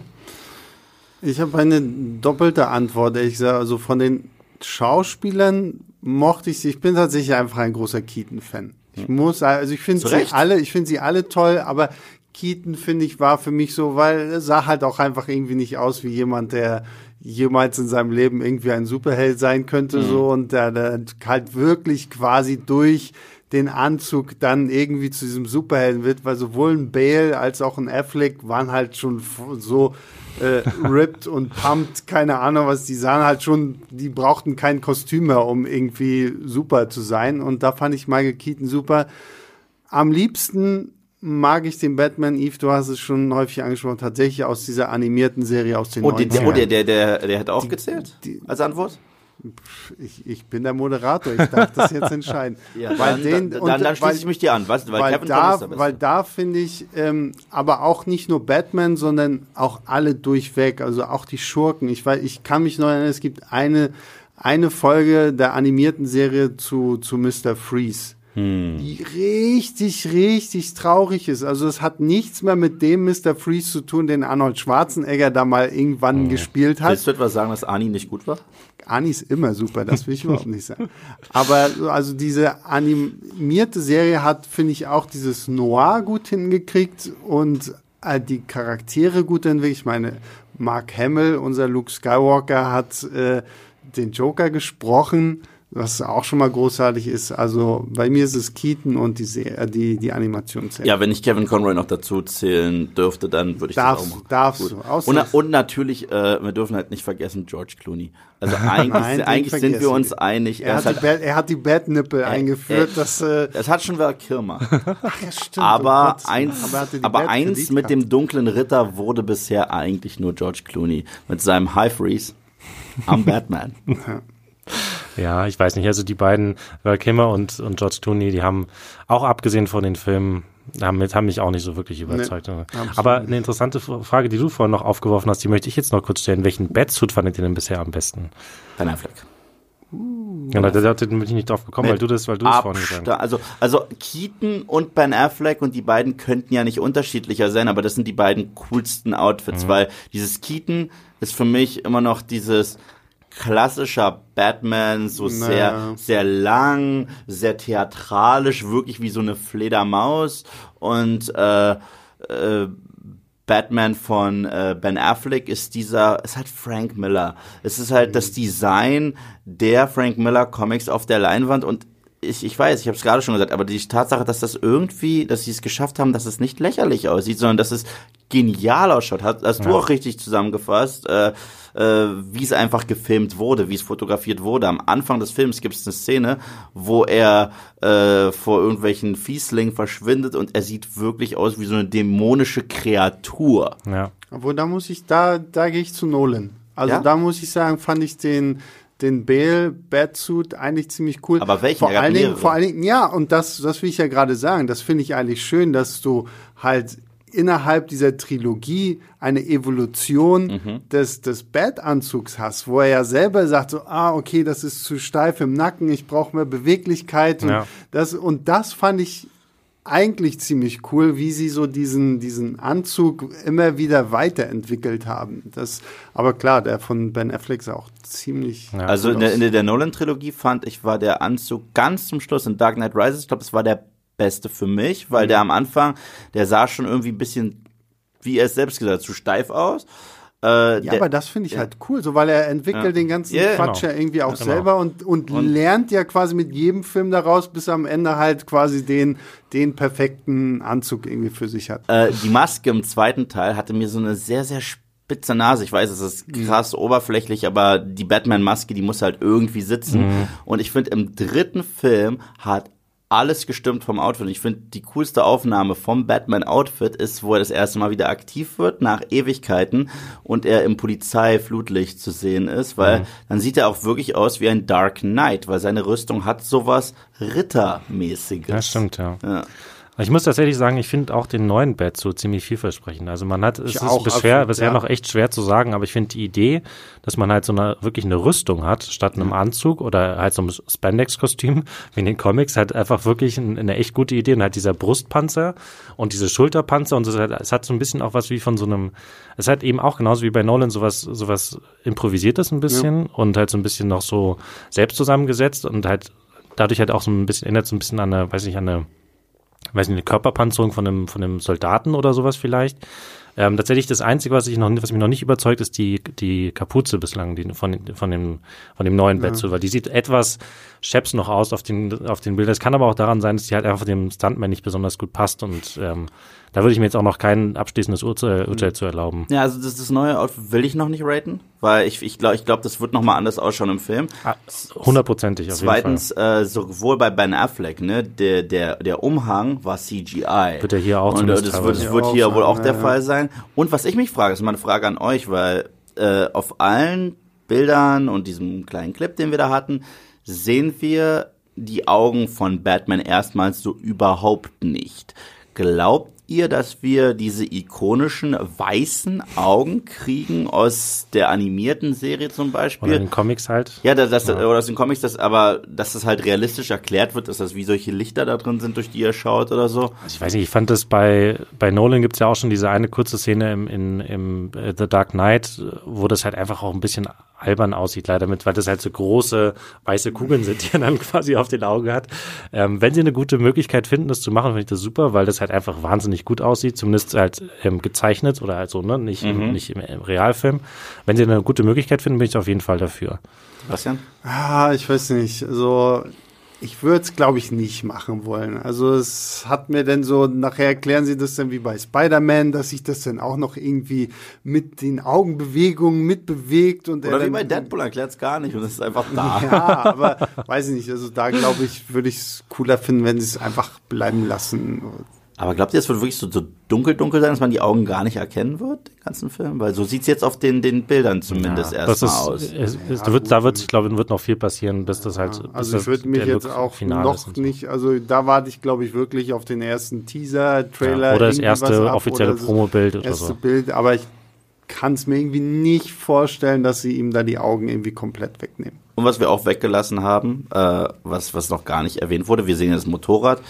Ich habe eine doppelte Antwort, ich sage, also von den Schauspielern mochte ich sie. Ich bin tatsächlich einfach ein großer Keaton-Fan. Ich muss, also ich finde sie alle, ich finde sie alle toll, aber Keaton finde ich war für mich so, weil er sah halt auch einfach irgendwie nicht aus wie jemand, der jemals in seinem Leben irgendwie ein Superheld sein könnte, mhm. so und der, der halt wirklich quasi durch den Anzug dann irgendwie zu diesem Superhelden wird, weil sowohl ein Bale als auch ein Affleck waren halt schon so äh, ripped und pumped, keine Ahnung was, die sahen halt schon, die brauchten kein Kostüm mehr, um irgendwie super zu sein. Und da fand ich Michael Keaton super. Am liebsten mag ich den Batman, Eve, du hast es schon häufig angesprochen, tatsächlich aus dieser animierten Serie aus den Oh, 90ern. der, oh, der, der, der, der hat auch gezählt die- als Antwort? Ich, ich bin der Moderator, ich darf das jetzt entscheiden. Ja, weil dann, den, dann, und- dann, dann weil- schließe ich mich dir an, weißt du, weil, weil Kevin da, weil da finde ich, ähm, aber auch nicht nur Batman, sondern auch alle durchweg, also auch die Schurken. Ich weiß, ich kann mich noch erinnern, es gibt eine eine Folge der animierten Serie zu zu Mr. Freeze. Hm. Die richtig, richtig traurig ist. Also es hat nichts mehr mit dem Mr. Freeze zu tun, den Arnold Schwarzenegger da mal irgendwann gespielt hat. Willst du etwas sagen, dass Ani nicht gut war? Ani ist immer super, das will ich überhaupt nicht sagen. Aber so, also diese animierte Serie hat, finde ich, auch dieses Noir gut hingekriegt und äh, die Charaktere gut entwickelt. Ich meine, Mark Hamill, unser Luke Skywalker, hat äh, den Joker gesprochen, was auch schon mal großartig ist. Also bei mir ist es Keaton und die, Se äh, die, die Animationsserie. Ja, wenn ich Kevin Conroy noch dazu zählen dürfte, dann würde ich Darfst- das auch machen. darfst Gut. du. Und, und natürlich, äh, wir dürfen halt nicht vergessen, George Clooney. Also eigentlich, Nein, eigentlich sind wir uns einig. Er, ist hat die halt, Bad, er hat die Badnippel eingeführt, äh, das äh, es hat schon Val Kilmer. ach, ja, stimmt, oh aber Gott. eins, Aber er die aber eins mit dem dunklen Ritter wurde bisher eigentlich nur George Clooney. Mit seinem High Freeze am Batman. Ja, ich weiß nicht. Also die beiden, Val Kilmer und, und George Clooney, die haben auch abgesehen von den Filmen, haben, haben mich auch nicht so wirklich überzeugt. absolut Aber eine interessante Frage, die du vorhin noch aufgeworfen hast, die möchte ich jetzt noch kurz stellen. Welchen Batsuit fandet ihr denn bisher am besten? Ben Affleck. Ja, da, da bin ich nicht drauf gekommen, weil du das, weil du es vorhin gesagt hast. also, also Keaton und Ben Affleck und die beiden könnten ja nicht unterschiedlicher sein, aber das sind die beiden coolsten Outfits, Mhm. weil dieses Keaton ist für mich immer noch dieses klassischer Batman, so Naja. sehr, sehr lang, sehr theatralisch, wirklich wie so eine Fledermaus und äh, äh, Batman von äh, Ben Affleck ist dieser, ist halt Frank Miller. Es ist halt das Design der Frank Miller Comics auf der Leinwand und ich, ich weiß, ich habe es gerade schon gesagt, aber die Tatsache, dass das irgendwie, dass sie es geschafft haben, dass es nicht lächerlich aussieht, sondern dass es genial ausschaut, hast, hast du auch richtig zusammengefasst, äh, äh, wie es einfach gefilmt wurde, wie es fotografiert wurde. Am Anfang des Films gibt es eine Szene, wo er äh, vor irgendwelchen Fieslingen verschwindet und er sieht wirklich aus wie so eine dämonische Kreatur. Ja. Obwohl, da muss ich, da, da gehe ich zu Nolan. Also Ja? da muss ich sagen, fand ich den, den Bale Batsuit eigentlich ziemlich cool. Aber welchen? Vor allen Dingen, vor allen Dingen, ja, und das, das will ich ja gerade sagen. Das finde ich eigentlich schön, dass du halt innerhalb dieser Trilogie eine Evolution Mhm. des, des Bat-Anzugs hast, wo er ja selber sagt so, ah, okay, das ist zu steif im Nacken, ich brauche mehr Beweglichkeit und Ja. das, und das fand ich eigentlich ziemlich cool, wie sie so diesen, diesen Anzug immer wieder weiterentwickelt haben. Das, aber klar, der von Ben Affleck ist auch ziemlich. Ja. Also in der, in der, der Nolan-Trilogie fand ich, war der Anzug ganz zum Schluss in Dark Knight Rises, ich glaube, es war der beste für mich, weil der am Anfang, der sah schon irgendwie ein bisschen, wie er es selbst gesagt hat, zu steif aus. Äh, Ja, der, aber das finde ich halt cool, so weil er entwickelt Ja. den ganzen Ja, Quatsch genau. ja irgendwie auch Ja, genau. selber und, und, lernt ja quasi mit jedem Film daraus, bis er am Ende halt quasi den, den perfekten Anzug irgendwie für sich hat. äh, die Maske im zweiten Teil hatte mir so eine sehr, sehr spitze Nase. Ich weiß, es ist krass oberflächlich, aber die Batman-Maske, die muss halt irgendwie sitzen. Und ich finde, im dritten Film hat alles gestimmt vom Outfit. Und ich finde, die coolste Aufnahme vom Batman-Outfit ist, wo er das erste Mal wieder aktiv wird, nach Ewigkeiten, und er im Polizeiflutlicht zu sehen ist, weil dann sieht er auch wirklich aus wie ein Dark Knight, weil seine Rüstung hat sowas Rittermäßiges. Ja, stimmt, ja. Ja. Ich muss tatsächlich sagen, ich finde auch den neuen Batsuit ziemlich vielversprechend. Also man hat, es Ich ist auch, bisher, absolut, bisher ja. noch echt schwer zu sagen, aber ich finde die Idee, dass man halt so eine, wirklich eine Rüstung hat, statt einem Anzug oder halt so einem Spandex-Kostüm, wie in den Comics, halt einfach wirklich ein, eine echt gute Idee. Und halt dieser Brustpanzer und diese Schulterpanzer und so, es hat so ein bisschen auch was wie von so einem, es hat eben auch genauso wie bei Nolan sowas, sowas improvisiertes ein bisschen und halt so ein bisschen noch so selbst zusammengesetzt und halt dadurch halt auch so ein bisschen, erinnert so ein bisschen an eine, weiß nicht, an eine, weiß nicht, eine Körperpanzerung von einem, von einem Soldaten oder sowas vielleicht. Ähm, tatsächlich das Einzige, was ich noch, was mich noch nicht überzeugt, ist die die Kapuze bislang die, von von dem von dem neuen ja. Weil die sieht etwas scheps noch aus auf den auf den Bildern. Es kann aber auch daran sein, dass die halt einfach dem Stuntman nicht besonders gut passt und ähm, da würde ich mir jetzt auch noch kein abschließendes Urteil, Urteil zu erlauben. Ja, also das, das neue Outfit will ich noch nicht raten, weil ich ich glaube, ich glaub, das wird noch mal anders ausschauen im Film. Ah, hundertprozentig auf Zweitens, jeden Fall. Äh, sowohl bei Ben Affleck, ne, der der der Umhang war CGI. Wird ja hier auch Und äh, das wird, das wird hier wohl auch der Fall sein. Und was ich mich frage, ist meine Frage an euch, weil äh, auf allen Bildern und diesem kleinen Clip, den wir da hatten, sehen wir die Augen von Batman erstmals so überhaupt nicht. Glaubt ihr, dass wir diese ikonischen weißen Augen kriegen aus der animierten Serie zum Beispiel? Oder in den Comics halt. Ja, das, das, ja. oder aus den Comics, das, aber dass das halt realistisch erklärt wird, dass das wie solche Lichter da drin sind, durch die ihr schaut oder so. Also ich weiß nicht, ich fand das bei, bei Nolan gibt's ja auch schon diese eine kurze Szene im, in, im äh, The Dark Knight, wo das halt einfach auch ein bisschen albern aussieht, leider mit, weil das halt so große weiße Kugeln sind, die er dann quasi auf den Augen hat. Ähm, wenn sie eine gute Möglichkeit finden, das zu machen, finde ich das super, weil das halt einfach wahnsinnig gut aussieht, zumindest halt ähm, gezeichnet oder halt so, ne, nicht, mhm. im, nicht im, im, Realfilm. Wenn sie eine gute Möglichkeit finden, bin ich auf jeden Fall dafür. Bastian? Ah, ich weiß nicht. Also ich würde es, glaube ich, nicht machen wollen. Also es hat mir denn so, nachher erklären sie das dann wie bei Spider-Man, dass sich das dann auch noch irgendwie mit den Augenbewegungen mitbewegt. Und Oder wie bei Deadpool erklärt es gar nicht und es ist einfach da. Ja, aber weiß ich nicht. Also da, glaube ich, würde ich es cooler finden, wenn sie es einfach bleiben lassen. Aber glaubt ihr, es wird wirklich so, so dunkel, dunkel sein, dass man die Augen gar nicht erkennen wird, den ganzen Film? Weil so sieht's jetzt auf den, den Bildern zumindest ja, erstmal aus. Es, es, ja, wird, da wird, ich glaube, wird noch viel passieren, bis das halt. Ja, also ich würde mich jetzt auch noch nicht, also da warte ich, glaube ich, wirklich auf den ersten Teaser, Trailer. Ja, oder das erste offizielle Promo-Bild oder erste so. Bild, aber ich kann es mir irgendwie nicht vorstellen, dass sie ihm da die Augen irgendwie komplett wegnehmen. Und was wir auch weggelassen haben, äh, was, was noch gar nicht erwähnt wurde, wir sehen das Motorrad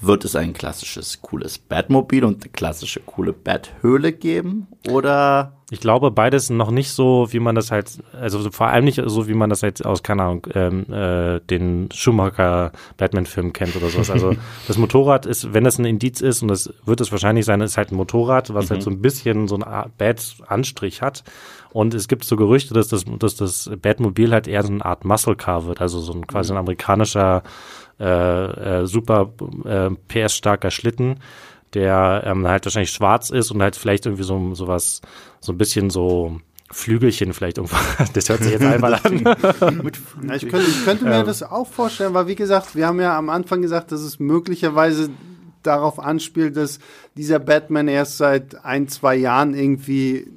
wird es ein klassisches, cooles Batmobil und eine klassische, coole Bathöhle geben? Oder? Ich glaube, beides noch nicht so, wie man das halt, also vor allem nicht so, wie man das halt aus, keine Ahnung, ähm, äh, den Schumacher-Batman-Film kennt oder sowas. Also das Motorrad ist, wenn das ein Indiz ist, und das wird es wahrscheinlich sein, ist halt ein Motorrad, was halt mhm. halt so ein bisschen so einen Bat-Anstrich hat. Und es gibt so Gerüchte, dass das, dass das Batmobil halt eher so eine Art Muscle Car wird, also so ein quasi ein amerikanischer äh, äh, super äh, PS-starker Schlitten, der ähm, halt wahrscheinlich schwarz ist und halt vielleicht irgendwie so, so was, so ein bisschen so Flügelchen vielleicht irgendwo. Das hört sich jetzt einmal an. ja, ich könnte, ich könnte mir ähm. das auch vorstellen, weil wie gesagt, wir haben ja am Anfang gesagt, dass es möglicherweise darauf anspielt, dass dieser Batman erst seit ein, zwei Jahren irgendwie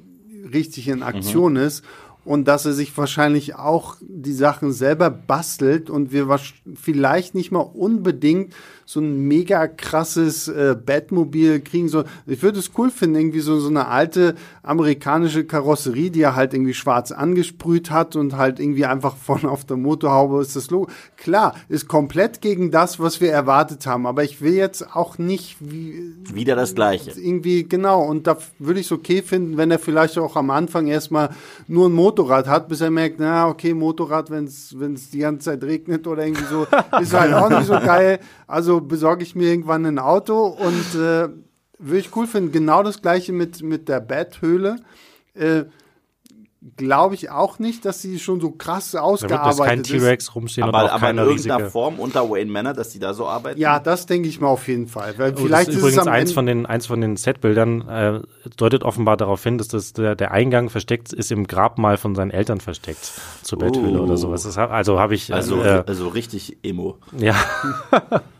richtig in Aktion mhm. ist und dass er sich wahrscheinlich auch die Sachen selber bastelt und wir vielleicht nicht mal unbedingt so ein mega krasses äh, Batmobil kriegen. So, ich würde es cool finden, irgendwie so, so eine alte amerikanische Karosserie, die er halt irgendwie schwarz angesprüht hat und halt irgendwie einfach von auf der Motorhaube ist das Logo. Klar, ist komplett gegen das, was wir erwartet haben, aber ich will jetzt auch nicht wie, wieder das Gleiche. Irgendwie, genau. Und da würde ich es okay finden, wenn er vielleicht auch am Anfang erstmal nur ein Motorrad hat, bis er merkt, na, okay, Motorrad, wenn es die ganze Zeit regnet oder irgendwie so, ist halt auch nicht so geil. Also besorge ich mir irgendwann ein Auto und äh, würde ich cool finden. Genau das gleiche mit, mit der Betthöhle. Äh, Glaube ich auch nicht, dass sie schon so krass ausgearbeitet da wird kein T-Rex rumstehen aber, und auch aber keine in irgendeiner riesige. Form unter Wayne Manor, dass die da so arbeiten? Ja, das denke ich mal auf jeden Fall. Weil vielleicht ist, ist übrigens eins von den eins von den Setbildern äh, deutet offenbar darauf hin, dass das der, der Eingang versteckt ist im Grabmal von seinen Eltern versteckt zur Betthöhle oh. oder sowas. Das, also habe ich also äh, also richtig emo. Ja.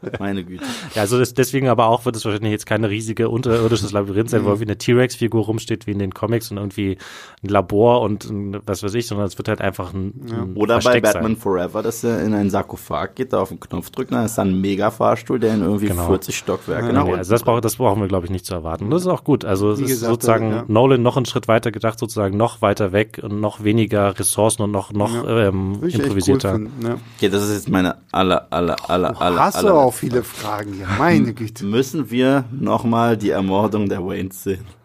Meine Güte. Ja, also das, deswegen aber auch wird es wahrscheinlich jetzt keine riesige unterirdisches Labyrinth sein, mhm. wo irgendwie eine T-Rex-Figur rumsteht, wie in den Comics und irgendwie ein Labor und ein, was weiß ich, sondern es wird halt einfach ein, ja. ein Oder Versteck bei Batman sein. Forever, dass er in einen Sarkophag geht, da auf den Knopf drückt, dann ist dann ein Mega-Fahrstuhl, der in irgendwie genau. 40 Stockwerke ja, nee, Also das, brauch, das brauchen wir, glaube ich, nicht zu erwarten. Und das ist auch gut. Also es ist sozusagen ja. Nolan noch einen Schritt weiter gedacht, sozusagen noch weiter weg und noch weniger Ressourcen und noch, noch ähm, improvisierter. Cool finden, okay, das ist jetzt meine aller, aller, aller, aller, aller, auch viele Fragen hier, meine Güte. Müssen wir nochmal die Ermordung der Waynes sehen?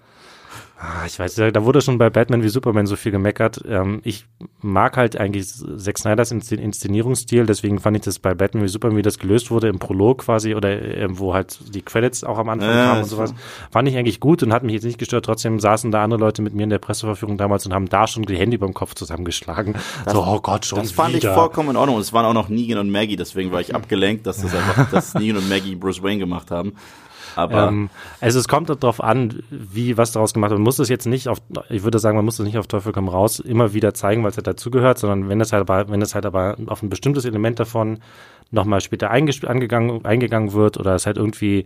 Ah, ich weiß, da wurde schon bei Batman wie Superman so viel gemeckert. Ähm, ich mag halt eigentlich Zack Snyders Inszenierungsstil, deswegen fand ich das bei Batman wie Superman, wie das gelöst wurde im Prolog quasi oder äh, wo halt die Credits auch am Anfang Ja, kamen und das sowas, fand ich eigentlich gut und hat mich jetzt nicht gestört. Trotzdem saßen da andere Leute mit mir in der Presseverführung damals und haben da schon die Hände über dem Kopf zusammengeschlagen. so, oh Gott, schon Das fand wieder. ich vollkommen in Ordnung. Es waren auch noch Negan und Maggie, deswegen war ich abgelenkt, dass das einfach, dass Negan und Maggie Bruce Wayne gemacht haben. Aber Ähm, also es kommt darauf an, wie was daraus gemacht wird. Man muss es jetzt nicht auf, ich würde sagen, man muss es nicht auf Teufel komm raus immer wieder zeigen, weil es halt dazugehört, sondern wenn es halt aber, wenn es halt aber auf ein bestimmtes Element davon nochmal später angegangen, eingegangen wird oder es halt irgendwie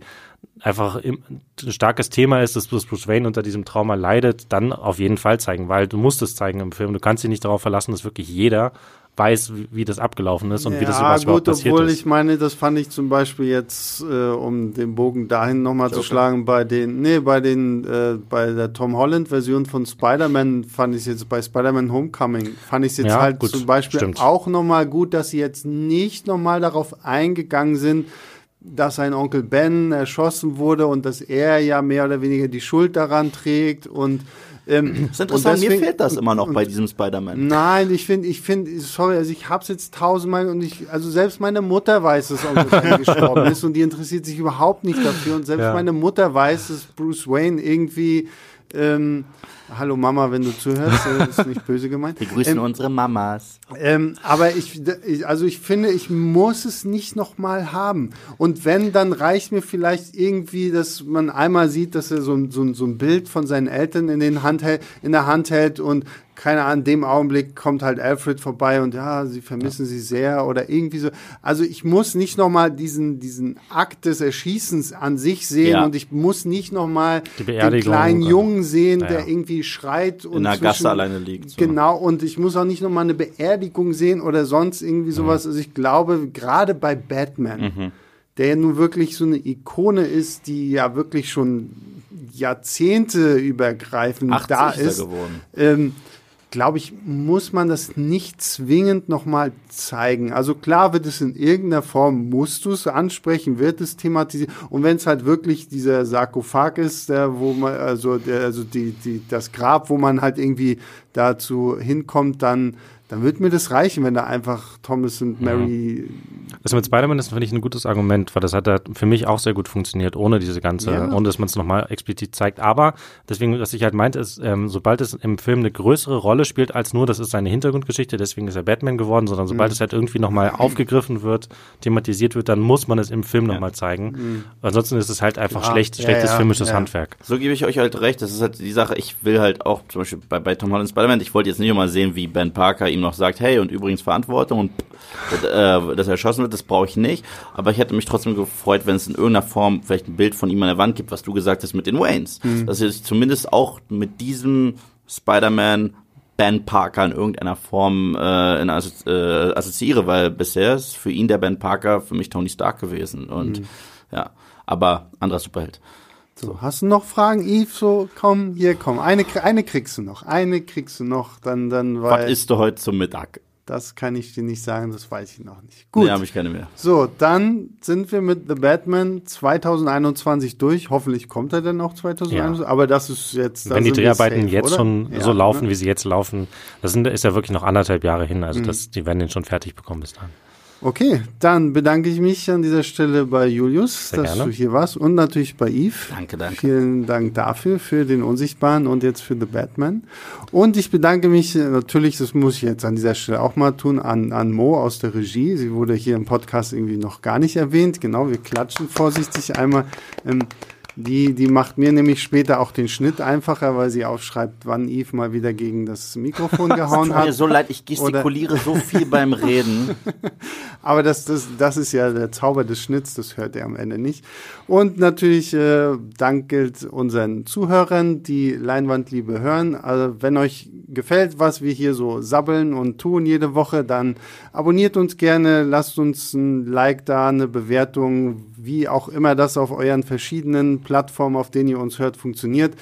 einfach im, ein starkes Thema ist, dass Bruce Wayne unter diesem Trauma leidet, dann auf jeden Fall zeigen, weil du musst es zeigen im Film. Du kannst dich nicht darauf verlassen, dass wirklich jeder weiß, wie, wie das abgelaufen ist und wie das ja, überhaupt gut, passiert obwohl ist. ich meine, das fand ich zum Beispiel jetzt, äh, um den Bogen dahin nochmal zu schlagen, bei den, nee, bei den, äh, bei der Tom Holland-Version von Spider-Man fand ich jetzt bei Spider-Man Homecoming, fand ich jetzt Ja, halt gut, zum Beispiel stimmt. auch nochmal gut, dass sie jetzt nicht nochmal darauf eingegangen sind, dass sein Onkel Ben erschossen wurde und dass er ja mehr oder weniger die Schuld daran trägt und ähm, das ist interessant, und deswegen- mir fehlt das immer noch bei diesem Spider-Man. Nein, ich finde, ich finde, sorry, also ich hab's jetzt tausendmal und ich, also selbst meine Mutter weiß, dass Onkel Ben gestorben ist und die interessiert sich überhaupt nicht dafür und selbst Ja. meine Mutter weiß, dass Bruce Wayne irgendwie, ähm, hallo Mama, wenn du zuhörst, äh, ist nicht böse gemeint. Wir grüßen ähm, unsere Mamas. ähm, aber ich, also ich finde, ich muss es nicht nochmal haben. Und wenn, dann reicht mir vielleicht irgendwie, dass man einmal sieht, dass er so, ein- so, so ein Bild von seinen Eltern in, den Hand hält, in der Hand hält und keine Ahnung, in dem Augenblick kommt halt Alfred vorbei und ja, sie vermissen sie sehr oder irgendwie so. Also ich muss nicht nochmal diesen, diesen Akt des Erschießens an sich sehen Ja. und ich muss nicht nochmal den kleinen Jungen sehen, Ja, der ja. irgendwie schreit und In der Gasse alleine liegt. So. Genau, und ich muss auch nicht nochmal eine Beerdigung sehen oder sonst irgendwie sowas. Also ich glaube, gerade bei Batman, Mhm. der ja nun wirklich so eine Ikone ist, die ja wirklich schon Jahrzehnte übergreifend 80 da ist ist, geworden. ähm, glaube ich, muss man das nicht zwingend nochmal zeigen. Also klar wird es in irgendeiner Form, musst du es ansprechen, wird es thematisiert. Und wenn es halt wirklich dieser Sarkophag ist, der, wo man, also, der, also die, die, das Grab, wo man halt irgendwie dazu hinkommt, dann, dann wird mir das reichen, wenn da einfach Thomas und Mary Das mit Spider-Man ist, finde ich, ein gutes Argument, weil das hat halt für mich auch sehr gut funktioniert, ohne diese ganze, Ja. ohne dass man es nochmal explizit zeigt. Aber deswegen, was ich halt meinte, ist, ähm, sobald es im Film eine größere Rolle spielt als nur, das ist seine Hintergrundgeschichte, deswegen ist er Batman geworden, sondern sobald es halt irgendwie nochmal aufgegriffen wird, thematisiert wird, dann muss man es im Film nochmal zeigen. Ansonsten ist es halt einfach Klar. schlecht, Ja, schlechtes ja, filmisches ja. Handwerk. So gebe ich euch halt recht. Das ist halt die Sache. Ich will halt auch zum Beispiel bei, bei Tom Holland Spider-Man, ich wollte jetzt nicht mal sehen, wie Ben Parker ihm noch sagt, hey, und übrigens Verantwortung und äh, dass er erschossen wird, das brauche ich nicht. Aber ich hätte mich trotzdem gefreut, wenn es in irgendeiner Form vielleicht ein Bild von ihm an der Wand gibt, was du gesagt hast mit den Waynes. Dass ich zumindest auch mit diesem Spider-Man Ben Parker in irgendeiner Form äh, in assozi äh, assoziiere, weil bisher ist für ihn der Ben Parker für mich Tony Stark gewesen. Und ja, aber anderer Superheld. So, hast du noch Fragen, Yves? So, komm, hier, komm. Eine, eine kriegst du noch. Eine kriegst du noch. Dann, dann, weil Was isst du heute zum Mittag? das kann ich dir nicht sagen, das weiß ich noch nicht. Gut. Nee, habe ich keine mehr. So, dann sind wir mit The Batman 2021 durch. Hoffentlich kommt er dann auch 2021. Aber das ist jetzt. Wenn die Dreharbeiten safe, jetzt oder? schon Ja, so laufen, ne? wie sie jetzt laufen, das sind, ist ja wirklich noch anderthalb Jahre hin. Also das, die werden den schon fertig bekommen bis dahin. Okay, dann bedanke ich mich an dieser Stelle bei Julius, Sehr dass gerne. du hier warst und natürlich bei Yves. Danke, danke. Vielen Dank dafür, für den Unsichtbaren und jetzt für The Batman. Und ich bedanke mich äh, natürlich, das muss ich jetzt an dieser Stelle auch mal tun, an, an Mo aus der Regie. Sie wurde hier im Podcast irgendwie noch gar nicht erwähnt. Genau, wir klatschen vorsichtig einmal. Ähm, die, die macht mir nämlich später auch den Schnitt einfacher, weil sie aufschreibt, wann Yves mal wieder gegen das Mikrofon gehauen Tut mir hat. so leid, ich gestikuliere so viel beim Reden. Aber das, das, das ist ja der Zauber des Schnitts, das hört er am Ende nicht. Und natürlich äh, Dank gilt unseren Zuhörern, die Leinwandliebe hören. Also wenn euch gefällt, was wir hier so sabbeln und tun jede Woche, dann abonniert uns gerne, lasst uns ein Like da, eine Bewertung, wie auch immer das auf euren verschiedenen Plattformen, auf denen ihr uns hört, funktioniert.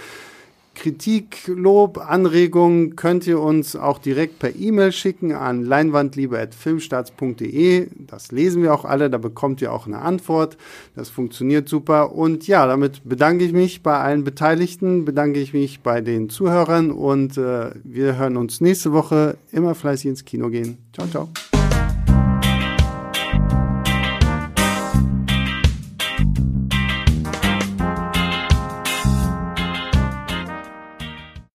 Kritik, Lob, Anregungen könnt ihr uns auch direkt per E-Mail schicken an leinwandliebe.filmstarts.de. Das lesen wir auch alle, da bekommt ihr auch eine Antwort. Das funktioniert super. Und ja, damit bedanke ich mich bei allen Beteiligten, bedanke ich mich bei den Zuhörern und äh, wir hören uns nächste Woche. Immer fleißig ins Kino gehen. Ciao, ciao.